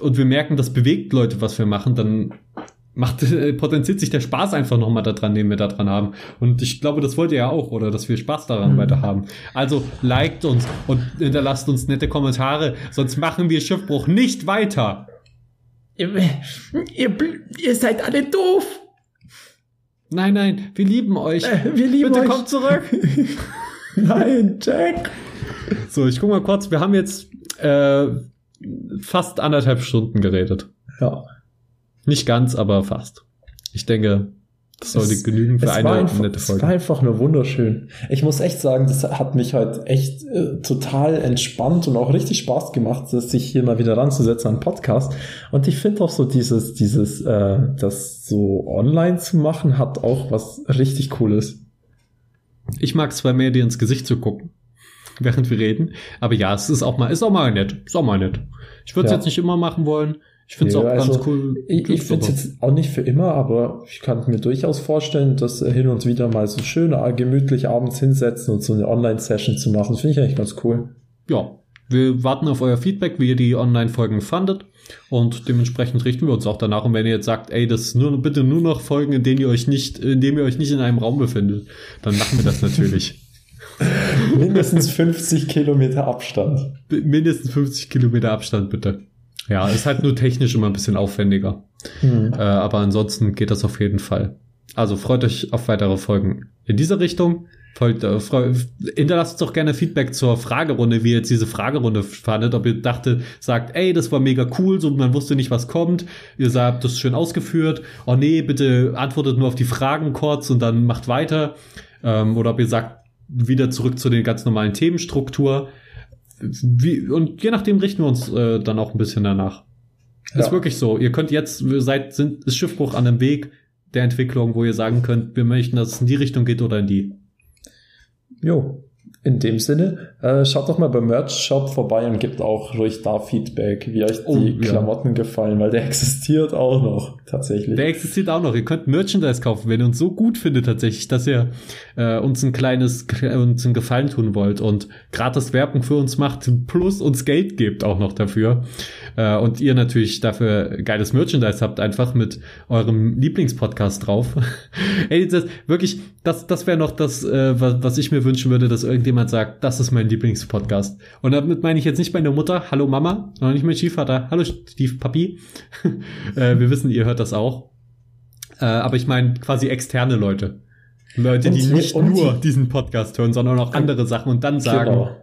Speaker 2: und wir merken, das bewegt Leute, was wir machen, dann macht, äh, potenziert sich der Spaß einfach nochmal daran, den wir da dran haben. Und ich glaube, das wollt ihr ja auch, oder? Dass wir Spaß daran
Speaker 1: Mhm.
Speaker 2: weiter haben. Also liked uns und hinterlasst uns nette Kommentare, sonst machen wir Schiffbruch nicht weiter.
Speaker 1: Ihr, ihr, ihr seid alle doof.
Speaker 2: Nein, nein, wir lieben euch.
Speaker 1: Äh, wir lieben
Speaker 2: Bitte
Speaker 1: euch.
Speaker 2: kommt zurück.
Speaker 1: Nein, Jack.
Speaker 2: So, ich guck mal kurz. Wir haben jetzt äh, fast anderthalb Stunden geredet.
Speaker 1: Ja.
Speaker 2: Nicht ganz, aber fast. Ich denke, das sollte
Speaker 1: Es-
Speaker 2: genügen für eine
Speaker 1: war, einfach,
Speaker 2: nette
Speaker 1: es war
Speaker 2: Folge.
Speaker 1: einfach nur wunderschön. Ich muss echt sagen, das hat mich heute echt äh, total entspannt und auch richtig Spaß gemacht, sich hier mal wieder ranzusetzen an Podcast. Und ich finde auch so dieses, dieses, äh, das so online zu machen, hat auch was richtig Cooles.
Speaker 2: Ich mag zwar mehr, dir ins Gesicht zu gucken, während wir reden, aber ja, es ist auch mal, ist auch mal nett. Ist auch mal nett. Ich würde es
Speaker 1: Ja.
Speaker 2: jetzt nicht immer machen wollen. Ich finde es
Speaker 1: Ja,
Speaker 2: auch
Speaker 1: also,
Speaker 2: ganz cool.
Speaker 1: Ich, ich finde es jetzt auch nicht für immer, aber ich kann mir durchaus vorstellen, dass äh, hin und wieder mal so schön äh, gemütlich abends hinsetzen und so eine Online-Session zu machen. Das finde ich eigentlich ganz cool.
Speaker 2: ja, wir warten auf euer Feedback, wie ihr die Online-Folgen fandet. Und dementsprechend richten wir uns auch danach. Und wenn ihr jetzt sagt, ey, das ist nur, bitte nur noch Folgen, in denen ihr euch nicht, in denen ihr euch nicht in einem Raum befindet, dann machen wir das natürlich.
Speaker 1: Mindestens 50 Kilometer Abstand.
Speaker 2: Mindestens 50 Kilometer Abstand, bitte. Ja, ist halt nur technisch immer ein bisschen aufwendiger.
Speaker 1: Hm.
Speaker 2: Äh, aber ansonsten geht das auf jeden Fall. Also freut euch auf weitere Folgen in dieser Richtung. Folgt, äh, hinterlasst doch gerne Feedback zur Fragerunde, wie ihr jetzt diese Fragerunde fandet. Ob ihr dachtet, sagt, ey, das war mega cool, so man wusste nicht, was kommt. Ihr sagt, das ist schön ausgeführt. Oh nee, bitte antwortet nur auf die Fragen kurz und dann macht weiter. Ähm, oder ob ihr sagt, wieder zurück zu den ganz normalen Themenstruktur. Wie, und je nachdem richten wir uns äh, dann auch ein bisschen danach. Ist
Speaker 1: Ja.
Speaker 2: wirklich so. Ihr könnt jetzt, wir seid, sind, ist Schiffbruch an dem Weg der Entwicklung, wo ihr sagen könnt, wir möchten, dass es in die Richtung geht oder in die.
Speaker 1: Jo, in dem Sinne, äh, schaut doch mal beim Merch-Shop vorbei und gebt auch ruhig da Feedback, wie euch
Speaker 2: Oh,
Speaker 1: die
Speaker 2: ja.
Speaker 1: Klamotten gefallen, weil der existiert auch noch, tatsächlich.
Speaker 2: Der existiert auch noch. Ihr könnt Merchandise kaufen, wenn ihr uns so gut findet tatsächlich, dass ihr äh, uns ein kleines, uns einen Gefallen tun wollt und gratis Werbung für uns macht, plus uns Geld gebt auch noch dafür. Äh, und ihr natürlich dafür geiles Merchandise habt, einfach mit eurem Lieblingspodcast drauf. Ey, das wirklich, das, das wäre noch das, äh, was, was ich mir wünschen würde, dass irgendjemand sagt, das ist mein Lieblingspodcast. Und damit meine ich jetzt nicht meine Mutter, hallo Mama, sondern nicht mein Stiefvater, hallo Stiefpapi. äh, wir wissen, ihr hört das auch. Äh, aber ich meine quasi externe Leute. Leute, die
Speaker 1: Und-
Speaker 2: nicht
Speaker 1: und-
Speaker 2: nur diesen Podcast hören, sondern auch andere Sachen und dann sagen,
Speaker 1: Genau.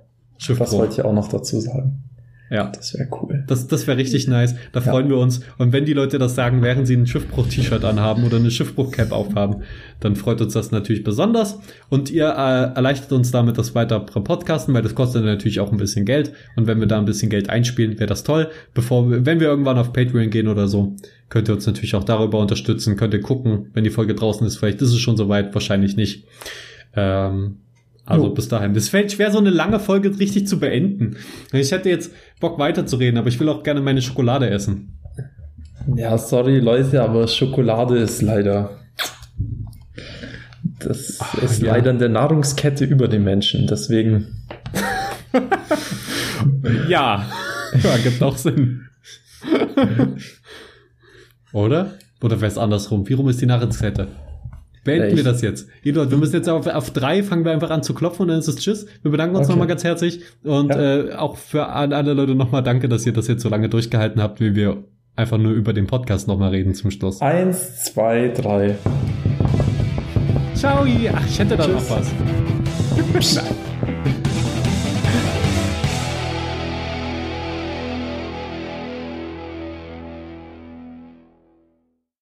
Speaker 1: Das wollte ich auch noch dazu sagen.
Speaker 2: Ja.
Speaker 1: Das wäre cool.
Speaker 2: Das, das wäre richtig nice. Da
Speaker 1: Ja.
Speaker 2: freuen wir uns. Und wenn die Leute das sagen, während sie ein Schiffbruch-T-Shirt anhaben oder eine Schiffbruch-Cap aufhaben, dann freut uns das natürlich besonders. Und ihr äh, erleichtert uns damit das weitere Podcasten, weil das kostet natürlich auch ein bisschen Geld. Und wenn wir da ein bisschen Geld einspielen, wäre das toll. Bevor wir, wenn wir irgendwann auf Patreon gehen oder so, könnt ihr uns natürlich auch darüber unterstützen. Könnt ihr gucken, wenn die Folge draußen ist. Vielleicht ist es schon soweit, wahrscheinlich nicht. Ähm, Also
Speaker 1: Jo.
Speaker 2: bis dahin. Das fällt schwer, so eine lange Folge richtig zu beenden. Ich hätte jetzt Bock weiterzureden, aber ich will auch gerne meine Schokolade essen.
Speaker 1: Ja, sorry Leute, aber Schokolade ist leider. Das ist
Speaker 2: ja.
Speaker 1: leider in der Nahrungskette über den Menschen. Deswegen.
Speaker 2: Ja. ja, gibt auch Sinn. Oder? Oder wäre es andersrum? Wie rum ist die Nahrungskette? Beenden
Speaker 1: Ja,
Speaker 2: wir das jetzt. Eduard, wir müssen jetzt auf, auf drei, fangen wir einfach an zu klopfen und dann ist es Tschüss. Wir bedanken uns
Speaker 1: Okay.
Speaker 2: nochmal ganz herzlich und
Speaker 1: Ja.
Speaker 2: äh, auch für alle Leute nochmal danke, dass ihr das jetzt so lange durchgehalten habt, wie wir einfach nur über den Podcast nochmal reden zum Schluss.
Speaker 1: Eins, zwei, drei.
Speaker 2: Ciao! Ach, ich hätte da noch was.